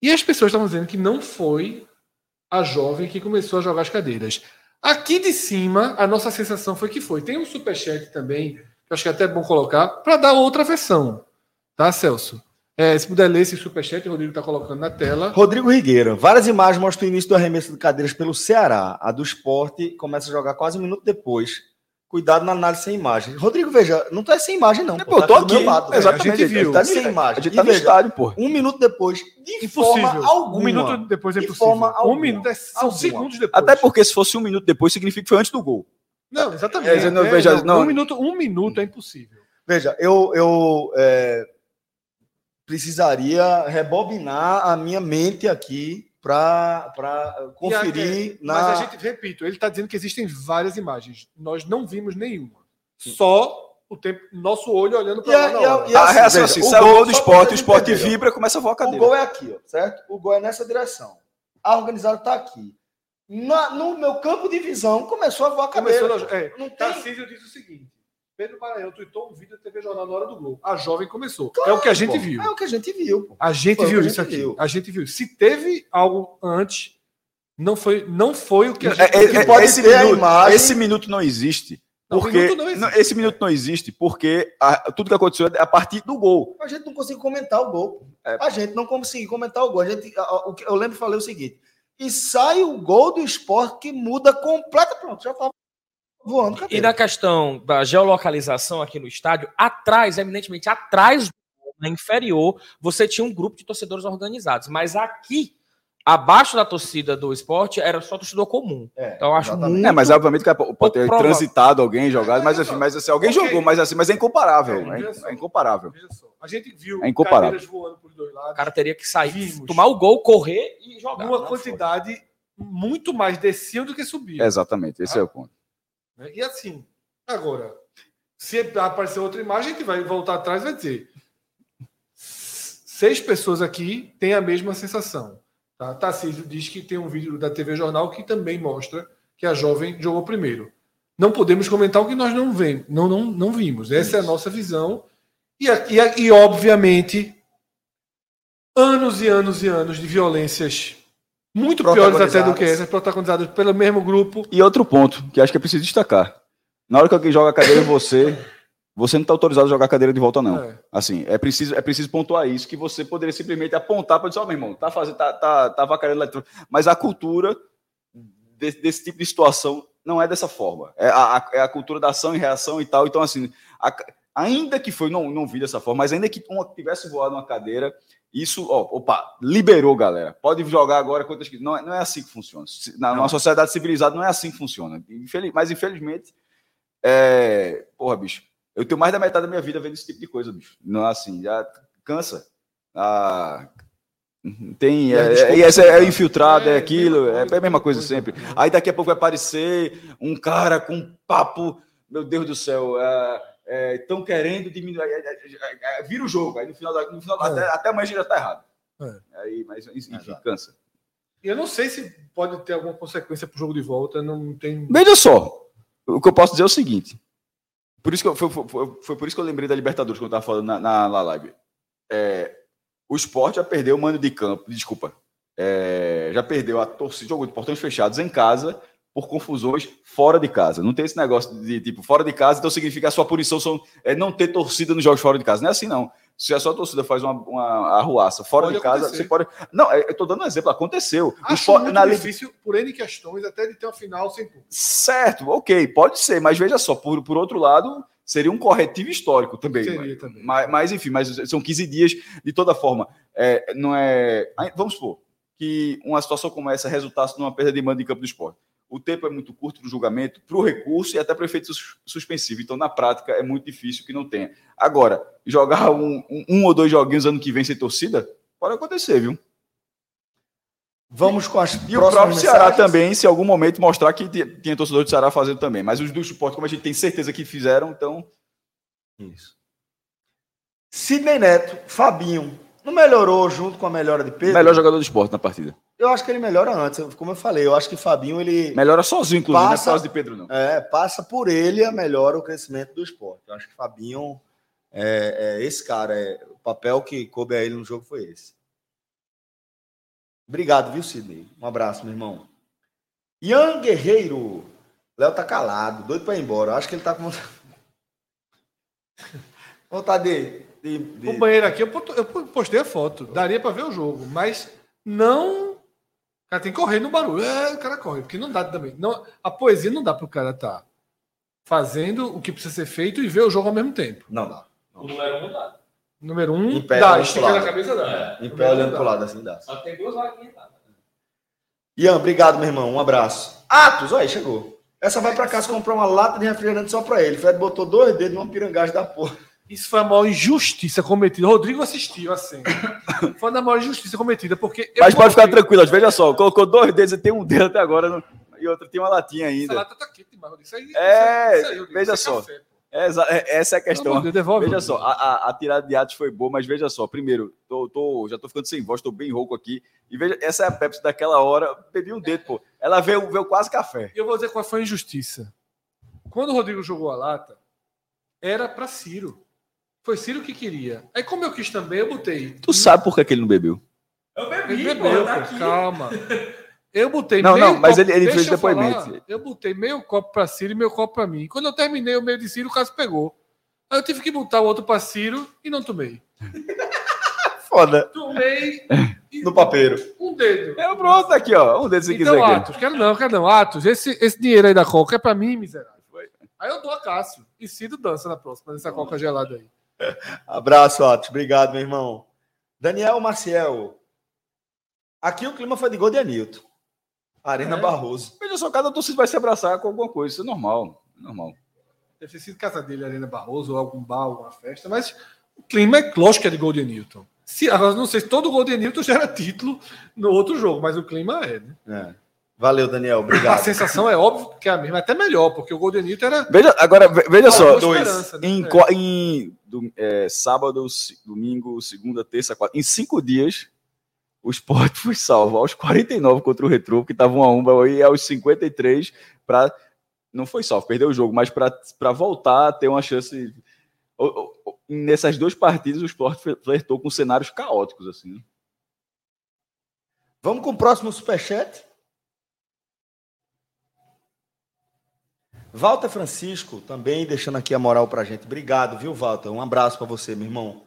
E as pessoas estavam dizendo que não foi a jovem que começou a jogar as cadeiras. Aqui de cima, a nossa sensação foi que foi. Tem um superchat também, que acho que é até bom colocar, para dar outra versão. Tá, Celso? É, se puder ler esse superchat, o Rodrigo está colocando na tela. Rodrigo Rigueira. Várias imagens mostram o início do arremesso de cadeiras pelo Ceará. A do esporte começa a jogar quase um minuto depois. Cuidado na análise sem imagem. Rodrigo, veja, não tá sem imagem, não. Pô, eu tô Tá do aqui. lado. Exatamente. A gente viu. Tá sem A imagem. gente E tá no estádio, pô. Um minuto depois, de Impossível. forma alguma. Um minuto depois é De impossível. um alguma. minuto é, são Alguma. segundos depois. Até porque se fosse um minuto depois, significa que foi antes do gol. Não, exatamente. É, não, É, veja, não, não. Um, minuto, um minuto é impossível. Veja, eu, eu é, precisaria rebobinar a minha mente aqui para conferir E a- na. Mas a gente, repito, ele está dizendo que existem várias imagens. Nós não vimos nenhuma. Só o tempo, nosso olho olhando para a- lá e a- e a assim, reação veja, assim, o o gol- do esporte, o esporte vibra, começa a voar a O cadeira. gol é aqui, ó, certo? O gol é nessa direção. A organizada está aqui. Na- no meu campo de visão, começou a voar a cadeira. Começou é, Não tem. Tarcísio diz o seguinte: Pedro Maranhão tweetou um vídeo da TV Jornal na hora do gol. A jovem começou. é o que a gente Pô, viu. É o que a gente viu. pô. A gente Foi viu a isso gente aqui. viu. A gente viu. Se teve algo antes, não foi, não foi o que a É, gente é, viu. é, pode esse, ter a minuto, imagem- esse minuto não existe. Não, Porque minuto não existe. não, esse minuto não existe porque a- tudo que aconteceu é a partir do gol. A gente não conseguiu comentar o gol. É. A gente não conseguiu comentar o gol. A gente, a- a- o que- eu lembro e falei o seguinte: e sai o gol do esporte que muda completa. Pronto, já tava voando. E cadeira. na questão da geolocalização aqui no estádio, atrás, eminentemente atrás do gol, na inferior, você tinha um grupo de torcedores organizados. Mas aqui, abaixo da torcida do esporte, era só torcedor comum. É, Então eu acho exatamente. muito. É, mas obviamente que pode ter provável. transitado alguém, jogado, mas assim, mas assim, alguém Ok. jogou, mas assim, mas é incomparável. É, É, é incomparável. Veja só. A gente viu É incomparável. cadeiras voando por dois lados. O cara teria que sair, Vimos. tomar o gol, correr e jogar. numa Não quantidade muito mais desciam do que subiam. Exatamente, esse é o ponto. Né? E assim, agora, se aparecer outra imagem, a gente vai voltar atrás e vai dizer: seis pessoas aqui têm a mesma sensação. Tá? Tarcísio diz que tem um vídeo da TV Jornal que também mostra que a jovem jogou primeiro. Não podemos comentar o que nós não, vemos, não, não, não vimos. Essa é a nossa visão. E, e, e, obviamente, anos e anos e anos de violências muito piores até do que essas, protagonizadas pelo mesmo grupo. E outro ponto, que acho que é preciso destacar. Na hora que alguém joga a cadeira em você, você não está autorizado a jogar a cadeira de volta, não. É. Assim, é preciso, é preciso pontuar isso, que você poderia simplesmente apontar para dizer, ó, meu irmão, tá fazendo, tá, tá, tá avacalhando eletrônico. Mas a cultura desse, desse tipo de situação não é dessa forma. É a, a- é a cultura da ação e reação e tal. Então, assim, a- ainda que foi, não, não vi dessa forma, mas ainda que uma, tivesse voado uma cadeira, isso, ó, opa, liberou, galera. Pode jogar agora quantas que. Não, é- não é assim que funciona. Na, numa sociedade civilizada não é assim que funciona. Infeliz, mas, infelizmente, é. Porra, bicho. Eu tenho mais da metade da minha vida vendo esse tipo de coisa, bicho. Não é assim, já cansa. Ah, tem. E É, e é, é sempre- infiltrado, é, É, aquilo, é a mesma coisa sempre. Aí daqui a pouco vai aparecer um cara com um papo, meu Deus do céu, estão querendo diminuir. é, é, é, é, vira o jogo, aí no final, da- no final É. até, até amanhã já tá errado. É. Aí, mas enfim, Exato. cansa. E eu não sei se pode ter alguma consequência para o jogo de volta. Não tem. Veja só, o que eu posso dizer é o seguinte. Por isso que eu- foi, foi- foi- foi por isso que eu lembrei da Libertadores quando eu estava falando na, na, na live. É, o esporte já perdeu o mano de campo, desculpa. é, já perdeu a torcida, jogou de portões fechados em casa por confusões fora de casa. Não tem esse negócio de tipo fora de casa, então significa a sua punição são, é não ter torcida nos jogos fora de casa. Não é assim, não. Se a sua torcida faz uma, uma arruaça fora Pode de casa, acontecer. você pode. Não, é, eu tô dando um exemplo, aconteceu. Acho muito na difícil, por N questões, até de ter uma final sem público. Certo, ok, pode ser, mas veja só, por, por outro lado, seria um corretivo histórico também. Seria também. Mas, mas, enfim, mas são 15 dias, de toda forma. É, não é. Vamos supor que uma situação como essa resultasse numa perda de mando em campo do esporte. O tempo é muito curto para o julgamento, para o recurso e até para o efeito sus- suspensivo. Então, na prática, é muito difícil que não tenha. Agora, jogar um, um- um ou dois joguinhos ano que vem sem torcida, pode acontecer, viu? Vamos com as E o próprio Ceará mensagens. também, se em algum momento mostrar que ti- tinha torcedor do Ceará fazendo também. Mas os do suporte, como a gente tem certeza que fizeram, então. Isso. Sidney Neto, Fabinho, não melhorou junto com a melhora de Pedro? Melhor jogador do esporte na partida. Eu acho que ele melhora antes, como eu falei. Eu acho que Fabinho, ele Melhora sozinho, inclusive, não é por Passa- causa de Pedro, não. é, passa por ele a melhora o crescimento do esporte. Eu acho que Fabinho é, é esse cara. É, o papel que coube a ele no jogo foi esse. Obrigado, viu, Sidney? Um abraço, meu irmão. Ian Guerreiro. Léo tá calado, doido pra ir embora. Eu acho que ele tá com vontade- (laughs) vontade de. de- de- O banheiro aqui, eu postei a foto. Daria para ver o jogo, mas não. O cara tem que correr no barulho. É, o cara corre, porque não dá também. Não, a poesia não dá para o cara estar fazendo o que precisa ser feito e ver o jogo ao mesmo tempo. Não dá. O número um dá. Número um, Em pé, dá, olhando esticando pro a lado. cabeça dá. Em pé olhando pro lado assim dá. Só tem duas vaguinhas. Tá? Ian, obrigado, meu irmão. Um abraço. Atos, olha aí, chegou. Essa vai pra casa comprar uma lata de refrigerante só pra ele. Fred botou dois dedos numa pirangagem da porra. Isso foi a maior injustiça cometida. Rodrigo assistiu assim. (coughs) Foi a maior injustiça cometida, porque. Mas pode ficar tranquilo, veja só. Colocou dois dedos e tem um dedo até agora. no- E outro tem uma latinha Essa ainda. lata tá quente demais, Rodrigo. Isso aí, É, isso aí, Rodrigo, veja isso é só. café. É, é- essa é a questão. Deus, devolve, Veja só, a, a- tirada de atos foi boa, mas veja só. Primeiro, tô, tô- já tô ficando sem voz, tô bem rouco aqui. E veja, essa é a Pepsi daquela hora. Bebi um dedo, pô. Ela veio, veio quase café. E eu vou dizer qual foi a injustiça. Quando o Rodrigo jogou a lata, era para Ciro. Foi Ciro que queria. Aí, como eu quis também, eu botei. Tu sabe por que, que ele não bebeu? Eu Ele bebi, bebeu, pô, tá pô, aqui. calma. (laughs) Eu botei Não, meio não, mas copo- ele- ele deixa fez eu depoimento. falar. Eu botei meio copo para Ciro e meio copo para mim. Quando eu terminei o meio de Ciro, o caso pegou. Aí eu tive que botar o outro para Ciro e não tomei. (laughs) foda. Tomei (laughs) No papeiro. um dedo. É, pronto, aqui, ó. Um deles se Então, quiser. aqui. Atos, quero não, quero não. Atos, esse, esse dinheiro aí da Coca é pra mim, miserável. Aí eu dou a Cássio. E Cido dança na próxima, nessa Coca gelada aí. (laughs) Abraço, Atos. Obrigado, meu irmão. Daniel Maciel. Aqui o clima foi de gol de Anilton. Arena É. Barroso. Veja só, cada torcida vai se abraçar com alguma coisa. Isso é normal. É normal. Deve ter sido casa dele, Arena Barroso, ou algum bar, alguma festa, mas o clima é lógico que é de gol de Newton. Se, não sei se todo gol de Newton (laughs) gera título no outro jogo, mas o clima é, né? É. Valeu, Daniel. A Obrigado. sensação é óbvio que é a mesma, até melhor, porque o gol de Newton era. Veja, agora, ve- veja só. Uma dois. né? Em, É. em do- é, sábado, domingo, segunda, terça, quarta. Em cinco dias, o Sport foi salvo aos 49 contra o Retro, que estava 1 a 1 e aos 53 para não foi salvo, perdeu o jogo, mas para voltar a ter uma chance. Nessas duas partidas, o Sport fle- flertou com cenários caóticos assim. né? Vamos com o próximo superchat? Walter Francisco, também deixando aqui a moral pra gente. Obrigado, viu, Walter? Um abraço pra você, meu irmão.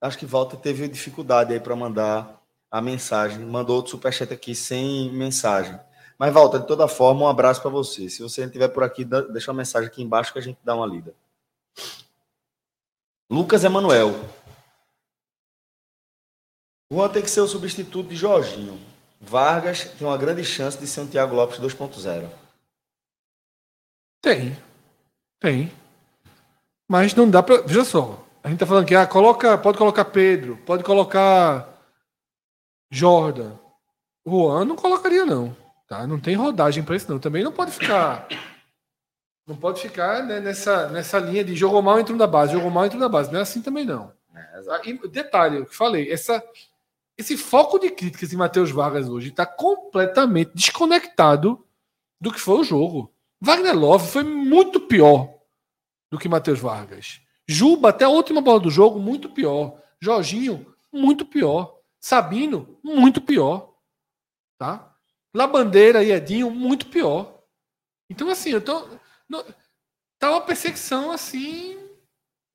Acho que Walter teve dificuldade aí pra mandar a mensagem. Mandou outro superchat aqui sem mensagem. Mas, Walter, de toda forma, um abraço pra você. Se você estiver por aqui, deixa uma mensagem aqui embaixo que a gente dá uma lida. Lucas Emanuel. Juan tem que ser o substituto de Jorginho. Vargas tem uma grande chance de ser um Thiago Lopes 2.0. Tem. Tem. Mas não dá pra. Veja só. A gente tá falando que ah, coloca, pode colocar Pedro, pode colocar Jordan. Juan não colocaria, não. Tá? Não tem rodagem pra isso, não. Também não pode ficar. Não pode ficar né, nessa, nessa linha de jogou mal entrou da base, jogou mal entrou da base. Não é assim também, não. Tá? E detalhe, o que falei, essa, esse foco de críticas em Matheus Vargas hoje está completamente desconectado do que foi o jogo. Wagner Love foi muito pior do que Matheus Vargas. Juba, até a última bola do jogo, muito pior. Jorginho, muito pior. Sabino, muito pior. Tá? Labandeira e Edinho, muito pior. Então, assim, eu tô. não- tá uma perseguição assim.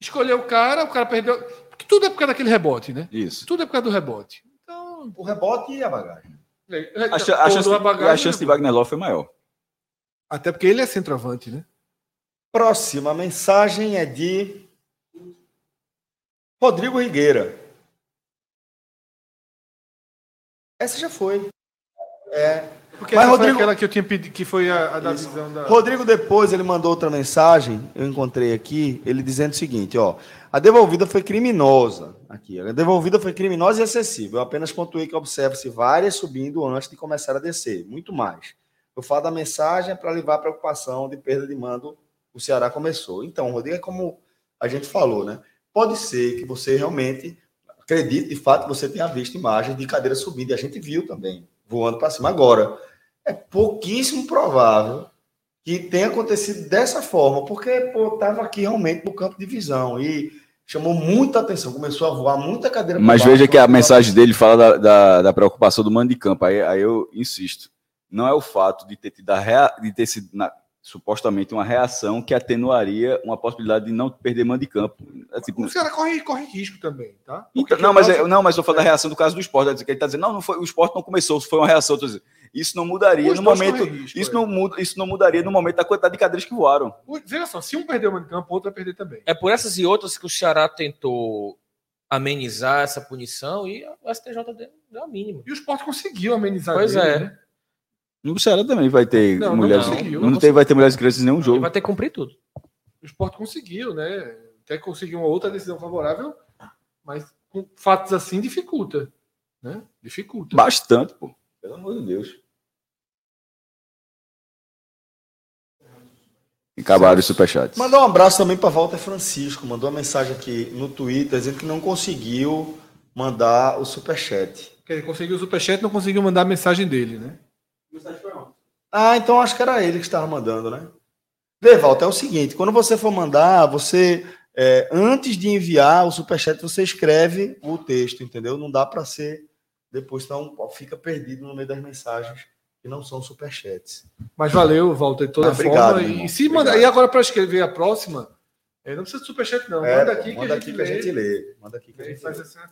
Escolher o cara, o cara perdeu. Porque tudo é por causa daquele rebote, né? Isso. Tudo é por causa do rebote. Então. O rebote e a bagagem. A, cha- a chance, a chance de é- Wagner Love foi maior. Até porque ele é centroavante, né? Próxima mensagem é de Rodrigo Rigueira. Essa já foi. É. Porque Mas, essa foi Rodrigo- aquela que eu tinha pedido, que foi a, a da visão da. Rodrigo depois ele mandou outra mensagem, eu encontrei aqui, ele dizendo o seguinte, ó: a devolvida foi criminosa. Aqui, a devolvida foi criminosa e excessiva. Eu apenas pontuei que observa-se várias subindo antes de começar a descer, muito mais. Eu falo da mensagem para levar a preocupação de perda de mando. O Ceará começou. Então, Rodrigo, é como a gente falou, né? Pode ser que você realmente acredite, de fato, que você tenha visto imagens de cadeira subindo, e a gente viu também, voando para cima. Agora, é pouquíssimo provável que tenha acontecido dessa forma, porque pô, tava aqui realmente no campo de visão e chamou muita atenção, começou a voar muita cadeira. Mas baixo, veja que a mensagem dele fala da, da, da preocupação do mando de campo. Aí, aí eu insisto. Não é o fato de ter, tido a rea- de ter sido na- supostamente uma reação que atenuaria uma possibilidade de não perder mando de campo. É tipo, O Ceará corre, corre risco também, tá? Então, não, mas, nosso- é- não, mas eu falo da reação do caso do esporte. Ele está dizendo, não, não foi, o esporte não começou, foi uma reação. Dizendo, Isso não mudaria Os no momento. correm risco, isso, é. não muda, isso não mudaria no momento da quantidade de cadeiras que voaram. Veja só, se um perder o mando de campo, o outro vai perder também. É por essas e outras que o Ceará tentou amenizar essa punição e o STJ deu, a mínima. E o Sport conseguiu amenizar Pois dele, é. né? No Ceará também vai ter Não, não mulheres. conseguiu, Não, não tem, vai ter mulheres e crianças em nenhum Ele jogo. vai ter que cumprir tudo. O Sport conseguiu, né? Até conseguir uma outra decisão favorável, mas com fatos assim dificulta. Né? Dificulta. Bastante, pô. Pelo amor de Deus. Acabaram os superchats. Mandar um abraço também para Walter Francisco. Mandou uma mensagem aqui no Twitter dizendo que não conseguiu mandar o superchat. Ele conseguiu o superchat não conseguiu mandar a mensagem dele, né? Ah, então acho que era ele que estava mandando, né? Vê, Walter, é o seguinte: quando você for mandar, você. é, antes de enviar o superchat, você escreve o texto, entendeu? Não dá para ser. Depois então, fica perdido no meio das mensagens que não são superchats. Mas valeu, Walter, de toda Ah, obrigado, forma. E, irmão. e se manda, Obrigado. e agora para escrever a próxima, eh, não precisa de superchat, não. É, manda aqui, manda que, a aqui que a lê. gente lê. Manda aqui que a gente lê. essa-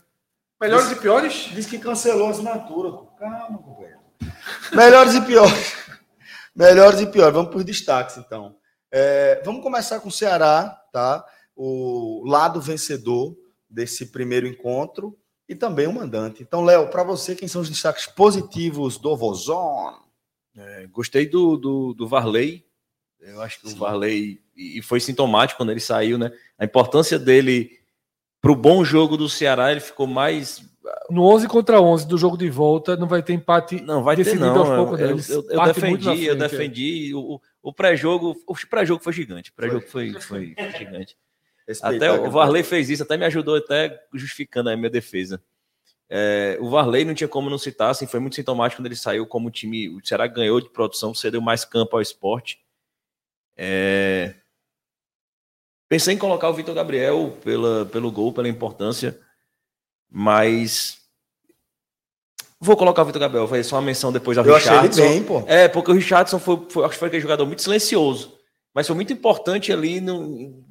Melhores e piores? Diz que cancelou a assinatura. Calma, companheiro. Melhores e piores. Melhores e piores. Vamos para os destaques, então. É, vamos começar com o Ceará, tá? O lado vencedor desse primeiro encontro e também o mandante. Então, Léo, para você, quem são os destaques positivos do Vozon? É, gostei do, do, do Varley. Eu acho que Sim. o Varley. E e foi sintomático quando ele saiu, né? A importância dele para o bom jogo do Ceará, ele ficou mais. No 11 contra 11 do jogo de volta, não vai ter empate. Não, vai ter Definido não. aos poucos, eu, né? eu, eu, eu defendi, eu frente, é. defendi. O, o pré-jogo, o pré-jogo foi gigante. O pré-jogo foi, foi gigante. Até o Varley fez isso, até me ajudou até justificando a minha defesa. É, o Varley não tinha como não citar, assim, foi muito sintomático quando ele saiu como o time, o Ceará ganhou de produção, cedeu mais campo ao esporte. É, pensei em colocar o Vitor Gabriel pela, pelo gol, pela importância, mas vou colocar o Vitor Gabriel, vai só uma menção depois ao Eu achei ele Richardson. bem, pô. É, porque o Richardson foi, foi- acho que foi aquele jogador muito silencioso, mas foi muito importante ali no,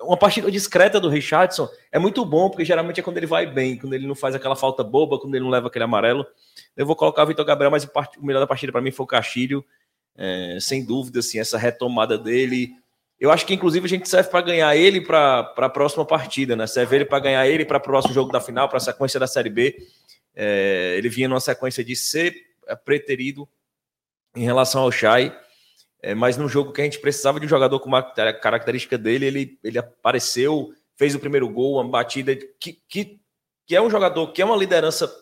uma partida discreta do Richardson é muito bom, porque geralmente é quando ele vai bem, quando ele não faz aquela falta boba, quando ele não leva aquele amarelo. Eu vou colocar o Vitor Gabriel, mas o, part- o melhor da partida para mim foi o Castilho, é, sem dúvida, assim, essa retomada dele. Eu acho que inclusive a gente serve para ganhar ele para a próxima partida, né? Serve ele para ganhar ele para o próximo jogo da final, para a sequência da Série B. É, ele vinha numa sequência de ser preterido em relação ao Chay. É, mas no jogo que a gente precisava de um jogador com uma car- característica dele, ele, ele apareceu, fez o primeiro gol, uma batida que, que, que é um jogador que é uma liderança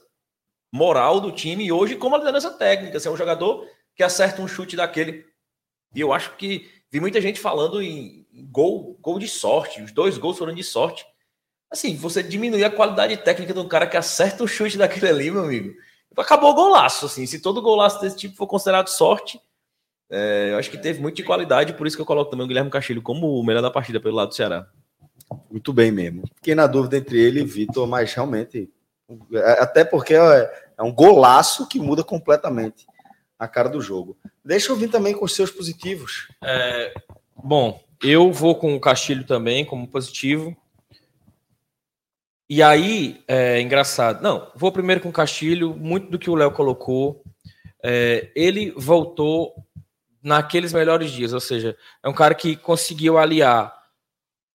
moral do time e hoje como uma liderança técnica. Assim, é um jogador que acerta um chute daquele. E eu acho que vi muita gente falando em gol, gol de sorte. Os dois gols foram de sorte. Assim, você diminuir a qualidade técnica de um cara que acerta o chute daquele ali, meu amigo. Acabou o golaço, assim. Se todo golaço desse tipo for considerado sorte, é, eu acho que teve muito de qualidade, por isso que eu coloco também o Guilherme Castilho como o melhor da partida pelo lado do Ceará. Muito bem mesmo. Fiquei na dúvida entre ele e Vitor, mas realmente. é- Até porque é, é um golaço que muda completamente a cara do jogo. Deixa eu vir também com os seus positivos. Bom, eu vou com o Castilho também como positivo. E aí, é engraçado. Não, vou primeiro com o Castilho, muito do que o Léo colocou. É, ele voltou naqueles melhores dias, ou seja, é um cara que conseguiu aliar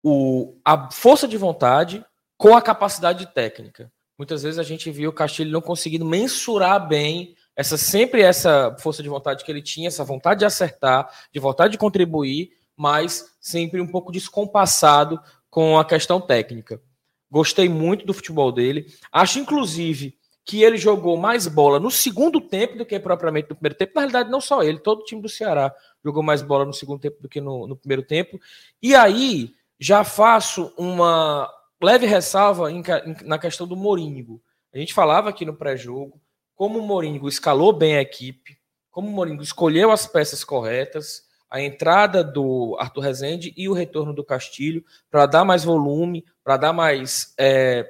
o, a força de vontade com a capacidade técnica. Muitas vezes a gente viu o Castilho não conseguindo mensurar bem essa sempre essa força de vontade que ele tinha, essa vontade de acertar, de vontade de contribuir, mas sempre um pouco descompassado com a questão técnica. Gostei muito do futebol dele. Acho, inclusive, que ele jogou mais bola no segundo tempo do que propriamente no primeiro tempo. Na realidade, não só ele, todo o time do Ceará jogou mais bola no segundo tempo do que no, no primeiro tempo. E aí, já faço uma leve ressalva em em- na questão do Moringo. A gente falava aqui no pré-jogo como o Moringo escalou bem a equipe, como o Moringo escolheu as peças corretas, a entrada do Arthur Rezende e o retorno do Castilho para dar mais volume, para dar mais é,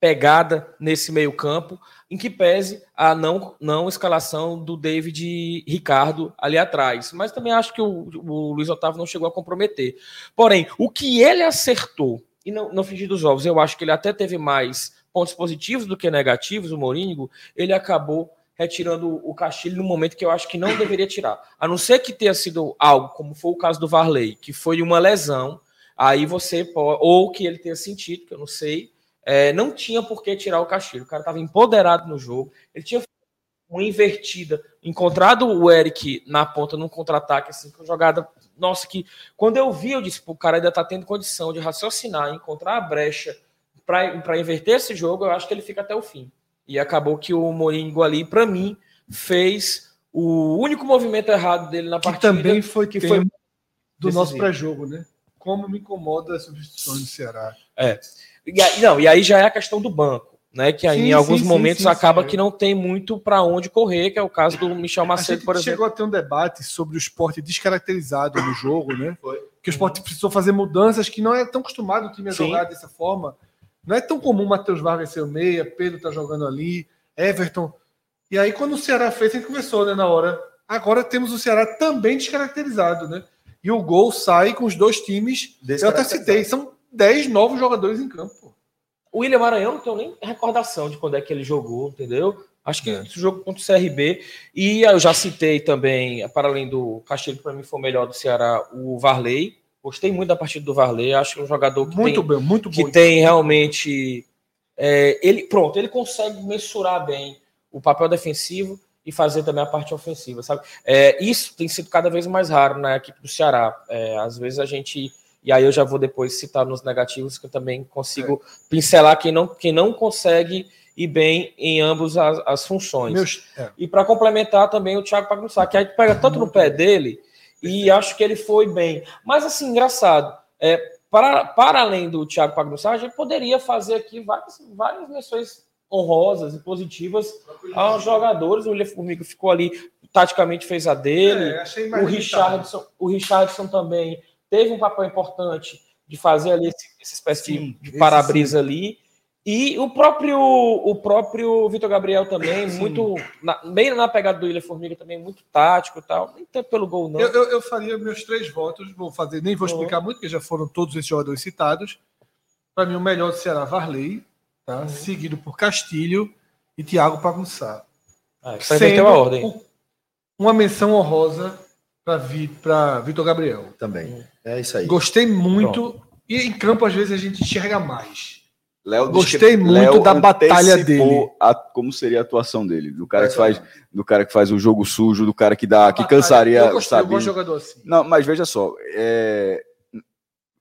pegada nesse meio-campo, em que pese a não, não escalação do David Ricardo ali atrás. Mas também acho que o, o Luiz Otávio não chegou a comprometer. Porém, o que ele acertou, e não, não fingir dos ovos, eu acho que ele até teve mais pontos positivos do que negativos, o Morínigo, ele acabou retirando o Castilho no momento que eu acho que não deveria tirar. A não ser que tenha sido algo, como foi o caso do Varley, que foi uma lesão, aí você pode, ou que ele tenha sentido, que eu não sei, é, não tinha por que tirar o Castilho. O cara estava empoderado no jogo, ele tinha uma invertida, encontrado o Eric na ponta num contra-ataque, assim, com jogada. Nossa, que quando eu vi, eu disse, o cara ainda tá tendo condição de raciocinar, encontrar a brecha para inverter esse jogo, eu acho que ele fica até o fim. E acabou que o Moringo ali, para mim, fez o único movimento errado dele na Que partida. também foi que foi do nosso pré-jogo, né? Como me incomoda as substituições do Ceará. E aí, não, e aí já é a questão do banco, né? Que aí Sim, em alguns sim, momentos sim, acaba sim. que não tem muito para onde correr, que é o caso do Michel A Macedo, gente por exemplo. chegou a ter um debate sobre o esporte descaracterizado no jogo, né? Foi. Que o esporte precisou fazer mudanças que não é tão acostumado o time a jogar dessa forma. Não é tão comum o Matheus Vargas ser o meia, Pedro tá jogando ali, Everton. E aí, quando o Ceará fez, a gente conversou, né, na hora. Agora temos o Ceará também descaracterizado, né? E o gol sai com os dois times. Eu até citei, são 10 novos jogadores em campo. O William Maranhão não tenho nem recordação de quando é que ele jogou, entendeu? Acho que É. esse jogo contra o CRB. E eu já citei também, para além do Castilho, que para mim foi o melhor do Ceará, o Varley. Gostei muito da partida do Varley. Acho que é um jogador que Muito tem, bem, muito que bom. tem realmente. é, ele Pronto, ele consegue mensurar bem o papel defensivo e fazer também a parte ofensiva, sabe? É, isso tem sido cada vez mais raro na equipe do Ceará. É, às vezes a gente. E aí eu já vou depois citar nos negativos, que eu também consigo pincelar quem não, quem não consegue ir bem em ambas as, as funções. Meus, é. E para complementar também o Thiago Pagunçá, que aí pega tanto no pé dele e acho que ele foi bem. Mas assim, engraçado, é, para, para além do Thiago Pagunçá, a gente poderia fazer aqui várias, várias menções honrosas e positivas aos jogadores. O William Formiga ficou ali, taticamente fez a dele. É, o. Richardson, o Richardson também teve um papel importante de fazer ali esse, essa espécie Sim, de- para-brisa ali. E o próprio o próprio Vitor Gabriel também, Sim. muito na, bem na pegada do William Formiga também, muito tático e tal. Nem tanto pelo gol, não. Eu, eu, eu faria meus três votos, vou fazer, nem vou Uhum. explicar muito, porque já foram todos esses jogadores citados. Para mim, o melhor Ceará, Varley, tá? Uhum. seguido por Castilho e Thiago Pagunçá. Ah, só inverteu a ordem. uma menção honrosa para Vi, Vitor Gabriel. Também. É isso aí. Gostei muito. E em campo, às vezes, a gente enxerga mais. Léo Gostei muito Léo da batalha dele. a- como seria a atuação dele, do cara que faz, do cara que faz o jogo sujo, do cara que dá, que cansaria, Eu gostei, eu jogador assim. Não, mas veja só, é,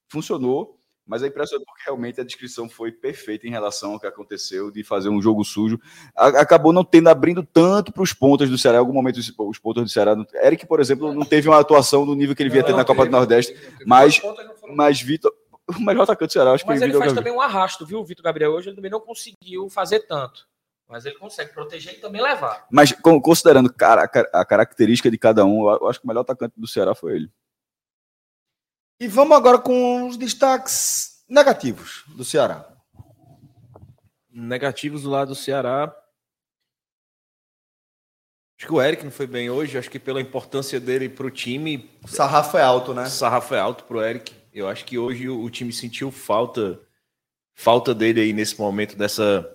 funcionou, mas é impressionante porque realmente a descrição foi perfeita em relação ao que aconteceu de fazer um jogo sujo. Acabou não tendo abrindo tanto para os pontas do Ceará. Em algum momento os, os pontas do Ceará, Eric, por exemplo, não teve uma atuação do nível que ele via ter na Copa do Nordeste, mas- mas Vitor, o melhor atacante do Ceará, acho Mas que ele Vitor faz Gabriel. também um arrasto, viu? O Vitor Gabriel hoje ele também não conseguiu fazer tanto. Mas ele consegue proteger e também levar. Mas con- considerando a característica de cada um, eu acho que o melhor atacante do Ceará foi ele. E vamos agora com os destaques negativos do Ceará. Negativos do lado do Ceará. Acho que o Eric não foi bem hoje. Acho que pela importância dele para o time, O sarrafo é alto, né? o sarrafo é alto para o Eric. Eu acho que hoje o, time sentiu falta falta dele aí nesse momento dessa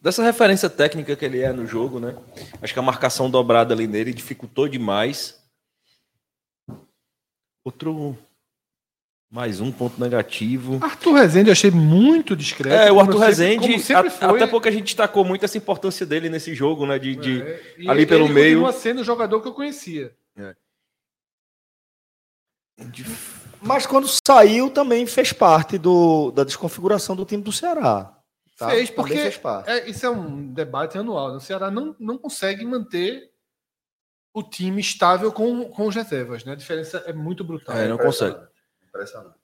dessa referência técnica que ele é no jogo, né? Acho que a marcação dobrada ali nele dificultou demais. Outro mais um ponto negativo. Arthur Rezende eu achei muito discreto. É, o Arthur Rezende, sempre a- até porque a gente destacou muito essa importância dele nesse jogo, né? De, de- É, ali ele pelo meio. continua sendo o jogador que eu conhecia. de- Mas quando saiu, também fez parte do, da desconfiguração do time do Ceará. tá? Fez, porque fez parte. é, isso é um debate anual. né? O Ceará não, não consegue manter o time estável com, com os reservas. Né? A diferença é muito brutal. É, não consegue. Impressionante.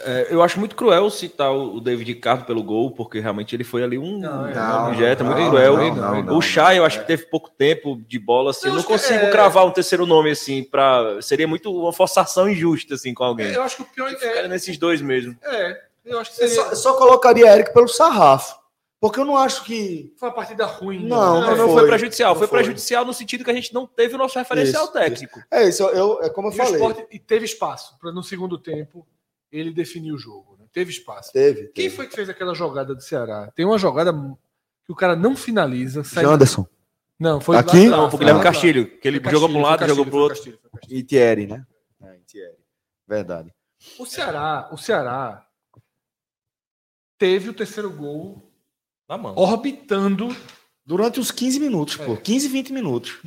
É, eu acho muito cruel citar o o David Ricardo pelo gol, porque realmente ele foi ali um, é, objeto muito não, cruel. não, não, não. o Chay, eu acho que teve pouco tempo de bola, assim. Eu não consigo é- cravar um terceiro nome, assim, para Seria muito uma forçação injusta, assim, com alguém. Eu acho que o pior Ficaria é. nesses dois mesmo. é eu acho que seria, só, eu só colocaria Eric pelo sarrafo. Porque eu não acho que. foi uma partida ruim. Não, Não, não não foi. foi prejudicial. Não foi, foi. prejudicial no sentido que a gente não teve o nosso referencial Isso, técnico. É isso, eu, é como eu E falei. E teve espaço para no segundo tempo ele definir o jogo. né? Teve espaço. Teve. Quem teve. foi que fez aquela jogada do Ceará? Tem uma jogada que o cara não finaliza. sai- Janderson. Não, foi Aqui? lá- Não, foi o Guilherme lá. Castilho, que ele jogou para um lado, jogou para o outro. Castilho. E Thierry, né? É, Thierry. Verdade. O Ceará, o Ceará teve o terceiro gol Na mão. orbitando. Durante uns 15 minutos, pô. É. 15, 20 minutos.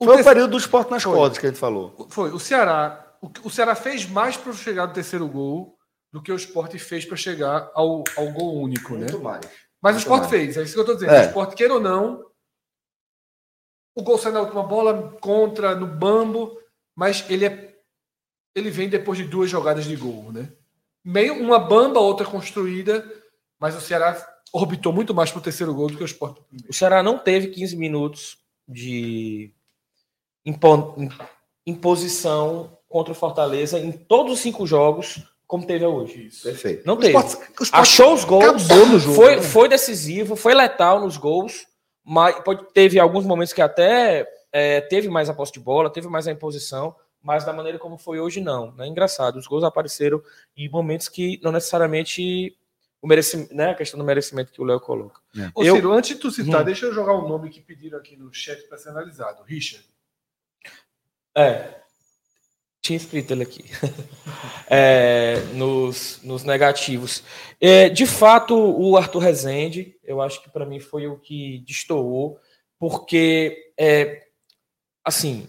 O Foi o terceiro- período do esporte nas Foi. cordas que a gente falou. Foi, o Ceará. O, o Ceará fez mais para chegar no terceiro gol do que o Sport fez para chegar ao, ao gol único, né? Muito mais. Mas o Muito Sport mais. fez, é isso que eu tô dizendo. É. O Sport, queira ou não, o gol sai na última bola, contra, no bambo, mas ele é. Ele vem depois de duas jogadas de gol, né? Meio uma bamba, outra construída, mas o Ceará orbitou muito mais para o terceiro gol do que o Sport. O Ceará não teve 15 minutos de impo- im- imposição contra o Fortaleza em todos os cinco jogos, como teve hoje. Perfeito. Não O teve. Sport, o Sport Achou os gols, jogo. foi, né? foi decisivo, foi letal nos gols, mas teve alguns momentos que até é, teve mais a posse de bola, teve mais a imposição, mas da maneira como foi hoje, não. É engraçado. Os gols apareceram em momentos que não necessariamente o merecimento, né? A questão do merecimento que o Léo coloca. É. Ô, Eu- Ciro, antes de tu citar, Hum. deixa eu jogar o nome que pediram aqui no chat para ser analisado. Richard. É. Tinha escrito ele aqui. (laughs) É, nos, nos negativos. É, de fato, o Arthur Rezende, eu acho que para mim foi o que destoou, porque, é, assim,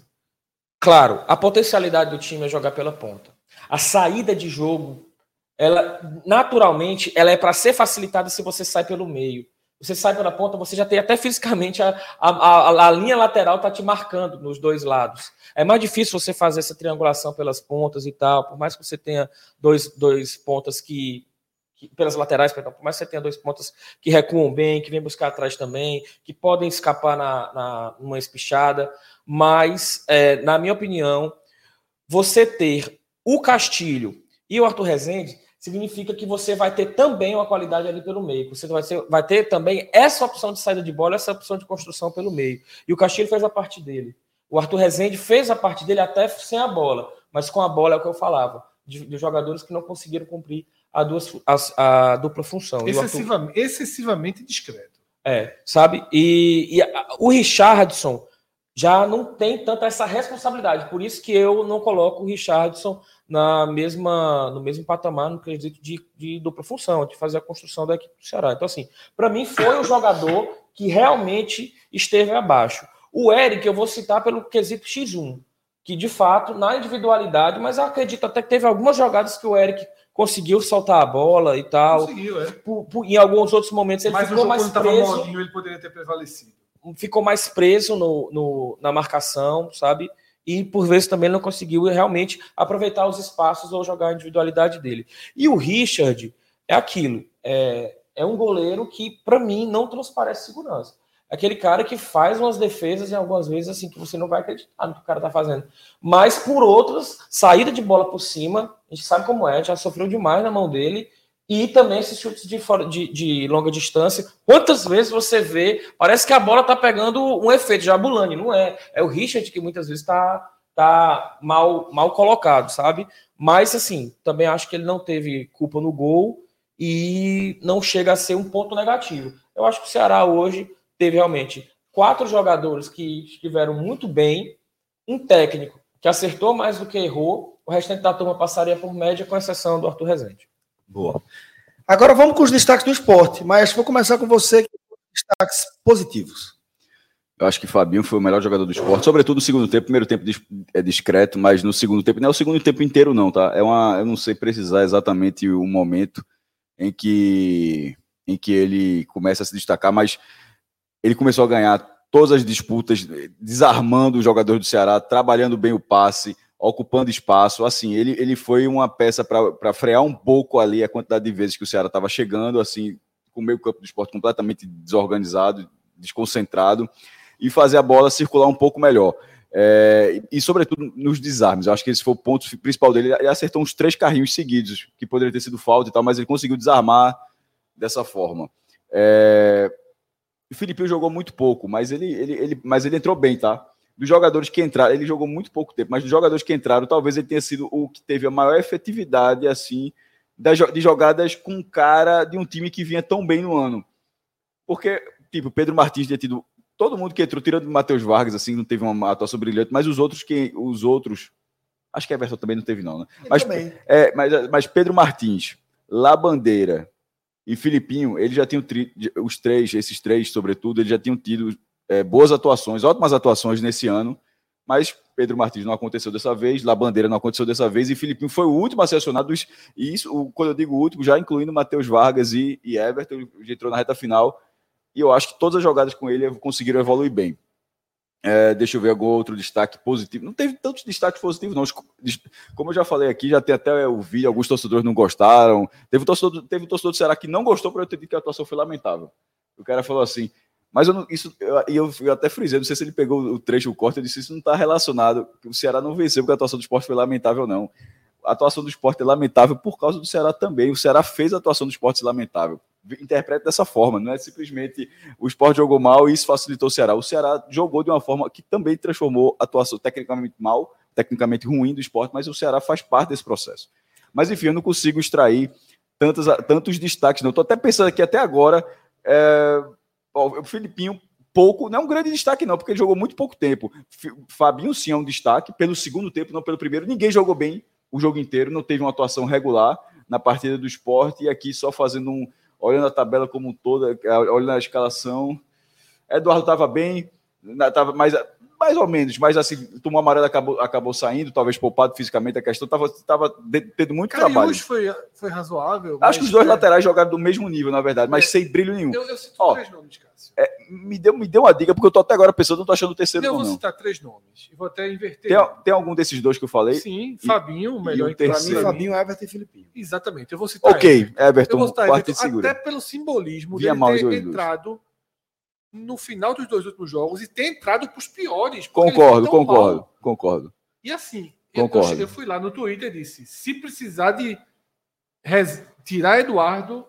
claro, a potencialidade do time é jogar pela ponta. A saída de jogo, ela naturalmente, ela é para ser facilitada se você sai pelo meio. Você sai pela ponta, você já tem até fisicamente a, a, a, a linha lateral tá te marcando nos dois lados. É mais difícil você fazer essa triangulação pelas pontas e tal, por mais que você tenha dois, dois pontas que, que- pelas laterais, perdão, por mais que você tenha dois pontas que recuam bem, que vêm buscar atrás também, que podem escapar na, na numa espichada, mas é, na minha opinião, você ter o Castilho e o Arthur Rezende significa que você vai ter também uma qualidade ali pelo meio. Você vai, ser- vai ter também essa opção de saída de bola, essa opção de construção pelo meio. E o Castilho fez a parte dele. O Arthur Rezende fez a parte dele até sem a bola, mas com a bola é o que eu falava, de, de jogadores que não conseguiram cumprir a, duas, a, a dupla função. Arthur- Excessivamente, excessivamente discreto. é, sabe? E, e a- o Richardson já não tem tanta essa responsabilidade. Por isso que eu não coloco o Richardson na mesma, no mesmo patamar no quesito de, de dupla função, de fazer a construção da equipe do Ceará. Então, assim, para mim foi o jogador que realmente esteve abaixo. O Eric, eu vou citar pelo quesito X1, que de fato, na individualidade, mas eu acredito até que teve algumas jogadas que o Eric conseguiu soltar a bola e tal. Conseguiu, é. Por- por- em alguns outros momentos ele Mas o ficou jogo mais quando estava preso molinho, ele poderia ter prevalecido. Ficou mais preso no, no- na marcação, sabe? E por vezes também não conseguiu realmente aproveitar os espaços ou jogar a individualidade dele. E o Richard é aquilo, é, é um goleiro que, para mim, não transparece segurança. É Aquele cara que faz umas defesas e algumas vezes assim que você não vai acreditar no que o cara tá fazendo. Mas por outras, saída de bola por cima, a gente sabe como é, já sofreu demais na mão dele. E também esses chutes de, fora, de, de longa distância. Quantas vezes você vê, parece que a bola tá pegando um efeito Jabulani, não é? É o Richard que muitas vezes tá, tá mal, mal colocado, sabe? Mas assim, também acho que ele não teve culpa no gol e não chega a ser um ponto negativo. Eu acho que o Ceará hoje teve realmente quatro jogadores que estiveram muito bem, um técnico que acertou mais do que errou, o restante da turma passaria por média, com exceção do Arthur Rezende. Boa. Agora vamos com os destaques do esporte, mas vou começar com você, destaques positivos. Eu acho que Fabinho foi o melhor jogador do esporte, sobretudo no segundo tempo. Primeiro tempo é discreto, mas no segundo tempo, não é o segundo tempo inteiro, não, tá? É uma, eu não sei precisar exatamente o momento em que, em que ele começa a se destacar, mas ele começou a ganhar todas as disputas, desarmando os jogadores do Ceará, trabalhando bem o passe, ocupando espaço. Assim, ele, ele foi uma peça para frear um pouco ali a quantidade de vezes que o Ceará estava chegando, assim, com o meio campo do esporte completamente desorganizado, desconcentrado, e fazer a bola circular um pouco melhor. É, e, sobretudo, nos desarmes. Eu acho que esse foi o ponto principal dele. Ele acertou uns três carrinhos seguidos, que poderia ter sido falta e tal, mas ele conseguiu desarmar dessa forma. É, o Filipinho jogou muito pouco, mas ele, ele, ele, mas ele entrou bem, tá? Dos jogadores que entraram, ele jogou muito pouco tempo, mas dos jogadores que entraram, talvez ele tenha sido o que teve a maior efetividade, assim, de jogadas com cara de um time que vinha tão bem no ano. Porque, tipo, Pedro Martins tinha tido. Todo mundo que entrou, tirando o Matheus Vargas, assim, não teve uma atuação brilhante, mas os outros que. Os outros. Acho que Everton também não teve, não, né? Mas, é, mas, mas Pedro Martins, Labandeira e Filipinho, eles já tinham tri- os três, esses três, sobretudo, eles já tinham tido é, boas atuações, ótimas atuações nesse ano, mas Pedro Martins não aconteceu dessa vez, Labandeira não aconteceu dessa vez, e Filipinho foi o último a ser acionado, e isso, quando eu digo último, já incluindo Matheus Vargas e, e Everton, ele entrou na reta final, e eu acho que todas as jogadas com ele conseguiram evoluir bem. É, deixa eu ver algum outro destaque positivo. Não teve tantos destaques positivos, não. Como eu já falei aqui, já tem até o vídeo, alguns torcedores não gostaram. Teve um torcedor, teve um torcedor do Ceará que não gostou por eu ter dito que a atuação foi lamentável. O cara falou assim, mas eu não, isso, eu, eu, eu até frisei, não sei se ele pegou o trecho, o corte, eu disse, isso não está relacionado, que o Ceará não venceu porque a atuação do esporte foi lamentável, não. A atuação do esporte é lamentável por causa do Ceará também. O Ceará fez a atuação do esporte lamentável. Interprete dessa forma, não é simplesmente o esporte jogou mal e isso facilitou o Ceará. O Ceará jogou de uma forma que também transformou a atuação tecnicamente mal, tecnicamente ruim do esporte, mas o Ceará faz parte desse processo. Mas enfim, eu não consigo extrair tantos, tantos destaques, não. Estou até pensando aqui até agora. É, o Filipinho, pouco, não é um grande destaque, não, porque ele jogou muito pouco tempo. Fabinho sim é um destaque, pelo segundo tempo, não pelo primeiro. Ninguém jogou bem o jogo inteiro, não teve uma atuação regular na partida do esporte, e aqui só fazendo um. olhando a tabela como um todo, olhando a escalação. Eduardo estava bem, tava mais, mais ou menos, mas assim, tomou amarelo, acabou, acabou saindo, talvez poupado fisicamente a questão, estava tava de- tendo muito trabalho. Cariús foi, foi razoável. Acho mas- que os dois é, laterais jogaram do mesmo nível, na verdade, mas É. sem brilho nenhum. Eu, eu cito Ó, três nomes, Cássio. Me deu, me deu uma dica, porque eu tô até agora pensando, não tô achando o terceiro eu não. vou não. citar três nomes. E vou até inverter. Tem, tem algum desses dois que eu falei? Sim, Fabinho, o melhor o em Pra mim, terceiro? Fabinho, Everton e Filipinho. Exatamente. Eu vou citar Ok, Everton. Eu vou citar Everton, até pelo simbolismo Via dele mal ter os dois, entrado no final dos dois últimos jogos e ter entrado para os piores. Concordo, concordo, mal. concordo. E assim, eu, Concordo. eu, eu fui lá no Twitter e disse: se precisar de res- tirar Eduardo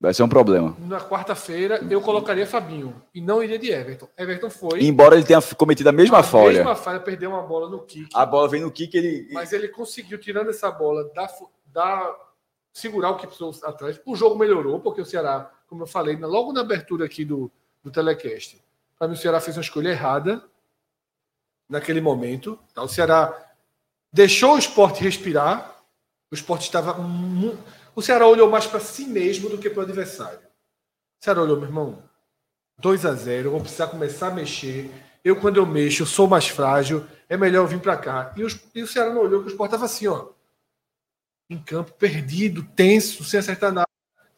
Vai ser um problema. na quarta-feira, eu colocaria Fabinho e não iria de Everton. Everton foi. Embora ele tenha cometido a mesma a falha, mesma falha, perdeu uma bola no kick. a bola vem no kick, ele. Mas ele conseguiu, tirando essa bola, dar, fu- dar- segurar o que precisou atrás. O jogo melhorou, porque o Ceará, como eu falei, logo na abertura aqui do, do telecast, para mim o Ceará fez uma escolha errada naquele momento. Tá? O Ceará deixou o esporte respirar. O esporte estava. O Ceará olhou mais para si mesmo do que para o adversário. O Ceará olhou, meu irmão, 2 a 0 eu vou precisar começar a mexer. Eu, quando eu mexo, sou mais frágil, é melhor eu vir para cá. E, e o Ceará não olhou, que o Sport estava assim, ó. Em campo, perdido, tenso, sem acertar nada.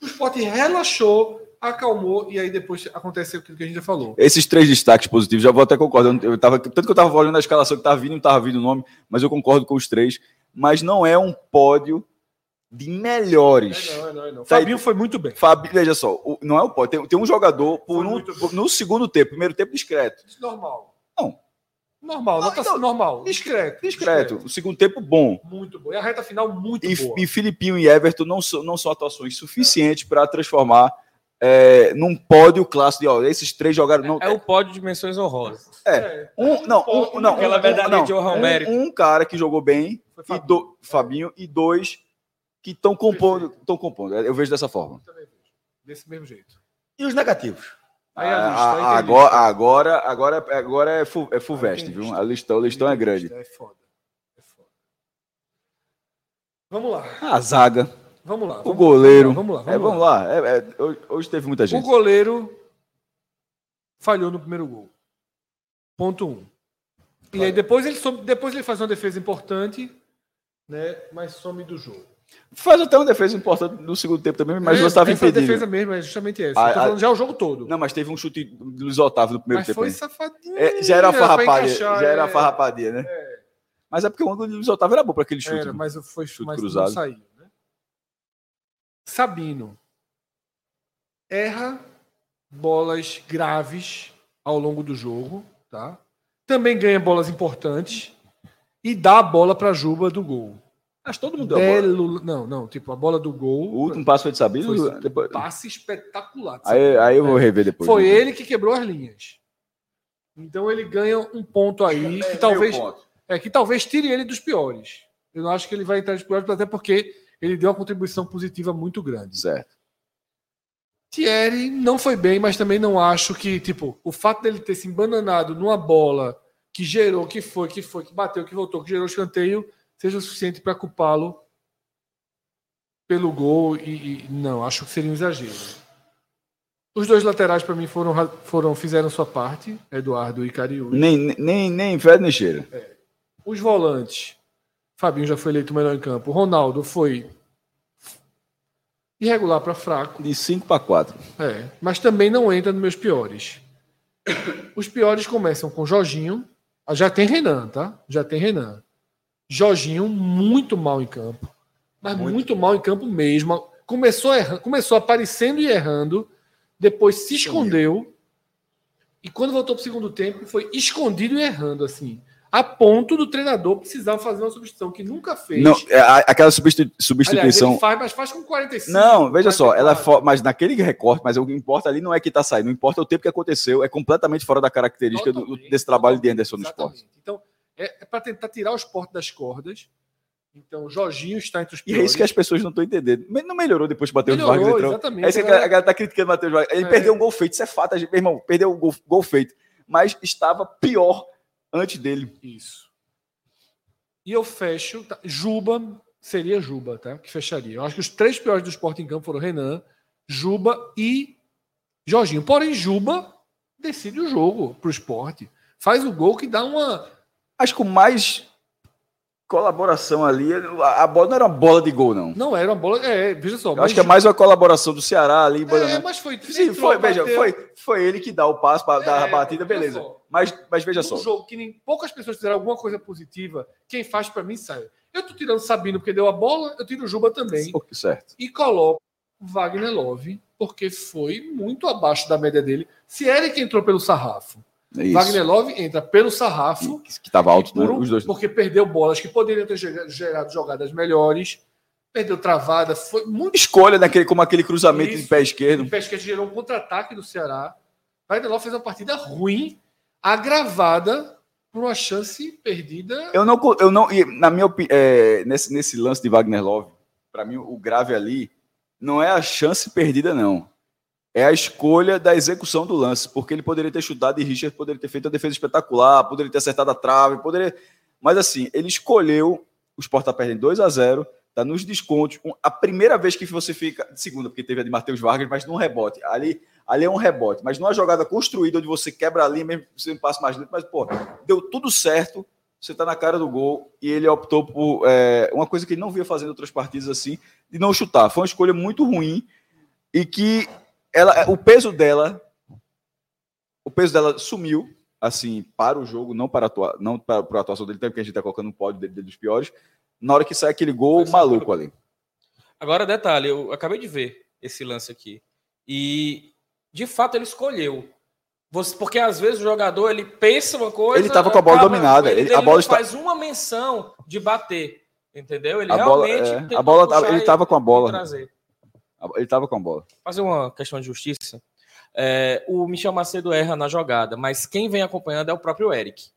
O Sport relaxou, acalmou, e aí depois aconteceu aquilo que a gente já falou. Esses três destaques positivos, já vou até concordando. Eu tava, tanto que eu estava olhando a escalação que estava vindo, não estava vindo o nome, mas eu concordo com os três. Mas não é um pódio de melhores. É não, é não, é. Tá. Fabinho foi muito bem. Fábio, veja só, o- não é o pódio. Tem, tem um jogador por um- por- no segundo tempo, primeiro tempo discreto. Normal. Não. Normal, Não, nota então, normal. Discreto. Discreto. O segundo tempo bom. Muito bom. E a reta final muito E, boa. e Filipinho e Everton não não são atuações suficientes para transformar é, num pódio clássico de ó, esses três jogaram. Não, É o pódio de menções honrosas. É, um, não, um, não, Aquela um- medalha não, de um- um cara que jogou bem foi e Fabinho. do, Fabinho e dois que estão compondo, estão compondo. Eu vejo dessa forma. Vejo. Desse mesmo jeito. E os negativos? Aí a lista, Ah, a agora, lista. agora, agora, agora é, fu, é viu? A listão, o listão é grande. É foda. É foda. Vamos lá. A zaga, Vamos lá. o vamos- goleiro. Vamos lá. É, Vamos vamos lá. lá. É, é, hoje, teve muita O gente. goleiro falhou no primeiro gol. Ponto um. E aí depois ele, some- depois ele faz uma defesa importante, né? Mas some do jogo. Faz até uma defesa importante no segundo tempo também, mas é, você estava essa impedido. defesa mesmo, é justamente essa. A- a- falando já o jogo todo. Não, mas teve um chute do Luiz Otávio no primeiro mas tempo. foi né? safadinho. É, já era pra farrapadia, encaixar, já era é. farrapadia, né? Mas é porque o ângulo do Luiz Otávio era bom para aquele chute. Era, mas foi Chute mas cruzado. não saiu. Sabino erra bolas graves ao longo do jogo, tá? Também ganha bolas importantes e dá a bola para Juba do gol. Mas todo mundo deu a bola. Belo, não, não, tipo a bola do O gol. último passo foi de Sabino? foi depois... passe espetacular. Aí, aí eu vou rever depois. Foi né? ele que quebrou as linhas. Então ele ganha um ponto aí que talvez é que talvez tire ele dos piores. Eu não acho que ele vai entrar nos piores, até porque ele deu uma contribuição positiva muito grande. Certo. Thierry não foi bem, mas também não acho que, tipo, o fato dele ter se embananado numa bola que gerou, que foi, que foi, que bateu, que voltou, que gerou escanteio, seja o suficiente para culpá-lo pelo gol e, e- não, acho que seria um exagero. Os dois laterais para mim foram, ra- foram fizeram sua parte, Eduardo e Cariú. Nem, nem, nem fede nem cheira. Os volantes, Fabinho já foi eleito o melhor em campo. Ronaldo foi irregular para fraco. De 5 para 4. É, mas também não entra nos meus piores. Os piores começam com Jorginho. Ah, Já tem Renan, tá? Já tem Renan. Jorginho muito mal em campo. Mas muito, mal em campo mesmo. Começou, erra- começou aparecendo e errando. Depois se escondeu. E quando voltou para o segundo tempo, foi escondido e errando, assim. A ponto do treinador precisar fazer uma substituição que nunca fez. Não, é, aquela substitu- Aliás, substituição. ele faz, mas faz com 45. Não, veja só, ela é 44. fo- mas naquele recorte, mas o que importa ali não é que tá saindo, não importa o tempo que aconteceu, é completamente fora da característica do- desse trabalho de Anderson no esporte. Então, É, é para tentar tirar o esporte das cordas. Então, o Jorginho está entre os E piores. é isso que as pessoas não estão entendendo. Não melhorou depois que o Matheus Melhorou, Vargas entrou. exatamente. É isso que a galera- tá criticando o Matheus Vargas. Ele É. perdeu um gol feito, isso é fato. gente- Meu irmão, perdeu o gol, gol feito. Mas estava pior antes dele. Isso. E eu fecho. tá? Juba seria Juba, tá? Que fecharia. Eu acho que os três piores do esporte em campo foram Renan, Juba e Jorginho. Porém, Juba decide o jogo pro esporte. Faz o gol que dá uma. Acho que o mais colaboração ali, a bola não era uma bola de gol, não. Não era uma bola. É, veja só. Acho que é mais uma colaboração do Ceará ali. É, mas foi. Sim, entrou, foi, veja, foi, foi ele que dá o passo para dar a É, batida, beleza. só. Mas, mas veja Um só. jogo que nem poucas pessoas fizeram alguma coisa positiva, quem faz pra mim sai. Eu tô tirando Sabino porque deu a bola, eu tiro o Juba também. Certo. E coloco Wagner Love, porque foi muito abaixo da média dele. Se Eric entrou pelo sarrafo, É isso. Wagner Love entra pelo sarrafo, Que estava alto, né? por os dois. porque perdeu bolas que poderiam ter ge- gerado jogadas melhores, perdeu travada, foi muito Escolha daquele, como aquele cruzamento Isso. de pé esquerdo. O Pesquet gerou um contra-ataque do Ceará. Wagner Love fez uma partida ruim, agravada por uma chance perdida. Eu não, eu não, na minha opinião, nesse, nesse lance de Wagner Love, para mim o grave ali não é a chance perdida, não. É a escolha da execução do lance, porque ele poderia ter chutado e Richard poderia ter feito uma defesa espetacular, poderia ter acertado a trave, poderia. Mas assim, ele escolheu. O Sport tá perdendo 2 a 0 tá nos descontos. A primeira vez que você fica. Segunda, porque teve a de Matheus Vargas, mas num rebote. Ali, ali é um rebote, mas numa jogada construída onde você quebra a linha, mesmo você não passe mais lento, mas, pô, deu tudo certo você está na cara do gol e ele optou por é, uma coisa que ele não via fazendo outras partidas assim, de não chutar. Foi uma escolha muito ruim e que ela, o peso dela, o peso dela sumiu assim para o jogo, não para atua, não para, para a atuação dele, porque a gente está colocando um pódio dele, dele dos piores. Na hora que sai aquele gol Foi maluco ali. Agora, detalhe, eu acabei de ver esse lance aqui. E, de fato, ele escolheu. Você, porque às vezes o jogador ele pensa uma coisa. Ele tava com a bola acaba- dominada, Ele, ele- a bola não está- faz uma menção de bater. Entendeu? Ele A bola- realmente. é, tentou a bola tava- ele e- tava com a bola. trazer. Ele estava com a bola. Fazer uma questão de justiça. É, o Michel Macedo erra na jogada, mas quem vem acompanhando é o próprio Eric.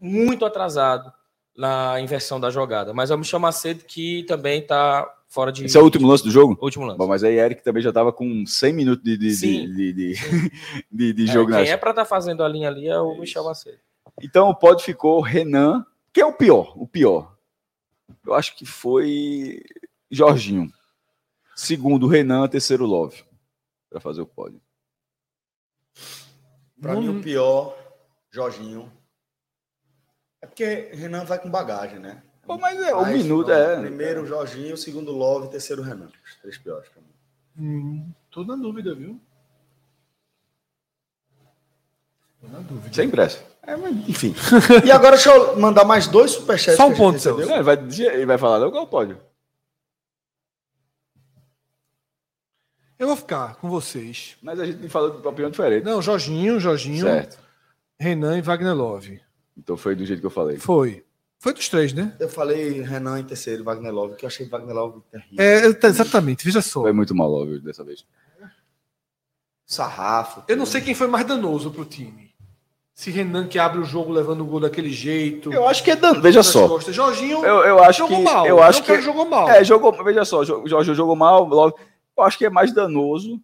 Muito atrasado na inversão da jogada. Mas é o Michel Macedo que também está fora de. Esse é o último lance do jogo? último lance. Bom, mas aí Eric também já estava com 100 minutos de, de, Sim. de, de, (laughs) de, de É, jogo na quem é para estar fazendo a linha ali é o Michel Macedo. Então o pódio ficou Renan, que é o pior, o pior. Eu acho que foi Jorginho. Segundo, Renan, terceiro Love. Para fazer o pódio. Pra Não- mim, o pior, Jorginho. É porque Renan vai com bagagem, né? Pô, mas é, o Mas, minuto não, é. Primeiro Jorginho, segundo Love, terceiro Renan. Os três piores pra mim. Hum, tô na dúvida, viu? Tô na dúvida. Sem pressa. É, mas, enfim. (laughs) e agora deixa eu mandar mais dois superchats. Só um ponto, recebeu. Não, ele, vai, ele vai falar, não, qual é o pódio? Eu vou ficar com vocês. Mas a gente falou de opinião diferente. Não, Jorginho, Jorginho, Certo. Renan e Wagner Love. Então foi do jeito que eu falei. Foi. Foi dos três, né? Eu falei Renan em terceiro, Wagner Love, que eu achei Wagner Love terrível. É, tá- exatamente, veja só. Foi muito mal, Love, dessa vez. Sarrafo. Eu não sei quem foi mais danoso pro time. Se Renan que abre o jogo levando o gol daquele jeito. Eu acho que é dano. Veja nas só. costas. Jorginho Eu, eu acho jogou que. mal. Eu acho não que. jogou mal. É, jogou. Veja só, o Jorge jogou mal. Love, eu acho que é mais danoso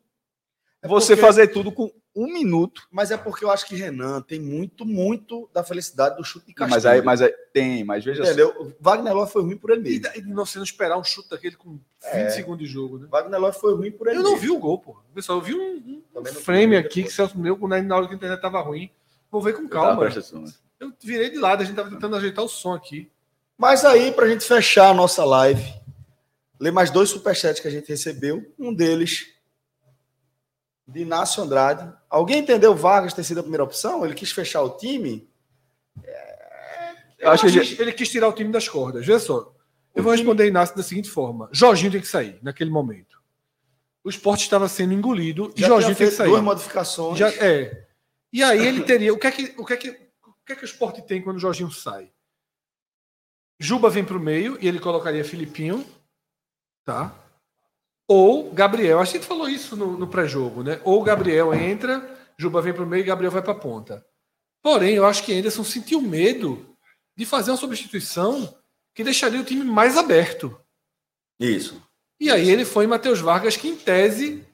É você porque- fazer tudo com um minuto. Mas é porque eu acho que Renan tem muito, muito da felicidade do chute de castigo. Mas aí, mas aí tem, mas veja só. Entendeu? Wagner Love foi ruim por ele E, mesmo. e não sendo esperar um chute daquele com 20 É. segundos de jogo, né? Wagner Love foi ruim por ele Eu não mesmo. vi o gol, pô. Pessoal, eu vi um, um não frame vi aqui depois. que Celso meu na na hora que a internet tava ruim. Vou ver com calma. presta atenção, né? Eu virei de lado, a gente tava tentando ajeitar o som aqui. Mas aí, pra gente fechar a nossa live, ler mais dois superchats que a gente recebeu. Um deles, de Inácio Andrade. Alguém entendeu Vargas ter sido a primeira opção? Ele quis fechar o time? Eu acho que ele, quis, ele quis tirar o time das cordas. Veja só. Eu vou responder Inácio da seguinte forma: Jorginho tem que sair naquele momento. O esporte estava sendo engolido e Já Jorginho tinha tem que sair. duas modificações. Já, é. E aí ele teria. O que é que o, que é que, o, que é que o esporte tem quando o Jorginho sai? Juba vem para o meio e ele colocaria Filipinho. Tá? Ou Gabriel. A gente falou isso no, no pré-jogo, né? Ou Gabriel entra, Juba vem para o meio e Gabriel vai para a ponta. Porém, eu acho que Anderson sentiu medo de fazer uma substituição que deixaria o time mais aberto. Isso. E aí ele foi em Matheus Vargas, que em tese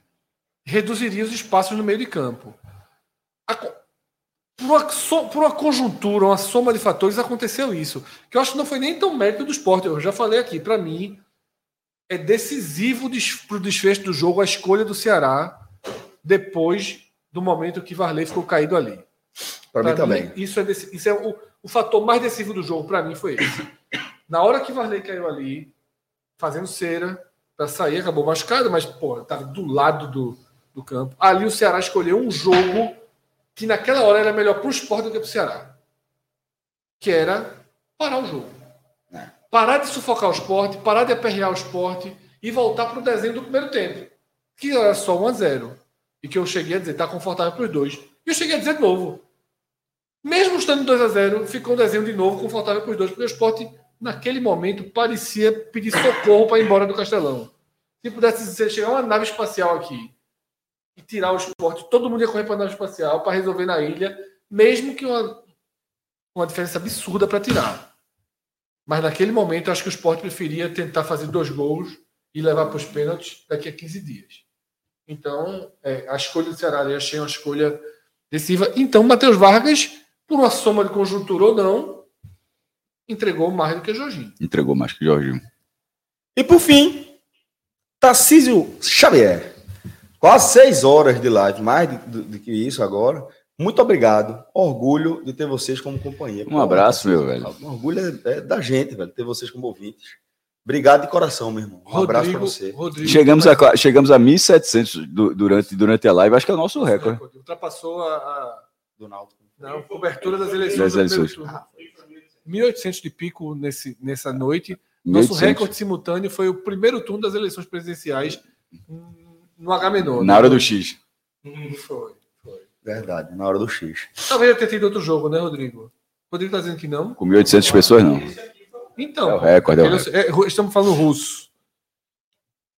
reduziria os espaços no meio de campo. A por, uma, so- por uma conjuntura, uma soma de fatores, aconteceu isso. Que eu acho que não foi nem tão mérito do esporte. Eu já falei aqui, para mim, é decisivo para o desfecho do jogo a escolha do Ceará depois do momento que Varley ficou caído ali. Pra mim também. isso é, isso é o, o fator mais decisivo do jogo, para mim, foi esse. Na hora que Varley caiu ali, fazendo cera, para sair, acabou machucado, mas, pô, tava do lado do, do campo. Ali o Ceará escolheu um jogo que naquela hora era melhor para o esporte do que para o Ceará. Que era parar o jogo. Parar de sufocar o esporte, parar de aperrear o esporte e voltar para o desenho do primeiro tempo. Que era só 1 a 0 E que eu cheguei a dizer, tá confortável para os dois. E eu cheguei a dizer de novo. Mesmo estando 2 a 0 ficou um desenho de novo confortável para os dois, porque o esporte, naquele momento, parecia pedir socorro para ir embora do Castelão. Se pudesse chegar uma nave espacial aqui e tirar o esporte, todo mundo ia correr para a nave espacial para resolver na ilha, mesmo que uma, uma diferença absurda para tirar. Mas naquele momento, eu acho que o esporte preferia tentar fazer dois gols e levar para os pênaltis daqui a 15 dias. Então, é, a escolha do Ceará eu achei uma escolha decisiva. Então, Matheus Vargas, por uma soma de conjuntura ou não, entregou mais do que Jorginho. Entregou mais que o Jorginho. E por fim, Tarcísio Xavier. Quase seis horas de live, mais do que isso agora. Muito obrigado. Orgulho de ter vocês como companhia. Um abraço, meu velho. Um orgulho é, é da gente, velho, ter vocês como ouvintes. Obrigado de coração, meu irmão. Um abraço pra você. Rodrigo Chegamos a, qua- chegamos a 1.700 du- durante, durante a live, acho que é o nosso recorde. Ultrapassou a, a Do Náutico. não, cobertura das eleições Das eleições. turno. 1.800 de pico nesse, nessa noite. Nosso 1.800. recorde simultâneo foi o primeiro turno das eleições presidenciais hum, no H menor. Na hora do X. Foi, foi. Verdade, na hora do X. Talvez eu tenha tido outro jogo, né, Rodrigo? Rodrigo tá dizendo que não. Com 1.800 pessoas, não. Então, É o recorde, é o aquele- é, estamos falando russo.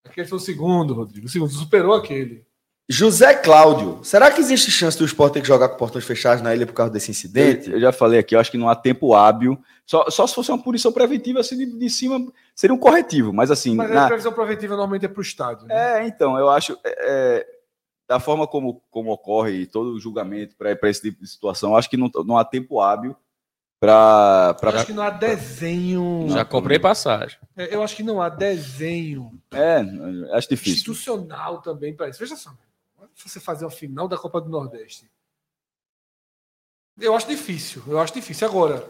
Aquele foi o segundo, Rodrigo. O segundo superou aquele. José Cláudio, será que existe chance do esporte ter que jogar com portões fechados na ilha por causa desse incidente? Eu já falei aqui, eu acho que não há tempo hábil. Só, só se fosse uma punição preventiva, assim, de, de cima, seria um corretivo. Mas assim, Mas na- a previsão preventiva normalmente é para o estádio. né? É, então, eu acho. é, é, da forma como, como ocorre todo o julgamento para esse tipo de situação, eu acho que não, não há tempo hábil para. Eu acho que não há desenho. Já comprei passagem. É, Eu acho que não há desenho É, acho difícil. institucional também para isso. Veja só, se você fazer a final da Copa do Nordeste, eu acho difícil. Eu acho difícil. Agora,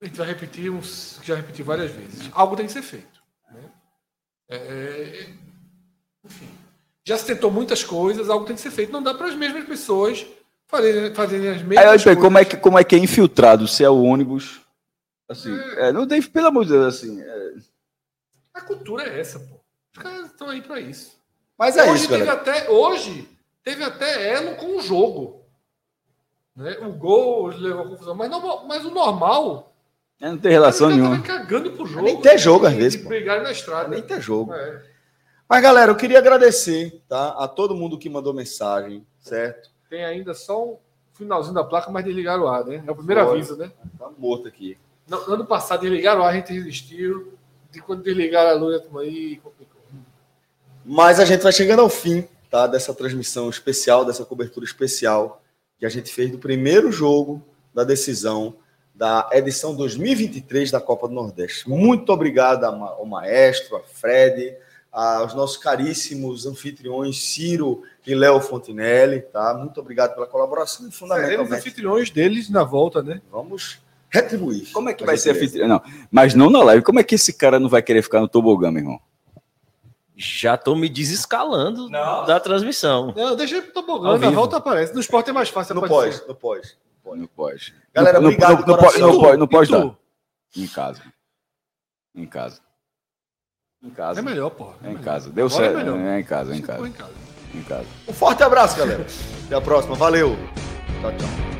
a gente vai repetir uns, já repetiu várias vezes. Algo tem que ser feito. né? É, é, enfim, já se tentou muitas coisas, algo tem que ser feito. Não dá para as mesmas pessoas fazerem, fazerem as mesmas Aí coisas. como é, que, como é que é infiltrado, se é o ônibus. Assim, é, não tem, pelo amor de Deus, assim. é, A cultura é essa, pô. Os caras estão aí para isso. Mas é hoje isso, teve galera. até hoje teve até elo com o jogo. Né? O gol levou a confusão, mas, não, mas o normal. é, não tem relação os caras nenhuma. cagando pro jogo. Nem ter jogo, às vezes, brigarem na estrada. Nem ter jogo. É. Mas, galera, eu queria agradecer tá, a todo mundo que mandou mensagem, certo? Tem ainda só um finalzinho da placa, mas desligaram o ar, né? É o primeiro Foi. aviso, né? Tá morto aqui. No, ano passado desligaram o ar, a gente resistiu. De quando desligaram a luz, a aí complicou. Mas a gente vai chegando ao fim tá, dessa transmissão especial, dessa cobertura especial que a gente fez do primeiro jogo da decisão da edição 2023 da Copa do Nordeste. Muito obrigado ao maestro, a Fred, aos nossos caríssimos anfitriões Ciro e Léo Fontinelli. Tá? Muito obrigado pela colaboração e Seremos fundamentalmente anfitriões deles na volta, né? vamos retribuir. Como é que vai ser a gentileza. fita? Não, mas não na live. Como é que esse cara não vai querer ficar no tobogã, meu irmão? Já tô me desescalando da transmissão. Não, deixa ele pro Ao tobogã, na vivo. volta aparece. No esporte é mais fácil No pós, no pós. Não pode. Galera, não, obrigado não, de não, pode, não não dar. Em casa. Em casa. Em casa. É melhor, porra. É em casa. Deu Agora é certo. melhor. É, em casa, é em casa. em casa. Em casa. Um forte abraço, galera. Até a próxima. Valeu. Tchau, tchau.